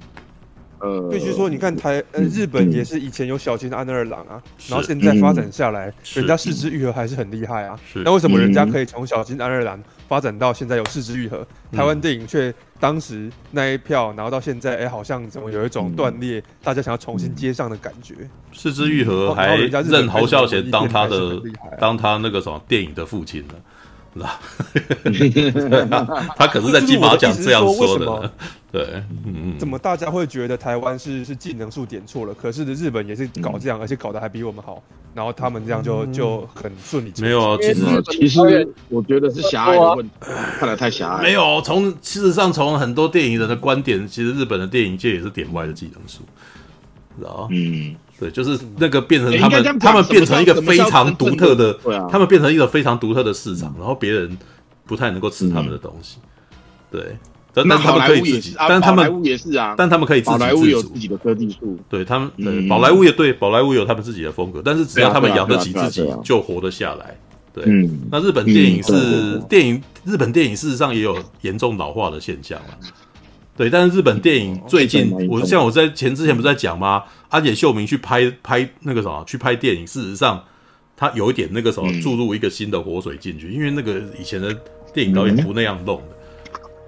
呃，必须说，你看台呃日本也是以前有小金安二郎啊，然后现在发展下来，人家四肢愈合还是很厉害啊。那为什么人家可以从小金安二郎发展到现在有四肢愈合，台湾电影却当时那一票，然后到现在，哎，好像怎么有一种断裂，大家想要重新接上的感觉。四肢愈合还认侯孝贤当他的当他那个什么电影的父亲呢？他可是在金马奖这样说的。对，嗯，怎么大家会觉得台湾是是技能数点错了？可是的日本也是搞这样，而且搞得还比我们好。然后他们这样就就很顺利。没有啊，其实其实我觉得是狭隘的问题，看来太狭隘。没有，从事实上从很多电影人的观点，其实日本的电影界也是点歪的技能数，知道嗯。对，就是那个变成他们，他们变成一个非常独特的，他们变成一个非常独特的市场，然后别人不太能够吃他们的东西。对，但但他们可以自己，但他们也是啊，但他们可以自己自己的科技树。对他们，对，宝莱坞也对，宝莱坞有他们自己的风格，但是只要他们养得起自己，就活得下来。对，那日本电影是电影，日本电影事实上也有严重老化的现象了。对，但是日本电影最近，我像我在前之前不是在讲吗？安野秀明去拍拍那个什么，去拍电影，事实上他有一点那个什么注入一个新的活水进去，因为那个以前的电影导演不那样弄的。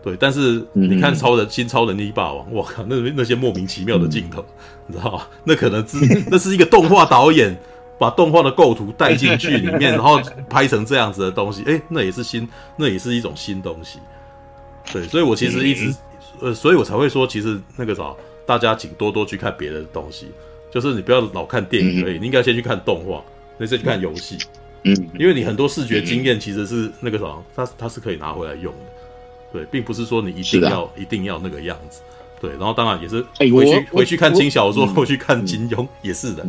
对，但是你看超人新超能力霸王，我靠，那那些莫名其妙的镜头，你知道吗？那可能是那是一个动画导演把动画的构图带进去里面，然后拍成这样子的东西，哎、欸，那也是新，那也是一种新东西。对，所以我其实一直，呃，所以我才会说，其实那个啥，大家请多多去看别的东西，就是你不要老看电影而已，你应该先去看动画，你再去看游戏，嗯，因为你很多视觉经验其实是那个啥，它它是可以拿回来用的，对，并不是说你一定要一定要那个样子。对，然后当然也是回去回去看轻小说，回去看金庸也是的，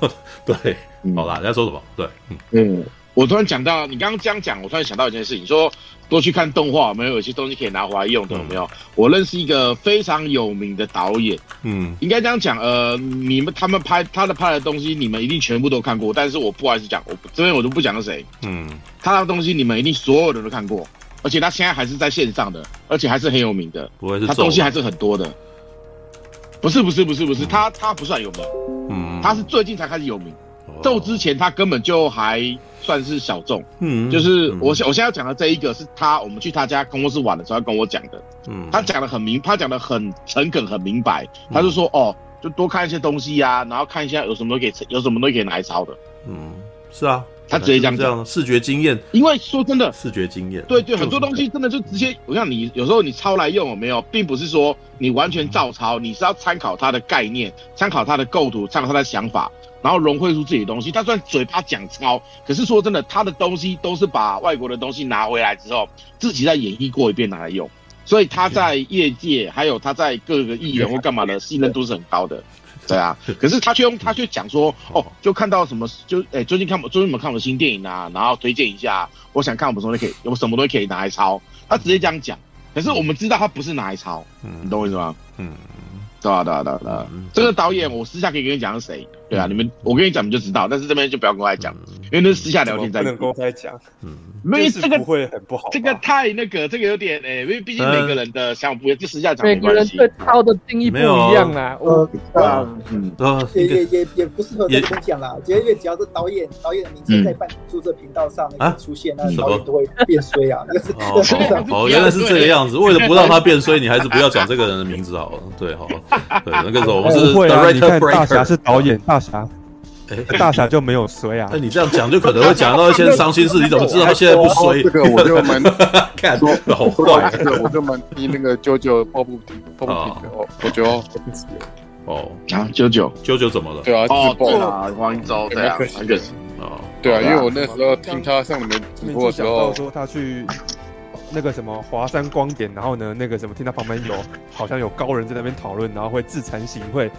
对，好啦，人家说什么？对，嗯，我突然讲到你刚刚这样讲，我突然想到一件事情，说多去看动画，有没有有些东西可以拿回来用的，有没有？我认识一个非常有名的导演，嗯，应该这样讲，呃，你们他们拍他的拍的东西，你们一定全部都看过，但是我不好意思讲，我这边我就不讲是谁，嗯，他的东西你们一定所有人都看过。而且他现在还是在线上的，而且还是很有名的。不会是他东西还是很多的。不是不是不是不是，嗯、他他不算有名，嗯，他是最近才开始有名。咒、哦、之前他根本就还算是小众，嗯，就是我、嗯、我现在要讲的这一个是他，我们去他家工作室玩的时候他跟我讲的，嗯，他讲的很明，他讲的很诚恳很明白，他就说、嗯、哦，就多看一些东西呀、啊，然后看一下有什么都可以有什么都可以拿来抄的，嗯，是啊。他直接讲。这样讲，视觉经验。因为说真的，视觉经验，对对，很多东西真的就直接，我像你有时候你抄来用有没有，并不是说你完全照抄，你是要参考他的概念，参考他的构图，参考他的想法，然后融汇出自己的东西。他虽然嘴巴讲抄，可是说真的，他的东西都是把外国的东西拿回来之后，自己再演绎过一遍拿来用，所以他在业界还有他在各个艺人或干嘛的信任度是很高的。对啊，可是他却用他却讲说，哦，就看到什么，就哎，最近看最近有没有看我的新电影啊？然后推荐一下，我想看我们什么都可以，有什么都可以拿来抄。他直接这样讲，可是我们知道他不是拿来抄，嗯，你懂我意思吗？嗯，对啊，对啊，对啊，对啊。这个导演我私下可以跟你讲是谁。对啊，你们我跟你讲你就知道，但是这边就不要跟我讲，因为那是私下聊天，在不能公开讲。嗯，因为这个不会很不好，这个太那个，这个有点诶，因为毕竟每个人的想法不一样，就私下讲没关系。每个人对抄的定义不一样啊，我啊，嗯，也也也也不适合在分享啦，因为只要是导演导演的名字在办注册频道上出现，那导演都会变衰啊。那是哦，原来是这个样子。为了不让他变衰，你还是不要讲这个人的名字好了。对，好，对，那个时候我们是 director breaker。他是导演大侠，哎，大侠就没有衰啊？那你这样讲就可能会讲到一些伤心事。你怎么知道他现在不衰？这个我就蛮看说好坏，这个我就蛮听那个啾啾抱不平，抱不平的哦。我觉得哦，啊，啾啾，啾啾怎么了？对啊，哦，对啊，黄一舟对啊，很可惜啊。对啊，因为我那时候听他上你们直播的时候，说他去。那个什么华山光点，然后呢，那个什么听到旁边有好像有高人在那边讨论，然后会自惭形秽。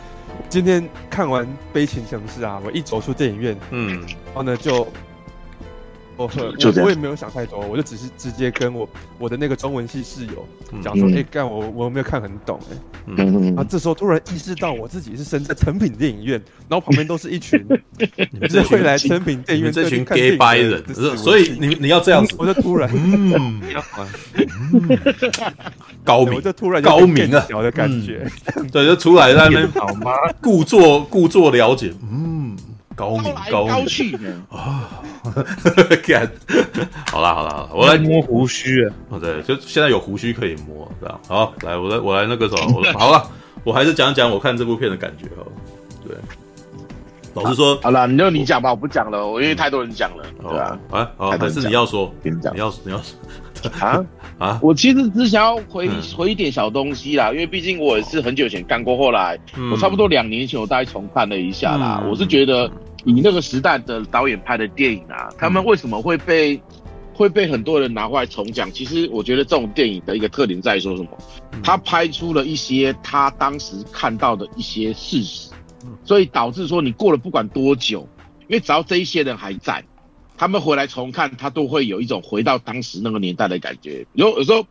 今天看完《悲情城市》啊，我一走出电影院，嗯，然后呢就。我我我也没有想太多，我就只是直接跟我我的那个中文系室友讲说，哎，干我我没有看很懂，哎，嗯，啊，这时候突然意识到我自己是身在成品电影院，然后旁边都是一群，是会来成品电影院这群 gay 掰人，所以你你要这样子，我就突然，嗯，高明，我就突然高明啊，的感觉，对，就出来在那边好吗？故作故作了解，嗯。高明高高去啊！干，好啦好啦，我来摸胡须。哦，对，就现在有胡须可以摸，这样好。来，我来我来那个什么，我 好了，我还是讲讲我看这部片的感觉哈。对，老实说，好了，你就你讲吧，我不讲了，我因为太多人讲了，对吧？啊，还是你要说，你讲，你要你要说啊啊！我其实只想要回回一点小东西啦，因为毕竟我也是很久以前看过，后来我差不多两年前我大概重看了一下啦，我是觉得。以那个时代的导演拍的电影啊，他们为什么会被、嗯、会被很多人拿过来重讲？其实我觉得这种电影的一个特点在于说什么？他拍出了一些他当时看到的一些事实，所以导致说你过了不管多久，因为只要这一些人还在，他们回来重看，他都会有一种回到当时那个年代的感觉。有有时候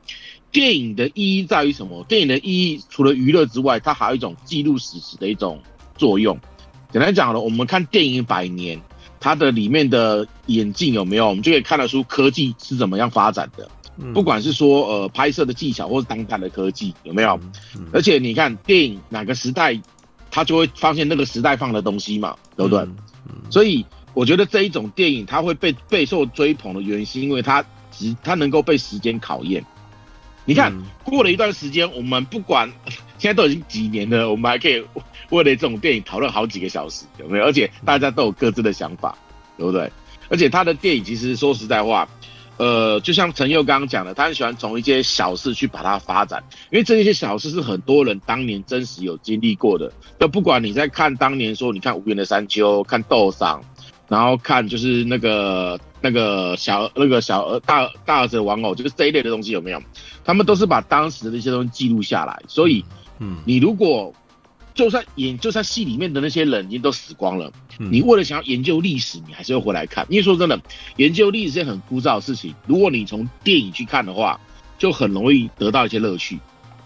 电影的意义在于什么？电影的意义除了娱乐之外，它还有一种记录史实的一种作用。简单讲了，我们看电影百年，它的里面的演进有没有，我们就可以看得出科技是怎么样发展的。不管是说呃拍摄的技巧，或是当代的科技有没有。而且你看电影哪个时代，它就会发现那个时代放的东西嘛，对不对？所以我觉得这一种电影它会被备受追捧的原因，是因为它只它能够被时间考验。你看过了一段时间，我们不管。现在都已经几年了，我们还可以为了这种电影讨论好几个小时，有没有？而且大家都有各自的想法，对不对？而且他的电影其实说实在话，呃，就像陈佑刚刚讲的，他很喜欢从一些小事去把它发展，因为这些小事是很多人当年真实有经历过的。就不管你在看当年说，你看《无边的山丘》，看《斗桑》，然后看就是那个那个小那个小儿大大儿子玩偶，就是这一类的东西有没有？他们都是把当时的那些东西记录下来，所以，嗯，你如果就算演，就算戏里面的那些人已经都死光了，嗯，你为了想要研究历史，你还是会回来看。因为说真的，研究历史是很枯燥的事情。如果你从电影去看的话，就很容易得到一些乐趣，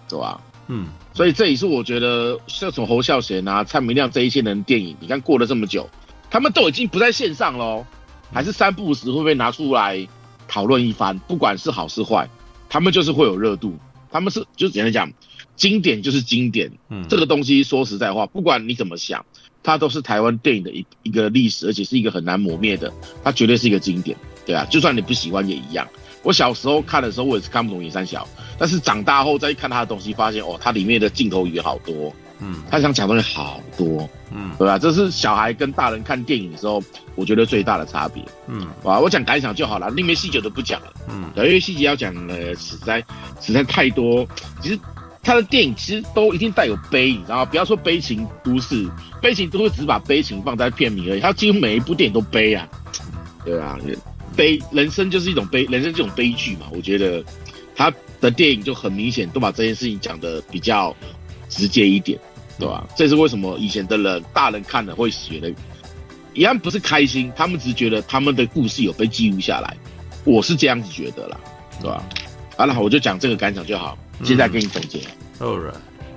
对吧？嗯，所以这也是我觉得，像从侯孝贤啊、蔡明亮这一些人的电影，你看过了这么久，他们都已经不在线上喽，还是三不五时会不会拿出来讨论一番？不管是好是坏。他们就是会有热度，他们是就简单讲，经典就是经典。嗯，这个东西说实在话，不管你怎么想，它都是台湾电影的一一个历史，而且是一个很难磨灭的，它绝对是一个经典，对啊，就算你不喜欢也一样。我小时候看的时候，我也是看不懂野三小，但是长大后再看他的东西，发现哦，它里面的镜头语言好多。嗯，他想讲东西好多，嗯，对吧？这是小孩跟大人看电影的时候，我觉得最大的差别。嗯，啊，我讲感想就好了，里面细节都不讲了。嗯，因为细节要讲的实在实在太多。其实他的电影其实都一定带有悲，你知道吗？不要说悲情都市，悲情都市只把悲情放在片名而已。他几乎每一部电影都悲啊，对啊，悲，人生就是一种悲，人生这种悲剧嘛。我觉得他的电影就很明显，都把这件事情讲得比较直接一点。对吧？这是为什么以前的人大人看了会觉得，一样不是开心，他们只是觉得他们的故事有被记录下来。我是这样子觉得啦，对吧？好了，我就讲这个感想就好，接下来给你总结。All right，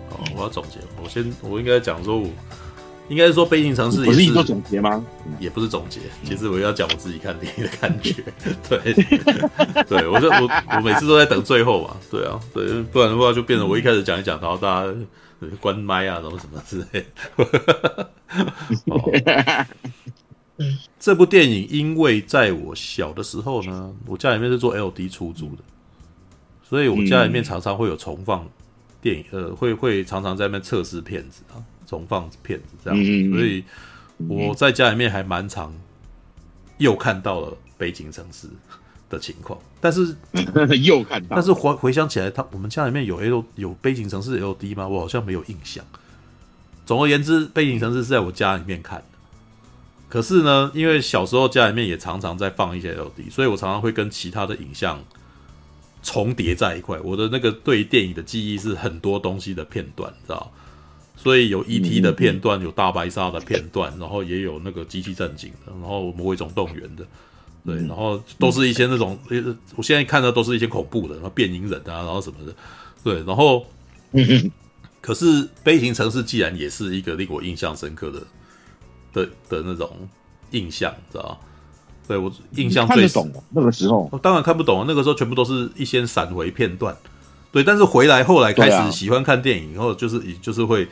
哦，我要总结，我先，我应该讲说我，应该是说《悲情城市》也是，我是你做总结吗？也不是总结，其实我要讲我自己看电影的感觉。对，对我就我我每次都在等最后嘛，对啊，对，不然的话就变成我一开始讲一讲，然后大家。关麦啊，然后什么之类的。哦，这部电影因为在我小的时候呢，我家里面是做 LD 出租的，所以我家里面常常会有重放电影，呃，会会常常在那边测试片子啊，重放片子这样子，所以我在家里面还蛮常又看到了《悲情城市》的情况，但是 又看到，但是回回想起来，他我们家里面有 L 有背景城市 LD 吗？我好像没有印象。总而言之，背景城市是在我家里面看的。可是呢，因为小时候家里面也常常在放一些 LD，所以我常常会跟其他的影像重叠在一块。我的那个对电影的记忆是很多东西的片段，知道？所以有 ET 的片段，有大白鲨的片段，然后也有那个机器战警的，然后魔鬼总动员的。对，然后都是一些那种，嗯、我现在看的都是一些恐怖的，然后变形人啊，然后什么的。对，然后，嗯、可是《悲情城市》既然也是一个令我印象深刻的的的那种印象，知道吧？对我印象最懂那个时候，我当然看不懂啊。那个时候全部都是一些闪回片段。对，但是回来后来开始喜欢看电影以后，就是就是会，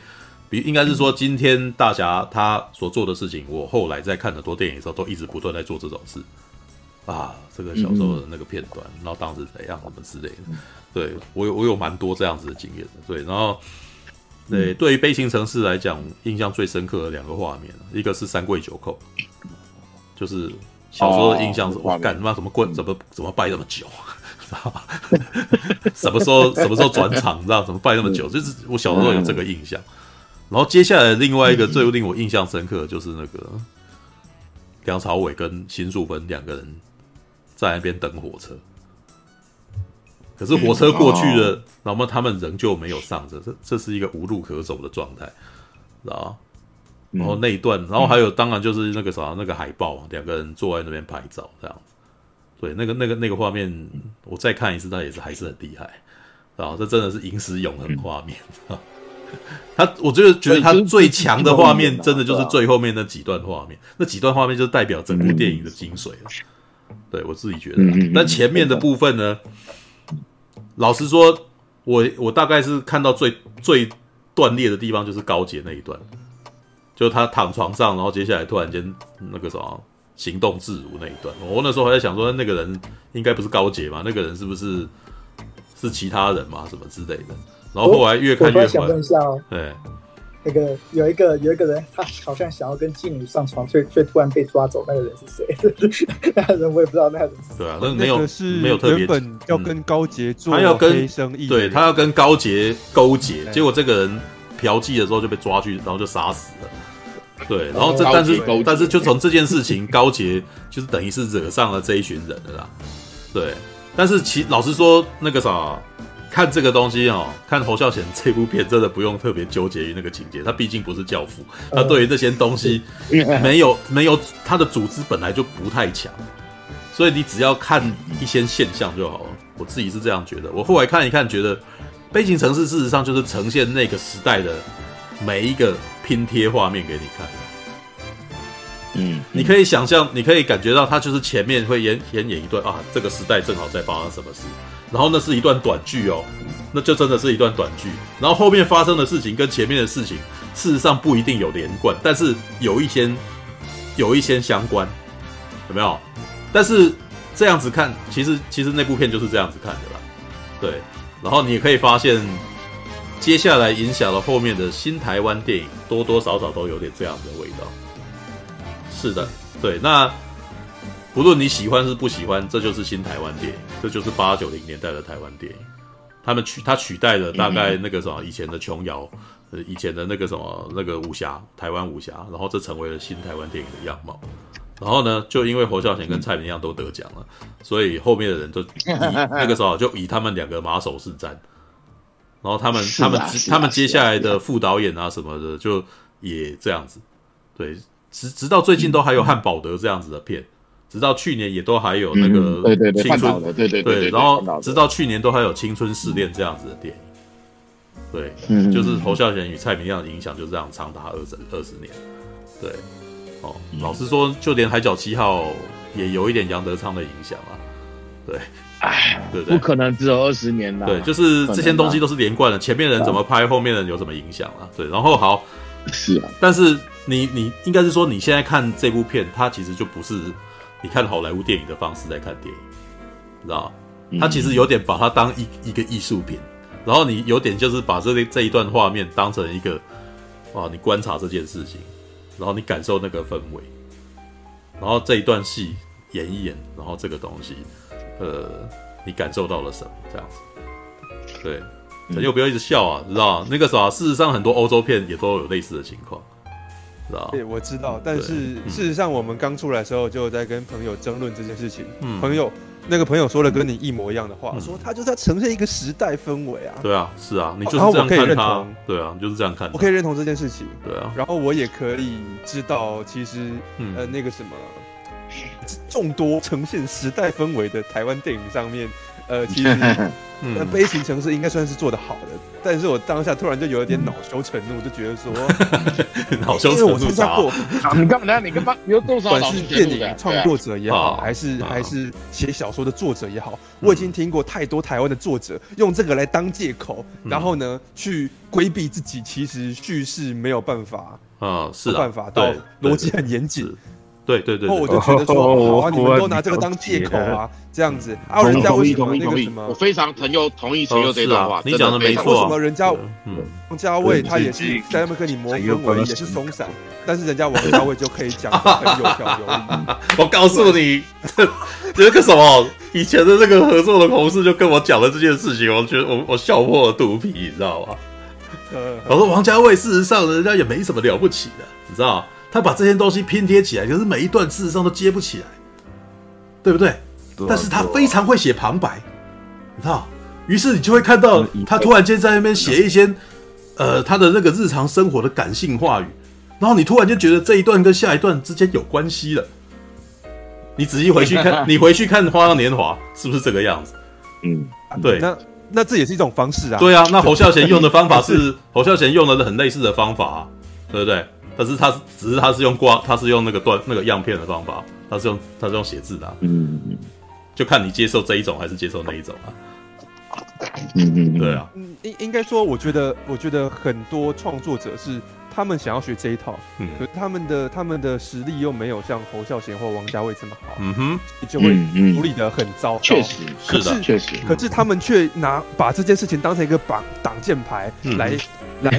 比应该是说今天大侠他所做的事情，我后来在看很多电影的时候，都一直不断在做这种事。啊，这个小时候的那个片段，嗯、然后当时怎样什么之类的，对我有我有蛮多这样子的经验的，对，然后对、嗯、对于悲情城市来讲，印象最深刻的两个画面，一个是三跪九叩，就是小时候的印象是，我干他妈怎么跪怎么怎么拜那么久，知道吧？什么时候什么时候转场，你知道怎么拜那么久？就是我小时候有这个印象，然后接下来另外一个最令我印象深刻的就是那个梁朝伟跟辛素芬两个人。在那边等火车，可是火车过去了，嗯、然后他们仍旧没有上车，这这是一个无路可走的状态，知道吗？然后那一段，然后还有当然就是那个啥，那个海报，两个人坐在那边拍照这样子，对，那个那个那个画面，我再看一次，他也是还是很厉害，然后这真的是影史永恒画面。嗯、他我就是觉得他最强的画面，真的就是最后面那几段画面，那几段画面就代表整部电影的精髓了。对我自己觉得，那前面的部分呢？老实说，我我大概是看到最最断裂的地方，就是高杰那一段，就他躺床上，然后接下来突然间那个什么行动自如那一段。我那时候还在想说，那个人应该不是高杰嘛？那个人是不是是其他人嘛？什么之类的？然后后来越看越想问一下哦，对，那个有一个有一个人，他好像想要跟妓女上床，却却突然被抓走，那个人是谁？那个人我也不知道，那个人是谁。对啊，那没有是没有特别，原本要跟高洁做，他要跟生意，对他要跟高杰勾结，结果这个人嫖妓的时候就被抓去，然后就杀死了。对，然后这但是但是就从这件事情，高杰就是等于是惹上了这一群人了啦。对，但是其老实说，那个啥，看这个东西哦，看侯孝贤这部片，真的不用特别纠结于那个情节，他毕竟不是教父，他对于这些东西没有没有他的组织本来就不太强，所以你只要看一些现象就好了。我自己是这样觉得，我后来看一看，觉得《悲情城市》事实上就是呈现那个时代的每一个拼贴画面给你看。嗯，你可以想象，你可以感觉到，他就是前面会演演演一段啊，这个时代正好在发生什么事，然后那是一段短剧哦，那就真的是一段短剧，然后后面发生的事情跟前面的事情事实上不一定有连贯，但是有一些有一些相关，有没有？但是这样子看，其实其实那部片就是这样子看的啦，对，然后你也可以发现，接下来影响了后面的新台湾电影，多多少少都有点这样的味道。是的，对，那不论你喜欢是不喜欢，这就是新台湾电影，这就是八九零年代的台湾电影。他们取他取代了大概那个什么以前的琼瑶，呃，以前的那个什么那个武侠，台湾武侠，然后这成为了新台湾电影的样貌。然后呢，就因为侯孝贤跟蔡明亮都得奖了，所以后面的人就以那个时候就以他们两个马首是瞻。然后他们他们他们接下来的副导演啊什么的，就也这样子，对。直直到最近都还有汉堡德这样子的片，直到去年也都还有那个青春，对对对，然后直到去年都还有青春试炼这样子的电影，对，就是侯孝贤与蔡明亮的影响就这样长达二十二十年，对，哦，老实说，就连海角七号也有一点杨德昌的影响啊，对，哎，对对，不可能只有二十年了，对，就是这些东西都是连贯的，前面人怎么拍，后面人有什么影响啊？对，然后好，是啊，但是。你你应该是说，你现在看这部片，它其实就不是你看好莱坞电影的方式在看电影，你知道？它其实有点把它当一一个艺术品，然后你有点就是把这这一段画面当成一个，啊，你观察这件事情，然后你感受那个氛围，然后这一段戏演一演，然后这个东西，呃，你感受到了什么？这样子，对，你又不要一直笑啊，知道？那个啥，事实上很多欧洲片也都有类似的情况。对，我知道，但是事实上，我们刚出来的时候就在跟朋友争论这件事情。嗯，朋友，那个朋友说了跟你一模一样的话，说他就是在呈现一个时代氛围啊。对啊，是啊，你就是这样看他。对啊，就是这样看。我可以认同这件事情。对啊，然后我也可以知道，其实呃，那个什么，众多呈现时代氛围的台湾电影上面，呃，其实。那 悲情城市应该算是做的好的，但是我当下突然就有一点恼羞成怒，就觉得说，恼羞成怒。因为我参加过，你干嘛？你个爸，有多少？不管是电影创作者也好，还是还是写小说的作者也好，我已经听过太多台湾的作者用这个来当借口，然后呢，去规避自己其实叙事没有办法啊，是办法到逻辑很严谨。对对对，然后我就觉得说，好啊，你们都拿这个当借口啊，这样子啊，人家为什么那个什么？我非常同意同意陈佑这段话，你讲的没错。为什么人家王家卫他也是在那边跟你磨氛围，也是松散，但是人家王家卫就可以讲很有条有理。我告诉你，这个什么以前的那个合作的同事就跟我讲了这件事情，我觉得我我笑破了肚皮，你知道吗？我说王家卫事实上人家也没什么了不起的，你知道。他把这些东西拼贴起来，可是每一段事实上都接不起来，对不对？对啊，但是他非常会写旁白，你知道？于是你就会看到他突然间在那边写一些，呃，他的那个日常生活的感性话语，然后你突然就觉得这一段跟下一段之间有关系了。你仔细回去看，你回去看《花样年华》，是不是这个样子？嗯，对。那那这也是一种方式啊。对啊，那侯孝贤用的方法是 侯孝贤用了很类似的方法啊，对不对？但是他只是他是用挂，他是用那个断那个样片的方法，他是用他是用写字的，啊，嗯嗯，就看你接受这一种还是接受那一种啊，嗯嗯，对啊，嗯应应该说，我觉得我觉得很多创作者是他们想要学这一套，嗯，可是他们的他们的实力又没有像侯孝贤或王家卫这么好，嗯哼，就会处理得很糟。确实，是的确实，可是他们却拿把这件事情当成一个挡挡箭牌来。来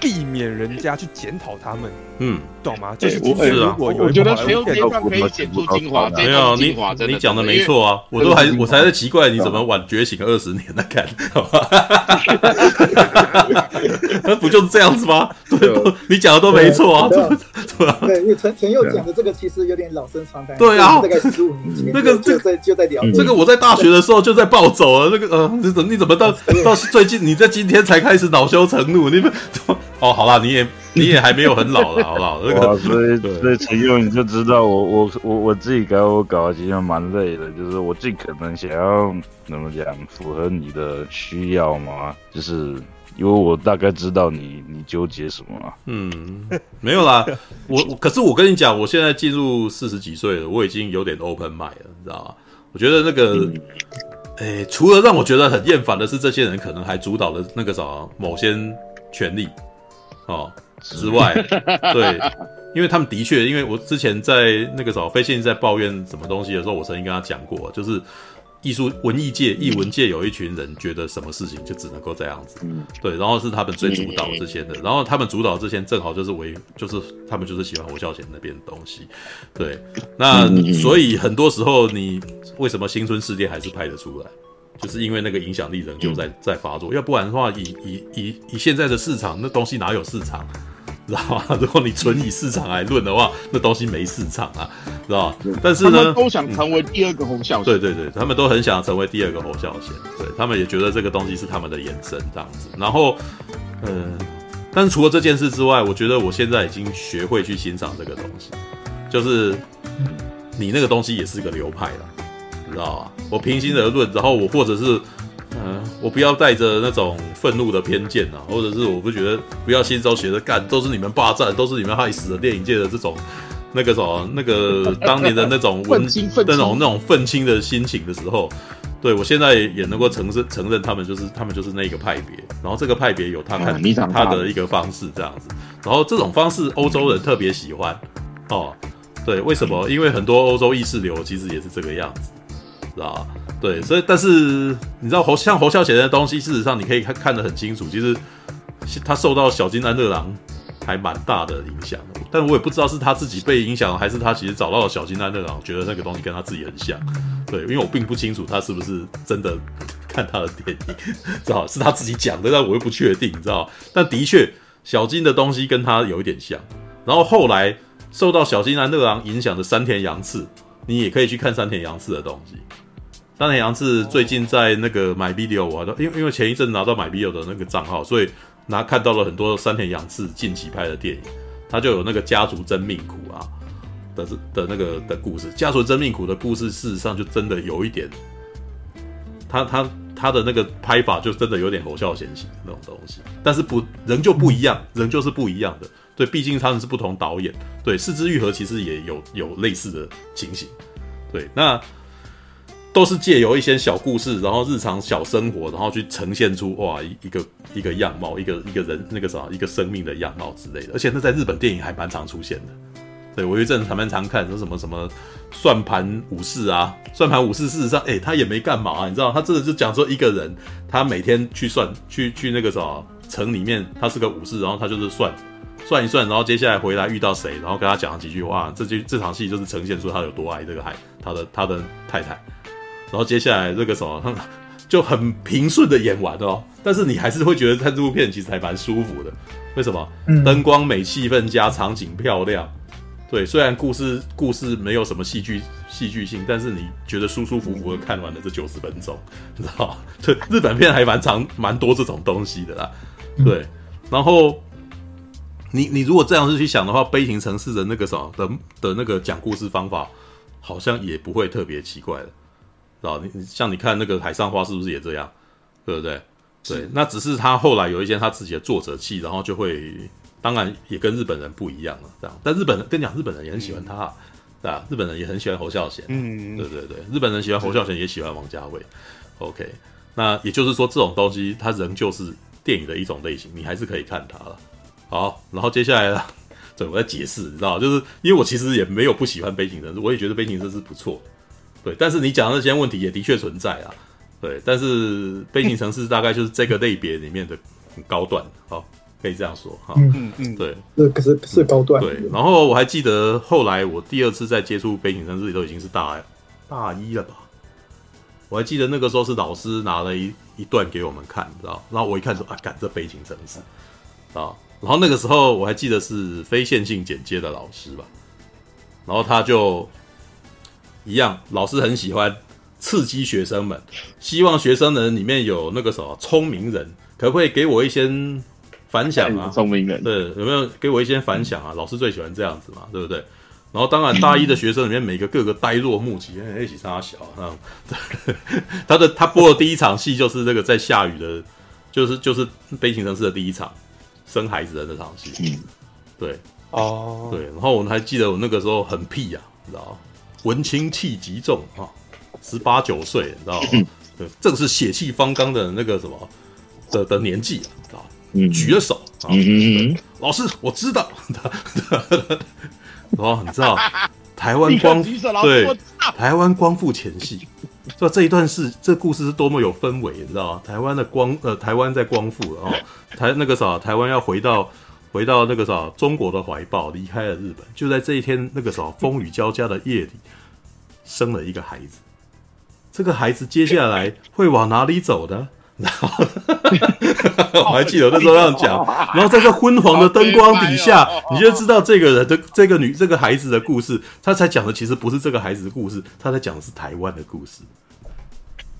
避免人家去检讨他们，嗯，懂吗？就是我如果有，我觉得没有这一段可以剪出精华，没有你你讲的没错啊，我都还我才在奇怪你怎么晚觉醒二十年来看，那不就是这样子吗？对，你讲的都没错啊，对吧？对，因为陈陈佑讲的这个其实有点老生常谈，对啊，大概十五年前，那个就在就在聊这个，我在大学的时候就在暴走了，那个呃，你怎你怎么到 到最近你在今天才开始恼羞成怒，你们哦，好啦，你也你也还没有很老了，好不好？那个，所以所以陈佑你就知道我我我我自己搞我搞的其实蛮累的，就是我尽可能想要怎么讲符合你的需要嘛，就是因为我大概知道你你纠结什么。嗯，没有啦，我我可是我跟你讲，我现在进入四十几岁了，我已经有点 open mind 了，你知道吗？我觉得那个。嗯诶，除了让我觉得很厌烦的是，这些人可能还主导了那个什么某些权利哦之外，对，因为他们的确，因为我之前在那个时候飞信在抱怨什么东西的时候，我曾经跟他讲过，就是艺术文艺界、艺文界有一群人觉得什么事情就只能够这样子，对，然后是他们最主导这些的，然后他们主导这些正好就是为，就是他们就是喜欢侯孝贤那边的东西，对，那所以很多时候你。为什么新春世界还是拍得出来？就是因为那个影响力仍旧在在发作。要不然的话，以以以以现在的市场，那东西哪有市场？知道吗？如果你纯以市场来论的话，那东西没市场啊，知道吧？但是呢，他们都想成为第二个侯孝贤。对对对，他们都很想成为第二个侯孝贤。对，他们也觉得这个东西是他们的延伸这样子。然后，嗯，但是除了这件事之外，我觉得我现在已经学会去欣赏这个东西，就是你那个东西也是个流派了。知道吧？我平心而论，然后我或者是，嗯、呃，我不要带着那种愤怒的偏见啊，或者是我不觉得不要心中学着干，都是你们霸占，都是你们害死了电影界的这种那个什么那个 当年的那种文那种那种愤青的心情的时候，对我现在也能够承认承认他们就是他们就是那个派别，然后这个派别有他看他的一个方式这样子，然后这种方式欧洲人特别喜欢哦，对，为什么？因为很多欧洲意识流其实也是这个样子。知道对，所以但是你知道侯像侯孝贤的东西，事实上你可以看看得很清楚，其实他受到小津安乐郎还蛮大的影响，但我也不知道是他自己被影响，还是他其实找到了小津安乐郎，觉得那个东西跟他自己很像。对，因为我并不清楚他是不是真的 看他的电影，知道是他自己讲的，但我又不确定，你知道？但的确小金的东西跟他有一点像。然后后来受到小金安乐郎影响的山田洋次，你也可以去看山田洋次的东西。山田洋次最近在那个 MyVideo，我因为因为前一阵拿到 MyVideo 的那个账号，所以拿看到了很多山田洋次近期拍的电影，他就有那个家族真命苦啊的的那个的故事，家族真命苦的故事，事实上就真的有一点，他他他的那个拍法就真的有点侯孝贤型的那种东西，但是不仍旧不一样，仍旧是不一样的，对，毕竟他们是不同导演，对，四肢愈合其实也有有类似的情形，对，那。都是借由一些小故事，然后日常小生活，然后去呈现出哇一个一个样貌，一个一个人那个啥一个生命的样貌之类的。而且那在日本电影还蛮常出现的。对，我有一阵子还蛮常看，说什么什么算盘武士啊，算盘武士事实上，哎，他也没干嘛，你知道，他真的就讲说一个人，他每天去算，去去那个啥城里面，他是个武士，然后他就是算算一算，然后接下来回来遇到谁，然后跟他讲了几句话，这句这场戏就是呈现出他有多爱这个海，他的他的太太。然后接下来这个什么 就很平顺的演完哦，但是你还是会觉得看这部片其实还蛮舒服的。为什么？灯光美、气氛佳、场景漂亮。对，虽然故事故事没有什么戏剧戏剧性，但是你觉得舒舒服服的看完了这九十分钟，你知道？对，日本片还蛮长蛮多这种东西的啦。对，然后你你如果这样子去想的话，《悲情城市》的那个什么的的那个讲故事方法，好像也不会特别奇怪的。啊，你你像你看那个海上花是不是也这样，对不对？对，那只是他后来有一些他自己的作者气，然后就会，当然也跟日本人不一样了，这样。但日本人跟你讲，日本人也很喜欢他，啊、对吧？日本人也很喜欢侯孝贤，嗯，对对对，日本人喜欢侯孝贤，也喜欢王家卫。OK，那也就是说，这种东西它仍旧是电影的一种类型，你还是可以看它了。好，然后接下来呢，对，我在解释，你知道，就是因为我其实也没有不喜欢悲情城市，我也觉得悲情城市不错，对。但是你讲的那些问题也的确存在啊，对。但是背景城市大概就是这个类别里面的很高段，好，可以这样说哈。嗯嗯，对，那可是是高段。对。然后我还记得后来我第二次在接触悲情城市，都已经是大大一了吧。我还记得那个时候是老师拿了一一段给我们看，你知道？然后我一看说啊，干这背景城市啊！然后那个时候我还记得是非线性剪接的老师吧，然后他就一样，老师很喜欢刺激学生们，希望学生们里面有那个什么聪明人，可不可以给我一些反响啊？聪明人，对，有没有给我一些反响啊？老师最喜欢这样子嘛，对不对？然后，当然，大一的学生里面每个个个呆若木鸡，一起杀小啊。他的他播的第一场戏就是这个在下雨的，就是就是悲情城市的第一场生孩子的那场戏。嗯，对，哦，对。然后我们还记得我那个时候很屁呀、啊，你知道吗？文青气极重哈，十八九岁，你知道吗？对，正是血气方刚的那个什么的的年纪啊，举了手啊，老师，我知道。哦，你知道台湾光 对台湾光复前夕，说这一段是这故事是多么有氛围，你知道吗？台湾的光呃，台湾在光复了啊，台那个啥，台湾要回到回到那个啥中国的怀抱，离开了日本。就在这一天那个啥风雨交加的夜里，生了一个孩子。这个孩子接下来会往哪里走呢？然后，我还记得那时候这样讲。然后在这昏黄的灯光底下，你就知道这个人的这个女这个孩子的故事。他才讲的其实不是这个孩子的故事，他在讲的是台湾的故事。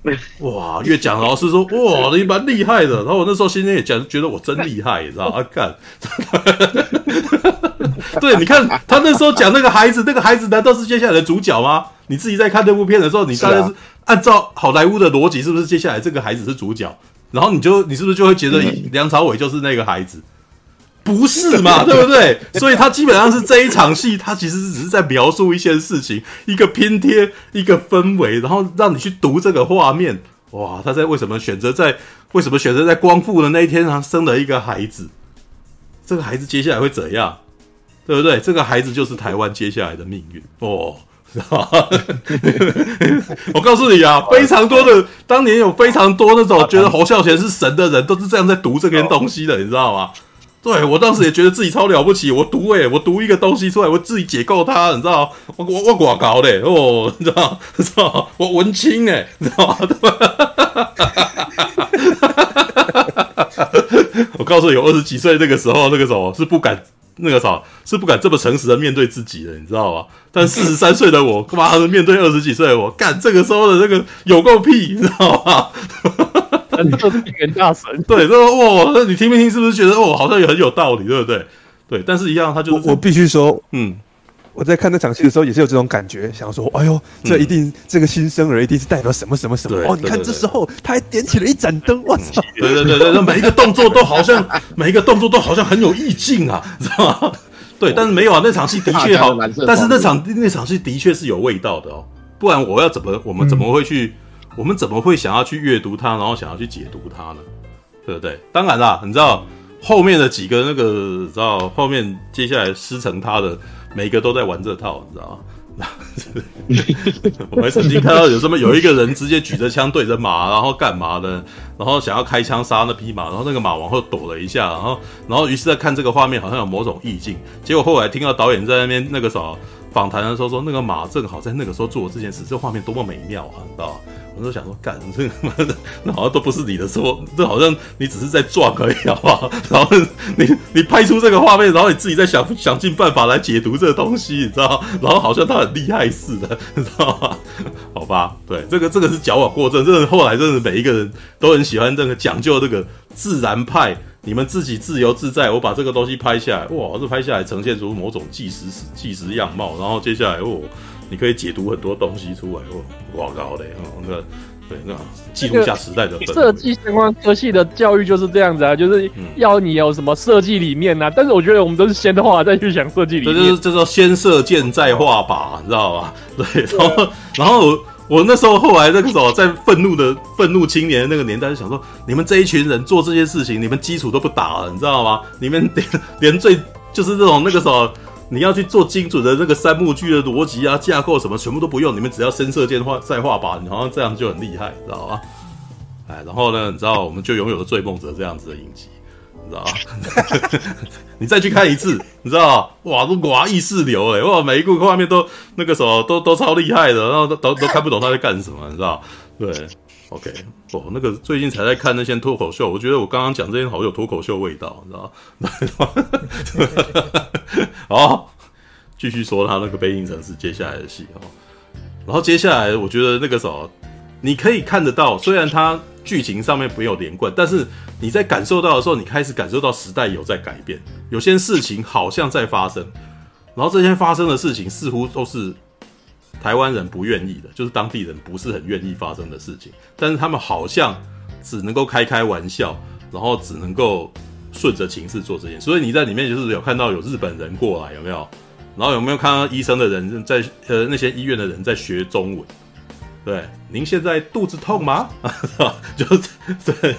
哇，越讲老师说哇，你蛮厉害的。然后我那时候心里也讲，觉得我真厉害，你知道吗？干，对，你看他那时候讲那个孩子，那个孩子难道是接下来的主角吗？你自己在看这部片的时候，你大概是。按照好莱坞的逻辑，是不是接下来这个孩子是主角？然后你就你是不是就会觉得梁朝伟就是那个孩子？不是嘛？对不对？所以他基本上是这一场戏，他其实只是在描述一些事情，一个拼贴，一个氛围，然后让你去读这个画面。哇，他在为什么选择在为什么选择在光复的那一天上生了一个孩子？这个孩子接下来会怎样？对不对？这个孩子就是台湾接下来的命运哦。我告诉你啊，非常多的当年有非常多那种觉得侯孝贤是神的人，都是这样在读这篇东西的，你知道吗？对，我当时也觉得自己超了不起，我读诶、欸，我读一个东西出来，我自己解构它，你知道我我我寡高嘞哦，你知道？知道？我文青诶、欸，你知道吗？我告诉你，我二十几岁那个时候，那个时候是不敢。那个啥是不敢这么诚实的面对自己的，你知道吗？但四十三岁的我，妈的面对二十几岁的我？干这个时候的那个有够屁，你知道吗？你就是语言大神，对，说哇，那你听没听？是不是觉得哦，好像也很有道理，对不对？对，但是一样，他就我，我必须说，嗯。我在看那场戏的时候，也是有这种感觉，想说：“哎呦，这一定、嗯、这个新生儿一定是代表什么什么什么哦！你看这时候他还点起了一盏灯，我操！对对对对，每一个动作都好像每一个动作都好像很有意境啊，知道吗？对，但是没有啊，那场戏的确好，但是那场那场戏的确是有味道的哦，不然我要怎么我们怎么会去、嗯、我们怎么会想要去阅读它，然后想要去解读它呢？对不对？当然啦，你知道后面的几个那个，你知道后面接下来师承他的。每个都在玩这套，你知道吗？我还曾经看到有什么有一个人直接举着枪对着马，然后干嘛的？然后想要开枪杀那匹马，然后那个马往后躲了一下，然后然后于是在看这个画面，好像有某种意境。结果后来听到导演在那边那个什么访谈的时候说，那个马正好在那个时候做这件事，这画面多么美妙啊，你知道？我就想说，干这个妈的，那好像都不是你的错，这好像你只是在撞而已，好不好？然后你你拍出这个画面，然后你自己在想想尽办法来解读这个东西，你知道？然后好像他很厉害似的，你知道吗？好吧，对，这个这个是矫枉过正，这个后来真的每一个人都很喜欢这个讲究这个自然派，你们自己自由自在，我把这个东西拍下来，哇，这拍下来呈现出某种纪实纪实样貌，然后接下来哦。你可以解读很多东西出来哦，哇高的，哦，那对，那记录下时代的设计相关科系的教育就是这样子啊，就是要你有什么设计理念呐、啊。但是我觉得我们都是先画再去想设计理念，这就是这叫先射箭再画靶，你知道吧？对，然后然后我我那时候后来那个时候在愤怒的愤怒青年那个年代，就想说，你们这一群人做这些事情，你们基础都不打了，你知道吗？你们连 连最就是这种那个时候你要去做精准的那个三幕剧的逻辑啊、架构什么，全部都不用，你们只要深色键画再画靶，你好像这样就很厉害，知道吗？哎，然后呢，你知道我们就拥有了《追梦者》这样子的影集。你知道吗？你再去看一次，你知道？哇，都哇意识流哎，哇，每一个画面都那个什么，都都超厉害的，然后都都都看不懂他在干什么，你知道？对，OK，哦，那个最近才在看那些脱口秀，我觉得我刚刚讲这些好有脱口秀味道，你知道吗？好，继续说他那个《悲情城市》接下来的戏哦，然后接下来我觉得那个什么，你可以看得到，虽然他。剧情上面没有连贯，但是你在感受到的时候，你开始感受到时代有在改变，有些事情好像在发生，然后这些发生的事情似乎都是台湾人不愿意的，就是当地人不是很愿意发生的事情，但是他们好像只能够开开玩笑，然后只能够顺着情势做这件事。所以你在里面就是有看到有日本人过来，有没有？然后有没有看到医生的人在呃那些医院的人在学中文？对，您现在肚子痛吗？就是对，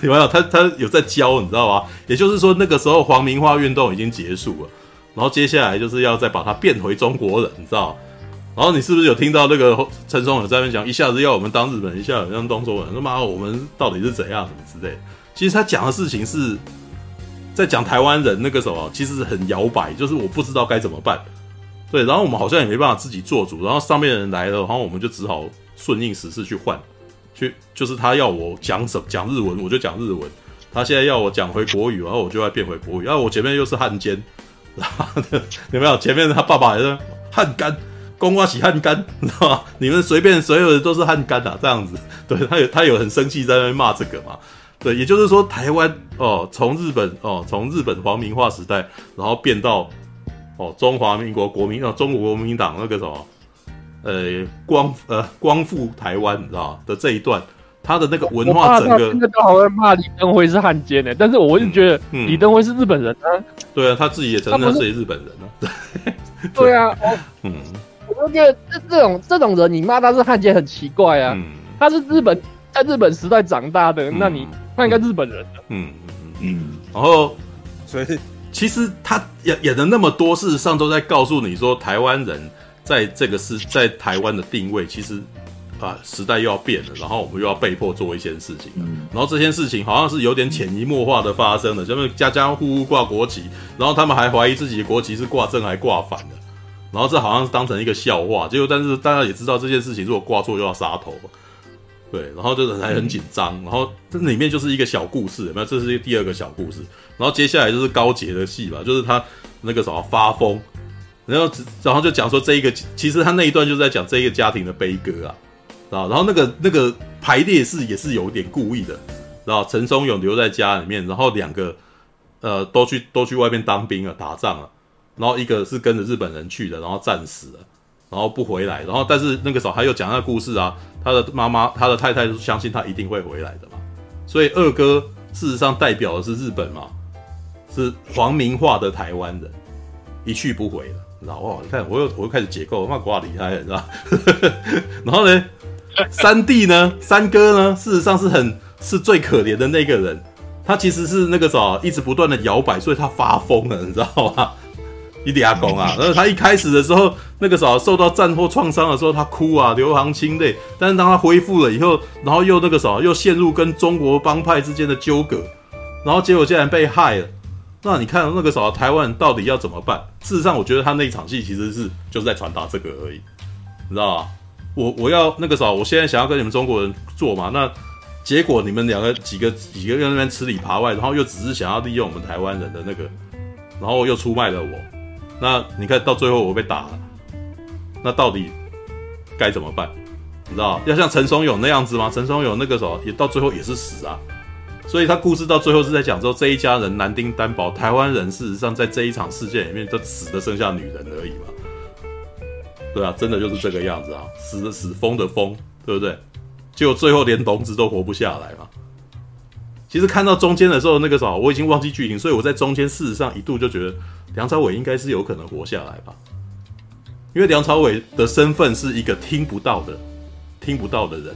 有没有？他他有在教，你知道吗？也就是说，那个时候皇民化运动已经结束了，然后接下来就是要再把它变回中国人，你知道？然后你是不是有听到那个陈松勇在那边讲，一下子要我们当日本人，一下子要当中国人，他妈我们到底是怎样什么之类？其实他讲的事情是在讲台湾人那个什么，其实很摇摆，就是我不知道该怎么办。对，然后我们好像也没办法自己做主，然后上面的人来了，然后我们就只好顺应时势去换，去就是他要我讲什么讲日文，我就讲日文；他现在要我讲回国语，然后我就要变回国语。然后我前面又是汉奸，然后有没有？前面他爸爸也是汉奸，公瓜洗汉奸，你知道吗？你们随便所有的都是汉奸啊，这样子。对，他有他有很生气在那边骂这个嘛？对，也就是说台湾哦，从日本哦，从日本皇民化时代，然后变到。哦，中华民国国民哦，中国国民党那个什么，呃，光呃光复台湾，你知道的这一段，他的那个文化整个，都好像骂李登辉是汉奸呢，但是我就觉得李登辉是日本人啊。嗯、对啊，他自己也承认他自己日本人啊。对，对啊，嗯，我就觉得这这种这种人，你骂他是汉奸很奇怪啊。嗯、他是日本在日本时代长大的，嗯、那你他应该日本人的。嗯嗯嗯，然后所以。其实他演演的那么多，事实上都在告诉你说，台湾人在这个是在台湾的定位，其实啊时代又要变了，然后我们又要被迫做一些事情，然后这件事情好像是有点潜移默化的发生了，就是家家户户挂国旗，然后他们还怀疑自己的国旗是挂正还挂反的，然后这好像是当成一个笑话，结果但是大家也知道这件事情如果挂错就要杀头。对，然后就是还很紧张，然后这里面就是一个小故事，那？这是第二个小故事，然后接下来就是高捷的戏吧，就是他那个什么发疯，然后然后就讲说这一个，其实他那一段就是在讲这一个家庭的悲歌啊，啊，然后那个那个排列是也是有点故意的，然后陈松勇留在家里面，然后两个呃都去都去外面当兵了，打仗了，然后一个是跟着日本人去的，然后战死了。然后不回来，然后但是那个时候他又讲那个故事啊，他的妈妈、他的太太是相信他一定会回来的嘛，所以二哥事实上代表的是日本嘛，是皇民化的台湾人，一去不回了，然后哇，你看我又我又开始解构，那瓜厉害了，是吧？然后呢，三弟呢，三哥呢，事实上是很是最可怜的那个人，他其实是那个时候一直不断的摇摆，所以他发疯了，你知道吗？伊迪亚公啊，然后 他一开始的时候，那个时候受到战祸创伤的时候，他哭啊，流行清泪。但是当他恢复了以后，然后又那个时候又陷入跟中国帮派之间的纠葛，然后结果竟然被害了。那你看那个时候台湾到底要怎么办？事实上，我觉得他那一场戏其实是就是在传达这个而已，你知道吗？我我要那个时候，我现在想要跟你们中国人做嘛，那结果你们两个几个几个在那边吃里扒外，然后又只是想要利用我们台湾人的那个，然后又出卖了我。那你看到最后我被打了，那到底该怎么办？你知道要像陈松勇那样子吗？陈松勇那个时候也到最后也是死啊，所以他故事到最后是在讲说这一家人男丁单薄，台湾人事实上在这一场事件里面都死的剩下女人而已嘛。对啊，真的就是这个样子啊，死的死，疯的疯，对不对？结果最后连笼子都活不下来嘛。其实看到中间的时候，那个时候我已经忘记剧情，所以我在中间事实上一度就觉得梁朝伟应该是有可能活下来吧，因为梁朝伟的身份是一个听不到的听不到的人，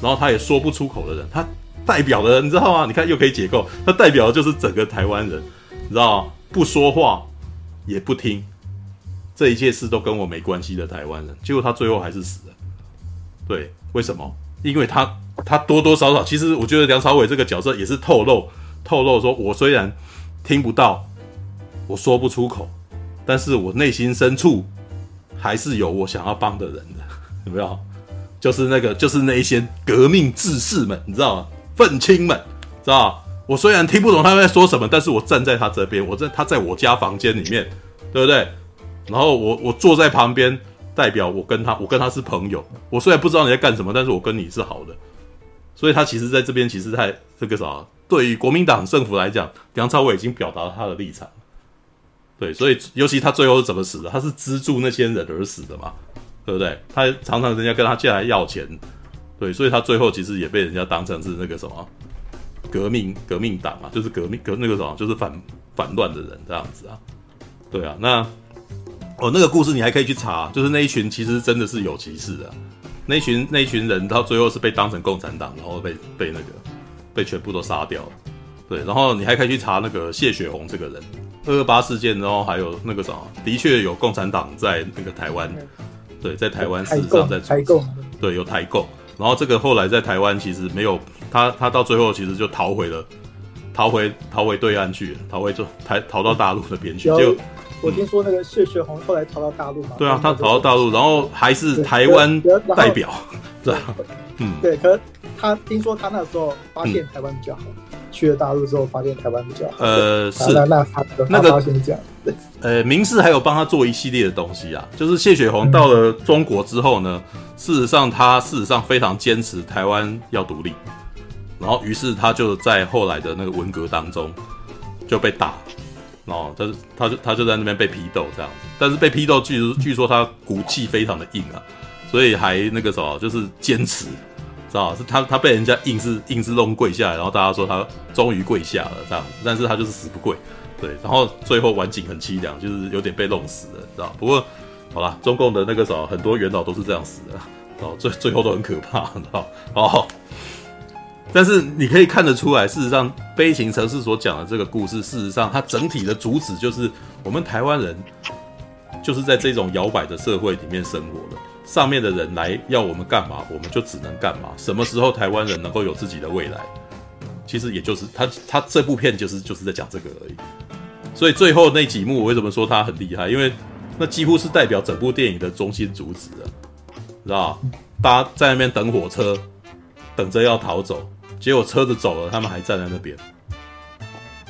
然后他也说不出口的人，他代表的你知道吗？你看又可以解构，他代表的就是整个台湾人，你知道？不说话也不听，这一切事都跟我没关系的台湾人，结果他最后还是死了。对，为什么？因为他他多多少少，其实我觉得梁朝伟这个角色也是透露透露说，我虽然听不到，我说不出口，但是我内心深处还是有我想要帮的人的，有没有？就是那个，就是那一些革命志士们，你知道吗？愤青们，知道？我虽然听不懂他们在说什么，但是我站在他这边，我在他在我家房间里面，对不对？然后我我坐在旁边。代表我跟他，我跟他是朋友。我虽然不知道你在干什么，但是我跟你是好的。所以他其实在这边，其实在这个啥，对于国民党政府来讲，梁朝伟已经表达了他的立场。对，所以尤其他最后是怎么死的？他是资助那些人而死的嘛，对不对？他常常人家跟他借来要钱，对，所以他最后其实也被人家当成是那个什么革命革命党啊，就是革命革那个什么，就是反反乱的人这样子啊。对啊，那。哦，那个故事你还可以去查，就是那一群其实真的是有歧视的，那一群那一群人到最后是被当成共产党，然后被被那个被全部都杀掉了。对，然后你还可以去查那个谢雪红这个人，二二八事件，然后还有那个什么，的确有共产党在那个台湾，对，在台湾事实上在台共，对，有台共，然后这个后来在台湾其实没有他，他到最后其实就逃回了，逃回逃回对岸去了，逃回就台逃到大陆那边去就。我听说那个谢雪红后来逃到大陆嘛？对啊，他逃到大陆，然后还是台湾代表，对啊，嗯，对。可是他听说他那时候发现台湾比较好，去了大陆之后发现台湾比较好。呃，是那那他那个先讲，呃，明世还有帮他做一系列的东西啊，就是谢雪红到了中国之后呢，事实上他事实上非常坚持台湾要独立，然后于是他就在后来的那个文革当中就被打。哦，他他就他就在那边被批斗这样子，但是被批斗据据说他骨气非常的硬啊，所以还那个什么，就是坚持，知道是他他被人家硬是硬是弄跪下来，然后大家说他终于跪下了这样子，但是他就是死不跪，对，然后最后晚景很凄凉，就是有点被弄死了，知道？不过好了，中共的那个什么，很多元老都是这样死的，哦，最最后都很可怕，知道？哦。但是你可以看得出来，事实上，悲情城市所讲的这个故事，事实上它整体的主旨就是，我们台湾人就是在这种摇摆的社会里面生活的。上面的人来要我们干嘛，我们就只能干嘛。什么时候台湾人能够有自己的未来，其实也就是他他这部片就是就是在讲这个而已。所以最后那几幕，我为什么说他很厉害？因为那几乎是代表整部电影的中心主旨啊，知道？大家在那边等火车，等着要逃走。结果车子走了，他们还站在那边，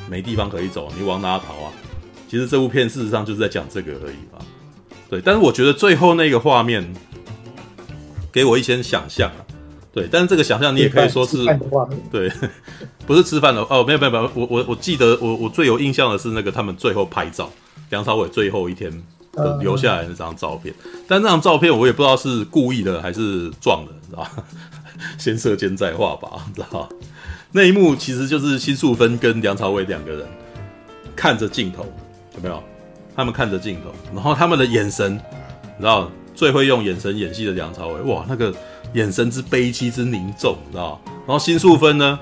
没地方可以走，你往哪逃啊？其实这部片事实上就是在讲这个而已吧。对，但是我觉得最后那个画面给我一些想象啊。对，但是这个想象你也可以说是对，不是吃饭的哦，没有没有没有，我我我记得我我最有印象的是那个他们最后拍照，梁朝伟最后一天留下来那张照片，但那张照片我也不知道是故意的还是撞的，你知道吧？先射箭再画吧，知道那一幕其实就是辛素芬跟梁朝伟两个人看着镜头，有没有？他们看着镜头，然后他们的眼神，你知道最会用眼神演戏的梁朝伟，哇，那个眼神之悲戚之凝重，你知道？然后辛素芬呢，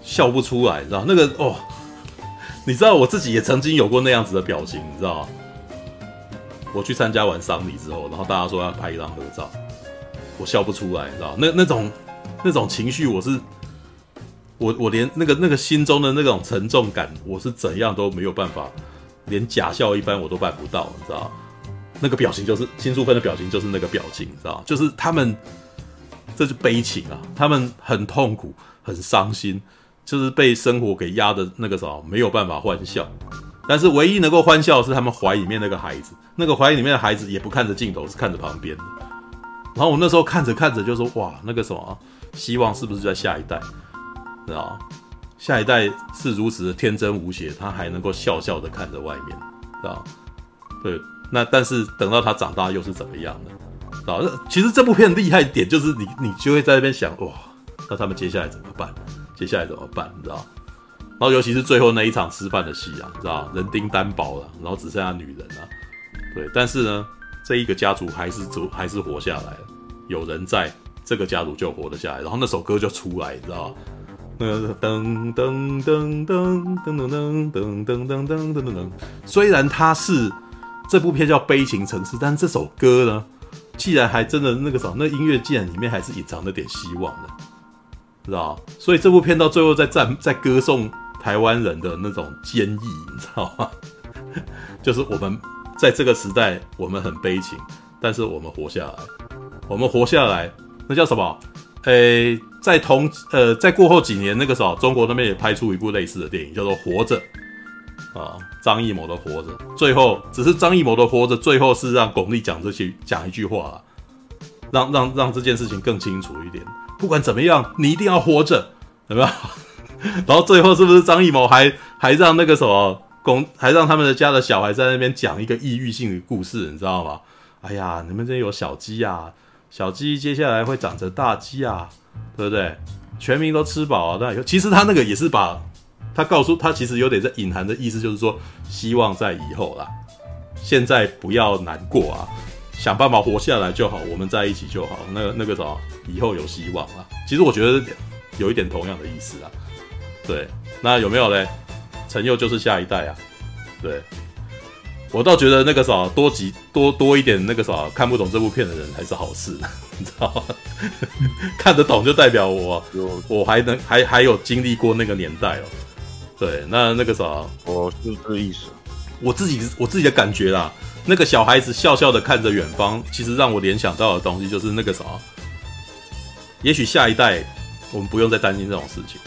笑不出来，你知道？那个哦，你知道我自己也曾经有过那样子的表情，你知道？我去参加完丧礼之后，然后大家说要拍一张合照。我笑不出来，你知道那那种那种情绪，我是我我连那个那个心中的那种沉重感，我是怎样都没有办法，连假笑一般我都办不到，你知道那个表情就是辛素芬的表情，就是那个表情，你知道就是他们这是悲情啊，他们很痛苦，很伤心，就是被生活给压的那个什么，没有办法欢笑。但是唯一能够欢笑的是他们怀里面那个孩子，那个怀里面的孩子也不看着镜头，是看着旁边的。然后我那时候看着看着就说哇，那个什么，希望是不是在下一代，知道下一代是如此的天真无邪，他还能够笑笑的看着外面，知道对，那但是等到他长大又是怎么样的？知道其实这部片厉害点就是你你就会在那边想哇，那他们接下来怎么办？接下来怎么办？你知道？然后尤其是最后那一场吃饭的戏啊，你知道人丁单薄了，然后只剩下女人了，对，但是呢。这一个家族还是走，还是活下来了，有人在，这个家族就活了下来。然后那首歌就出来，你知道吗？那个噔噔噔噔噔噔噔噔噔噔噔噔噔。虽然它是这部片叫《悲情城市》，但这首歌呢，既然还真的那个什么，那音乐竟然里面还是隐藏了点希望的，知道？所以这部片到最后在赞在歌颂台湾人的那种坚毅，你知道吗？就是我们在这个时代，我们很悲情，但是我们活下来，我们活下来，那叫什么？诶，在同呃，在过后几年，那个时候，中国那边也拍出一部类似的电影，叫做《活着》啊，张艺谋的《活着》。最后，只是张艺谋的《活着》，最后是让巩俐讲这些讲一句话啊，让让让这件事情更清楚一点。不管怎么样，你一定要活着，有没有？然后最后是不是张艺谋还还让那个什么公，还让他们的家的小孩在那边讲一个抑郁性的故事，你知道吗？哎呀，你们这有小鸡啊！小鸡接下来会长成大鸡啊，对不对？全民都吃饱啊！但其实他那个也是把，他告诉他其实有点在隐含的意思，就是说希望在以后啦，现在不要难过啊，想办法活下来就好，我们在一起就好。那个那个什么，以后有希望啊。其实我觉得有一点同样的意思啊。对，那有没有嘞？陈佑就是下一代啊，对。我倒觉得那个啥，多几多多一点那个啥，看不懂这部片的人还是好事，你知道吗？看得懂就代表我我还能还还有经历过那个年代哦。对，那那个啥，我是这个意思。我自己我自己的感觉啦，那个小孩子笑笑的看着远方，其实让我联想到的东西就是那个啥，也许下一代我们不用再担心这种事情，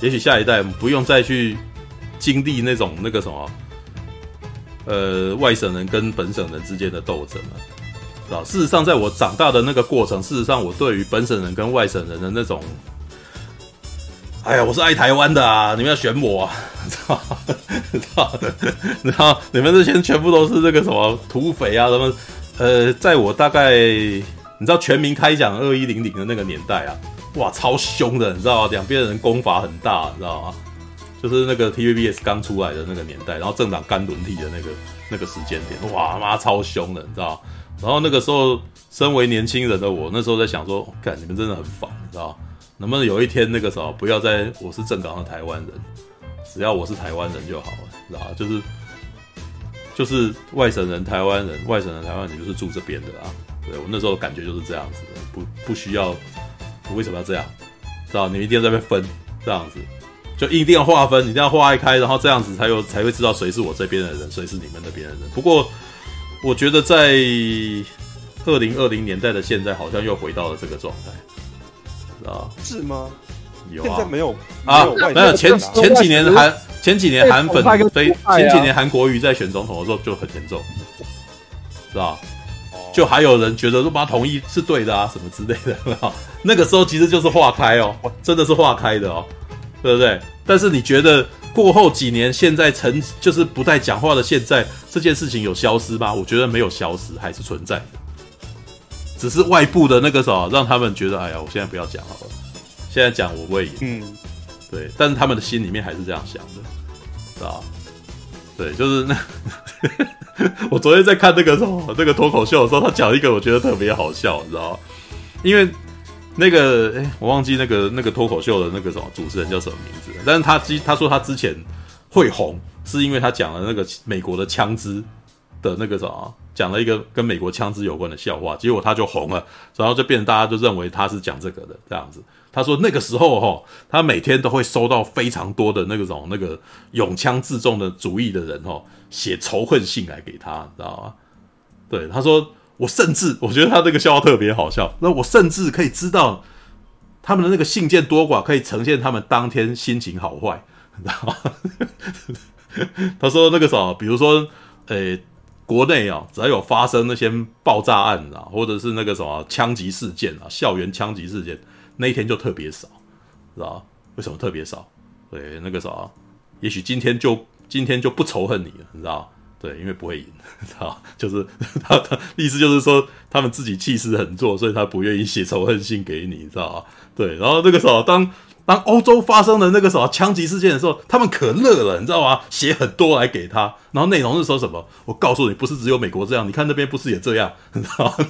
也许下一代我们不用再去经历那种那个什么。呃，外省人跟本省人之间的斗争啊，是吧？事实上，在我长大的那个过程，事实上，我对于本省人跟外省人的那种，哎呀，我是爱台湾的啊！你们要选我啊，知道知道？然后你们这些全部都是这个什么土匪啊，什么？呃，在我大概你知道全民开讲二一零零的那个年代啊，哇，超凶的，你知道吗？两边的人攻伐很大，你知道吗？就是那个 TVBS 刚出来的那个年代，然后政党刚轮替的那个那个时间点，哇妈超凶的，你知道？然后那个时候，身为年轻人的我，那时候在想说，看你们真的很烦，你知道？能不能有一天那个时候不要再我是正港的台湾人，只要我是台湾人就好了，知道？就是就是外省人、台湾人、外省人、台湾人，就是住这边的啊。对，我那时候感觉就是这样子的，不不需要，我为什么要这样？知道？你们一定要在那边分这样子。就一定要划分，你一定要划开，然后这样子才有才会知道谁是我这边的人，谁是你们那边的人。不过，我觉得在二零二零年代的现在，好像又回到了这个状态，啊？是吗？有啊，现在没有啊，没有前前几年韩前几年韩粉非前几年韩国瑜在选总统的时候就很严重，是吧？就还有人觉得说把他同意是对的啊，什么之类的，那个时候其实就是划开哦，真的是划开的哦。对不对？但是你觉得过后几年，现在成就是不带讲话的现在这件事情有消失吗？我觉得没有消失，还是存在的。只是外部的那个什么让他们觉得，哎呀，我现在不要讲好了。现在讲我会赢。嗯，对。但是他们的心里面还是这样想的，知道吧？对，就是那。我昨天在看那个什么那个脱口秀的时候，他讲一个我觉得特别好笑，你知道吗？因为。那个哎，我忘记那个那个脱口秀的那个什么主持人叫什么名字。但是他之他说他之前会红，是因为他讲了那个美国的枪支的那个什么，讲了一个跟美国枪支有关的笑话，结果他就红了，然后就变成大家就认为他是讲这个的这样子。他说那个时候哈，他每天都会收到非常多的那个种那个拥枪自重的主义的人哈，写仇恨信来给他，你知道吗？对，他说。我甚至我觉得他这个笑话特别好笑。那我甚至可以知道他们的那个信件多寡，可以呈现他们当天心情好坏，你知道吗？他说那个什么，比如说，诶、国内啊，只要有发生那些爆炸案啊，或者是那个什么枪击事件啊，校园枪击事件，那一天就特别少，知道吗？为什么特别少？对，那个啥，也许今天就今天就不仇恨你了，你知道吗？对，因为不会赢，知道就是他他意思就是说，他们自己气势很弱，所以他不愿意写仇恨信给你，你知道吗？对，然后那个时候，当当欧洲发生的那个什么枪击事件的时候，他们可乐了，你知道吗？写很多来给他，然后内容是说什么？我告诉你，不是只有美国这样，你看那边不是也这样，你知道吗？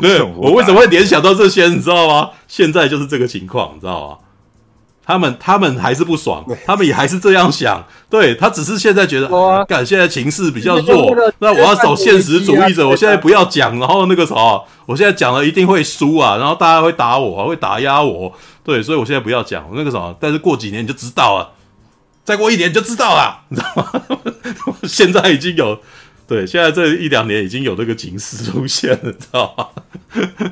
对，我为什么会联想到这些？你知道吗？现在就是这个情况，你知道吗？他们他们还是不爽，他们也还是这样想。对，他只是现在觉得，感、啊、现在情势比较弱，那我要走现实主义者。我现在不要讲，然后那个啥，我现在讲了一定会输啊，然后大家会打我，会打压我。对，所以我现在不要讲那个什么。但是过几年你就知道了，再过一年你就知道了，你知道吗？现在已经有，对，现在这一两年已经有这个警示出现了，知道吗？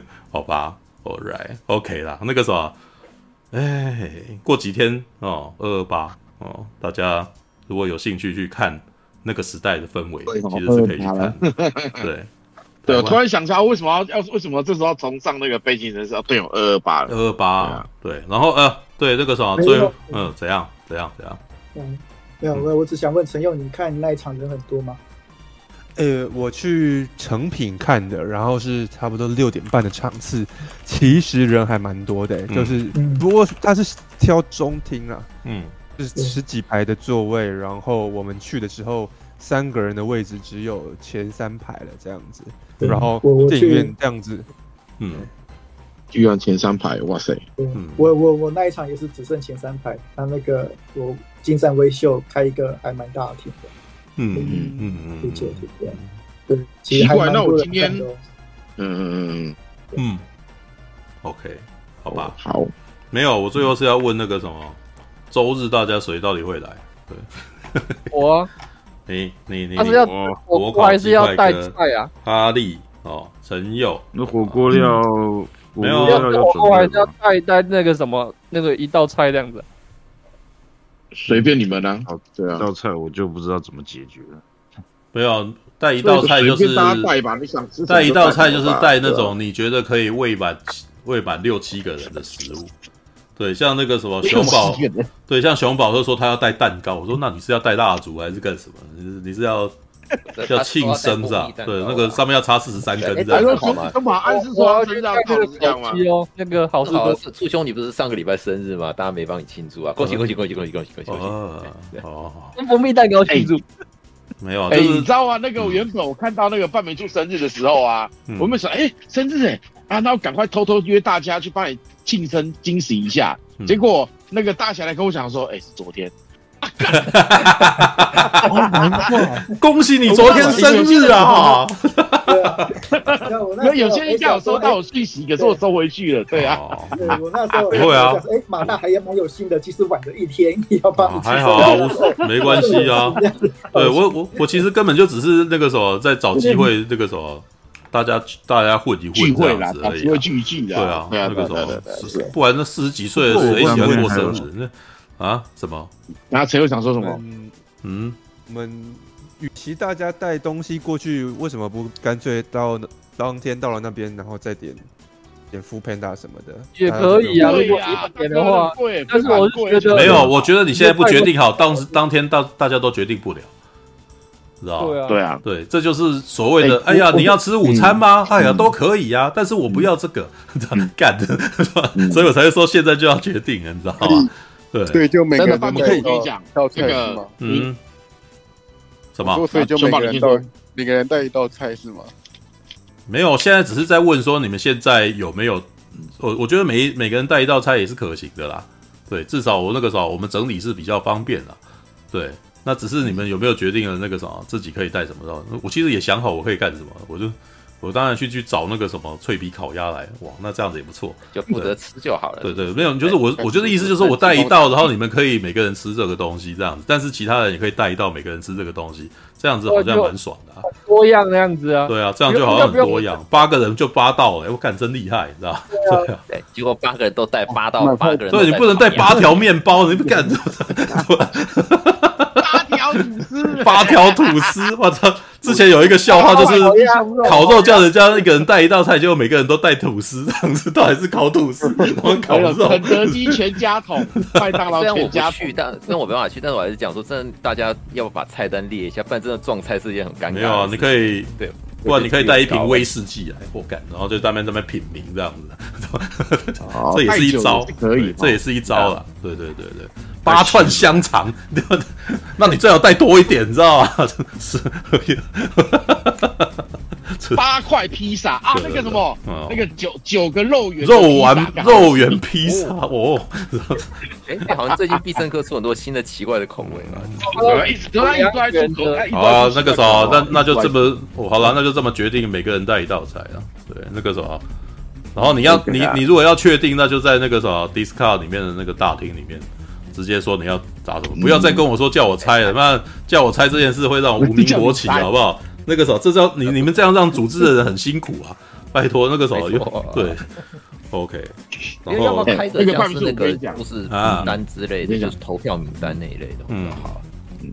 好吧，All right，OK、okay、啦，那个啥。哎，过几天哦，二二八哦，大家如果有兴趣去看那个时代的氛围，其实是可以去看。对，对，我突然想起来，为什么要要为什么这时候崇尚那个背景人士要对有二二八？二二八，对，然后呃，对，那个什么，最后嗯，怎样怎样怎样？嗯，没有，我我只想问陈佑，你看那一场人很多吗？呃，我去成品看的，然后是差不多六点半的场次，其实人还蛮多的，嗯、就是不过他是挑中厅啊，嗯，就是十几排的座位，然后我们去的时候，三个人的位置只有前三排了这样子，然后电影院这样子，嗯，居然前三排，哇塞，嗯，我我我那一场也是只剩前三排，他那个我金山微秀开一个还蛮大的厅的。嗯嗯嗯嗯，对奇怪，那我今天，嗯嗯嗯嗯，OK，好吧，好，没有，我最后是要问那个什么，周日大家谁到底会来？对，我，你你你，他是要我还是要带菜啊？哈利哦，陈佑，那火锅料没有，我还是要带带那个什么那个一道菜这样子。随便你们啦，好，对啊，道菜我就不知道怎么解决了。没有带一道菜就是带吧，你想吃带一道菜就是带那种你觉得可以喂满喂满六七个人的食物。对，像那个什么熊宝，对，像熊宝就说他要带蛋糕，我说那你是要带蜡烛还是干什么？你是你是要？叫庆生是吧？对，那个上面要插四十三根，这样好吗？马鞍是说要这样哦，那个好好，促兄，你不是上个礼拜生日吗？大家没帮你庆祝啊？恭喜恭喜恭喜恭喜恭喜恭喜恭喜！哦，用蜂蜜蛋糕庆祝？没有，哎，你知道吗？那个我原本我看到那个半美柱生日的时候啊，我们说，哎，生日哎，啊，那我赶快偷偷约大家去帮你庆生惊喜一下。结果那个大侠来跟我讲说，哎，是昨天。哈哈恭喜你昨天生日啊！有有些人叫我收到我讯息，可是我收回去了。对啊，我那时候不会啊。哎，马大还也蛮有心的，其实晚了一天也要帮你。还好啊，没关系啊。对我我我其实根本就只是那个什么，在找机会那个什么，大家大家混一混这样子而已。聚一聚的。对啊，那个什么，不然那四十几岁的谁喜欢过生日？啊？什么？然后陈又想说什么？嗯，我们与其大家带东西过去，为什么不干脆到当天到了那边，然后再点点 foodpanda 什么的？也可以啊，如果点的话。但是我觉得没有，我觉得你现在不决定好，当时当天大大家都决定不了，知道对啊，对啊，对，这就是所谓的，哎呀，你要吃午餐吗？哎呀，都可以呀，但是我不要这个，干的，所以我才会说现在就要决定，你知道吗？对对，就每个人可以跟你讲这个，嗯，什么？所以就每个人都每个人带一道菜是吗？没有，现在只是在问说你们现在有没有？我我觉得每每个人带一道菜也是可行的啦。对，至少我那个时候我们整理是比较方便的。对，那只是你们有没有决定了那个什么自己可以带什么的？我其实也想好我可以干什么，我就。我当然去去找那个什么脆皮烤鸭来，哇，那这样子也不错，就负责吃就好了。对对，没有，就是我，我觉得意思就是我带一道，然后你们可以每个人吃这个东西这样子，但是其他人也可以带一道，每个人吃这个东西，这样子好像蛮爽的。多样的样子啊。对啊，这样就好像很多样，八个人就八道，哎，我感真厉害，你知道吗？对啊。对，结果八个人都带八道，八个人。对，你不能带八条面包，你不敢。八条吐司，八条吐司，我操！之前有一个笑话，就是烤肉叫人家一个人带一道菜，结果每个人都带吐司，这样子到底是烤吐司，我烤肉。肯德基全家桶，麦当劳全家去，但虽然我没办法去，但是我还是讲说，真的大家要把菜单列一下，不然真的撞菜是一件很尴尬。没有啊，你可以对，不然你可以带一瓶威士忌来，我干，然后就在那边在那边品茗这样子，这也是一招，可以，这也是一招了。对对对对，八串香肠，那你最好带多一点，你知道吗？是。八块披萨。啊，那个什么，那个九九个肉圆，肉丸肉圆披萨哦。哎，好像最近必胜客出很多新的奇怪的口味嘛。一直都在一堆啊，那个时候，那那就这么，好了，那就这么决定，每个人带一道菜啊。对，那个时候，然后你要你你如果要确定，那就在那个什么 Discard 里面的那个大厅里面，直接说你要打什么，不要再跟我说叫我猜了，那叫我猜这件事会让我无名火起，好不好？那个时候，这招你你们这样让组织的人很辛苦啊！拜托，那个时候又对，OK。然后要不要开的像是那个不是名单之类的，就是投票名单那一类的，嗯，好，嗯，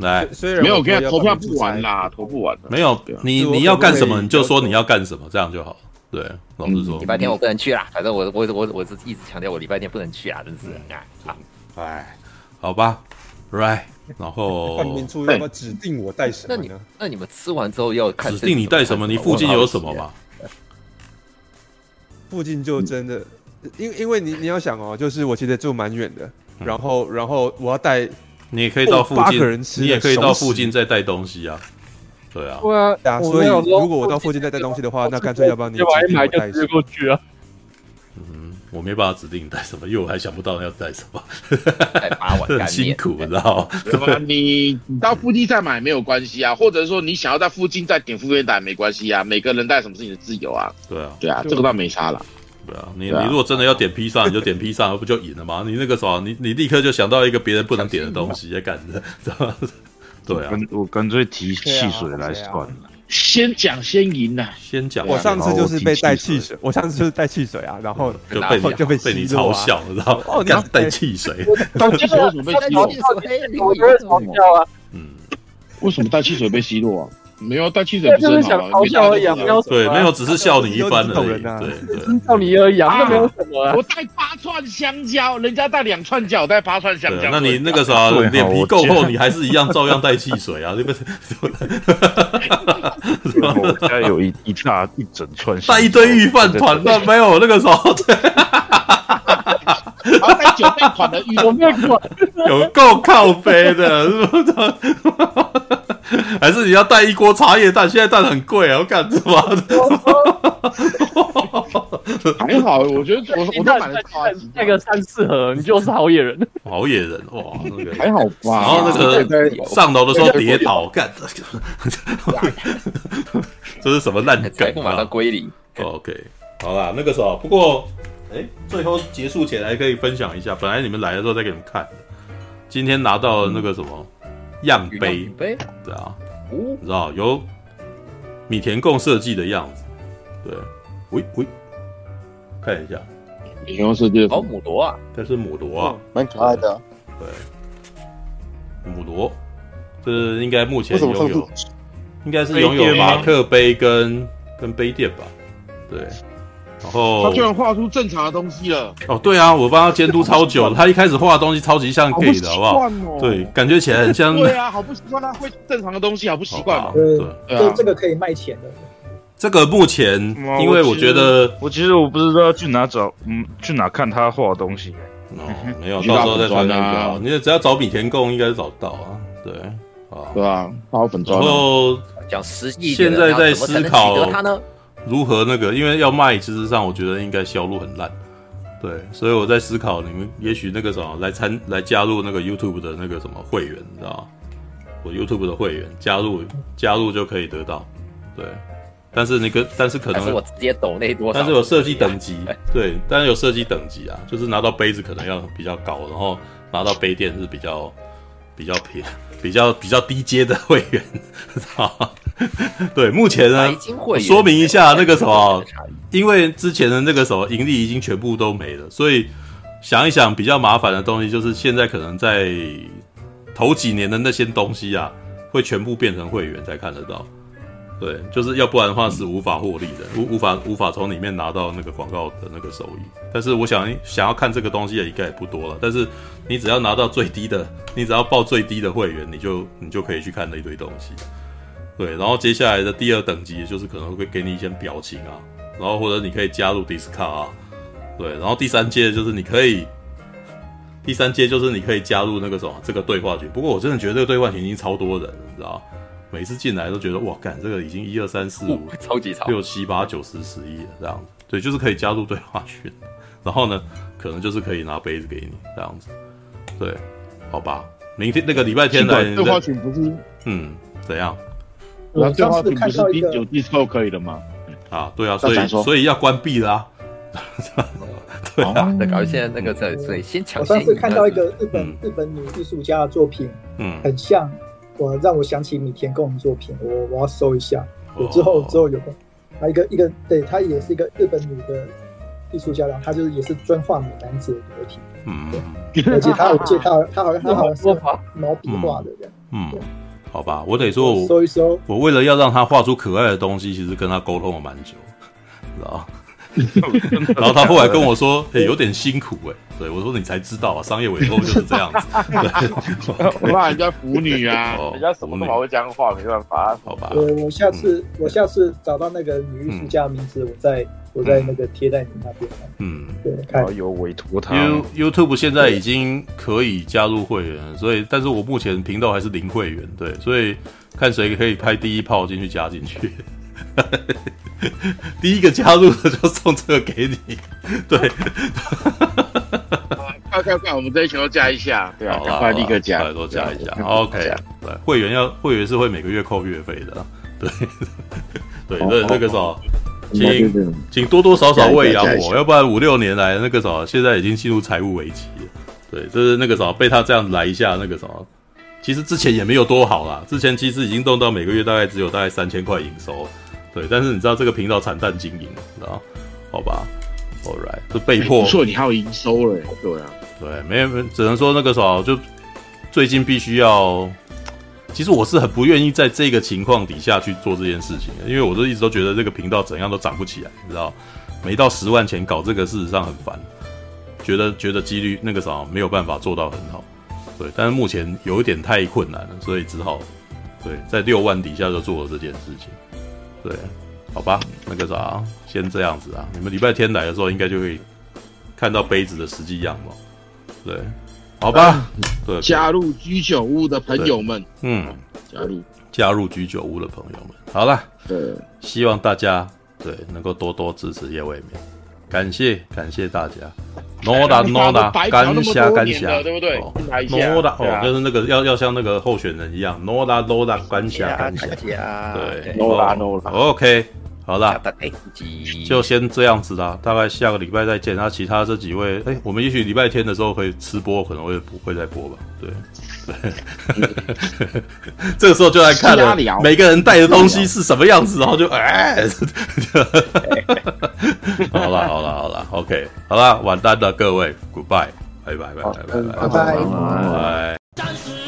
来，虽然没有，我跟投票不完啦，投不完。没有，你你要干什么，你就说你要干什么，这样就好。对，老实说，礼拜天我不能去啦，反正我我我我是一直强调我礼拜天不能去啊，真是啊，哎，好吧，Right。然后，换名处要不要指定我带什么呢？那你那你们吃完之后要看指定你带什么？你附近有什么吗？附近就真的，因因为你你要想哦，就是我其实住蛮远的，然后然后我要带，你也可以到附近，你也可以到附近再带东西啊。对啊，对啊，所以如果我到附近再带东西的话，那干脆要不要你买一买就直接过去啊？我没办法指定带什么，因为我还想不到要带什么，很辛苦，你知道吗？你你到附近再买没有关系啊，或者说你想要在附近再点服务员带没关系啊，每个人带什么是你的自由啊。对啊，对啊，这个倒没差了。对啊，你你如果真的要点披萨，你就点披萨，不就赢了吗？你那个时候，你你立刻就想到一个别人不能点的东西，也干的，知道吗？对啊，我干脆提汽水来算了。先讲先赢呐，先讲。我上次就是被带汽水，我上次就是带汽水啊，然后就被就被被你嘲笑，知道吗？哦，你要带汽水，带汽水为什么被奚落？我觉得嘲笑啊，嗯，为什么带汽水被奚落啊？没有带汽水不是想嘲笑而已，没有对，没有，只是笑你一番而已，对，笑你而已，那没有什么。我带八串香蕉，人家带两串脚，带八串香蕉。那你那个时候 脸皮够厚，你还是一样照样带汽水啊？对不对？我家有一一大一整串，带一堆御饭团，那没有那个时候。然后带九倍款的御饭团，有够靠背的，是不是？还是你要带一锅茶叶蛋？现在蛋很贵啊，我干什么？还好，我觉得我 我都买了那个三四盒，你就是好野人。好野人哇，那个还好吧？然后那个上楼的时候跌倒，干这是什么烂梗？马上归零。OK，好啦，那个时候不过，哎，最后结束前还可以分享一下，本来你们来的时候再给你们看，今天拿到了那个什么。样杯，对啊，你知道由米田共设计的样子，对，喂喂，看一下，米田共设计哦，母罗啊，这是母罗啊，蛮可爱的，对，母罗，这是应该目前拥有，应该是拥有马克杯跟跟杯垫吧，对。然后他居然画出正常的东西了哦，对啊，我帮他监督超久了。他一开始画的东西超级像 gay 的，好不好？对，感觉起来很像。对啊，好不习惯他会正常的东西，好不习惯。对，这这个可以卖钱的。这个目前，因为我觉得，我其实我不知道去哪找，嗯，去哪看他画的东西。哦，没有，到时候再传啊。你只要找米田共，应该是找得到啊。对，啊，对啊，好粉砖。然后讲实际，现在在思考他呢。如何那个？因为要卖，其实上我觉得应该销路很烂，对，所以我在思考，你们也许那个什么来参来加入那个 YouTube 的那个什么会员，你知道吗？我 YouTube 的会员加入加入就可以得到，对，但是那个但是可能是我直接抖那多，但是有设计等级，对，但是有设计等级啊，就是拿到杯子可能要比较高，然后拿到杯垫是比较比较平。比较比较低阶的会员，对，目前呢，说明一下那个什么，因为之前的那个什么盈利已经全部都没了，所以想一想比较麻烦的东西，就是现在可能在头几年的那些东西啊，会全部变成会员才看得到。对，就是要不然的话是无法获利的，无无法无法从里面拿到那个广告的那个收益。但是我想想要看这个东西也应该也不多了。但是你只要拿到最低的，你只要报最低的会员，你就你就可以去看那一堆东西。对，然后接下来的第二等级就是可能会给你一些表情啊，然后或者你可以加入 Discord 啊，对，然后第三阶就是你可以，第三阶就是你可以加入那个什么这个对话群。不过我真的觉得这个对话群已经超多人了，你知道每次进来都觉得哇，干这个已经一二三四五超级超六七八九十十一了这样子，对，就是可以加入对话群，然后呢，可能就是可以拿杯子给你这样子，对，好吧，明天那个礼拜天来对话群不是嗯怎样？我对话群不是第九季之后可以的吗？啊，对啊，所以所以要关闭啦。对啊，那搞现在那个在所以先抢。我上次看到一个日本日本女艺术家的作品，嗯，很像。我让我想起米田共的作品，我我要搜一下。我之后之后有个，还有一个一个，对，她也是一个日本女的艺术家，然后她就是也是专画美男子的裸体，嗯，对，而且她我记得她她好像她好像是毛笔画的这样，嗯，好吧，我得说我搜一搜，我为了要让他画出可爱的东西，其实跟他沟通了蛮久，知道。然后他后来跟我说：“哎，有点辛苦哎。”对我说：“你才知道啊，商业委托就是这样子。”我怕人家腐女啊，人家什么都会讲话，没办法，好吧。我我下次我下次找到那个女艺术家名字，我再我在那个贴在你那边。嗯，对，看有委托他。YouTube 现在已经可以加入会员，所以但是我目前频道还是零会员，对，所以看谁可以拍第一炮进去加进去。第一个加入的就送这个给你，对。快快快，我们这一群都加一下，对啊，快立刻加，快多加一下。OK，对，会员要会员是会每个月扣月费的，对，对，那那个什么，请请多多少少喂养我，要不然五六年来那个什么，现在已经进入财务危机了。对，就是那个什么，被他这样来一下，那个什么，其实之前也没有多好啦，之前其实已经动到每个月大概只有大概三千块营收。对，但是你知道这个频道惨淡经营，知道？好吧，All right，是被迫。不错，你还有营收了，对啊，对，没有，只能说那个啥，就最近必须要。其实我是很不愿意在这个情况底下去做这件事情的，因为我都一直都觉得这个频道怎样都涨不起来，你知道？没到十万钱搞这个，事实上很烦，觉得觉得几率那个啥没有办法做到很好。对，但是目前有一点太困难了，所以只好对在六万底下就做了这件事情。对，好吧，那个啥，先这样子啊。你们礼拜天来的时候，应该就会看到杯子的实际样貌。对，好吧。对，加入居酒屋的朋友们，嗯，加入。加入居酒屋的朋友们，好了。对，希望大家对能够多多支持叶未眠，感谢感谢大家。诺达诺达，感谢感谢，对不对？诺达哦，就是那个要要像那个候选人一样，诺达诺达，感谢感谢，对，诺达诺达，OK，好啦，就先这样子啦，大概下个礼拜再见。那其他这几位，哎，我们也许礼拜天的时候可以吃播，可能会不会再播吧？对。对 这个时候就来看了每个人带的东西是什么样子，然后就哎，好了好了好了，OK，好了，晚安了各位，Goodbye，拜拜拜拜拜拜拜拜。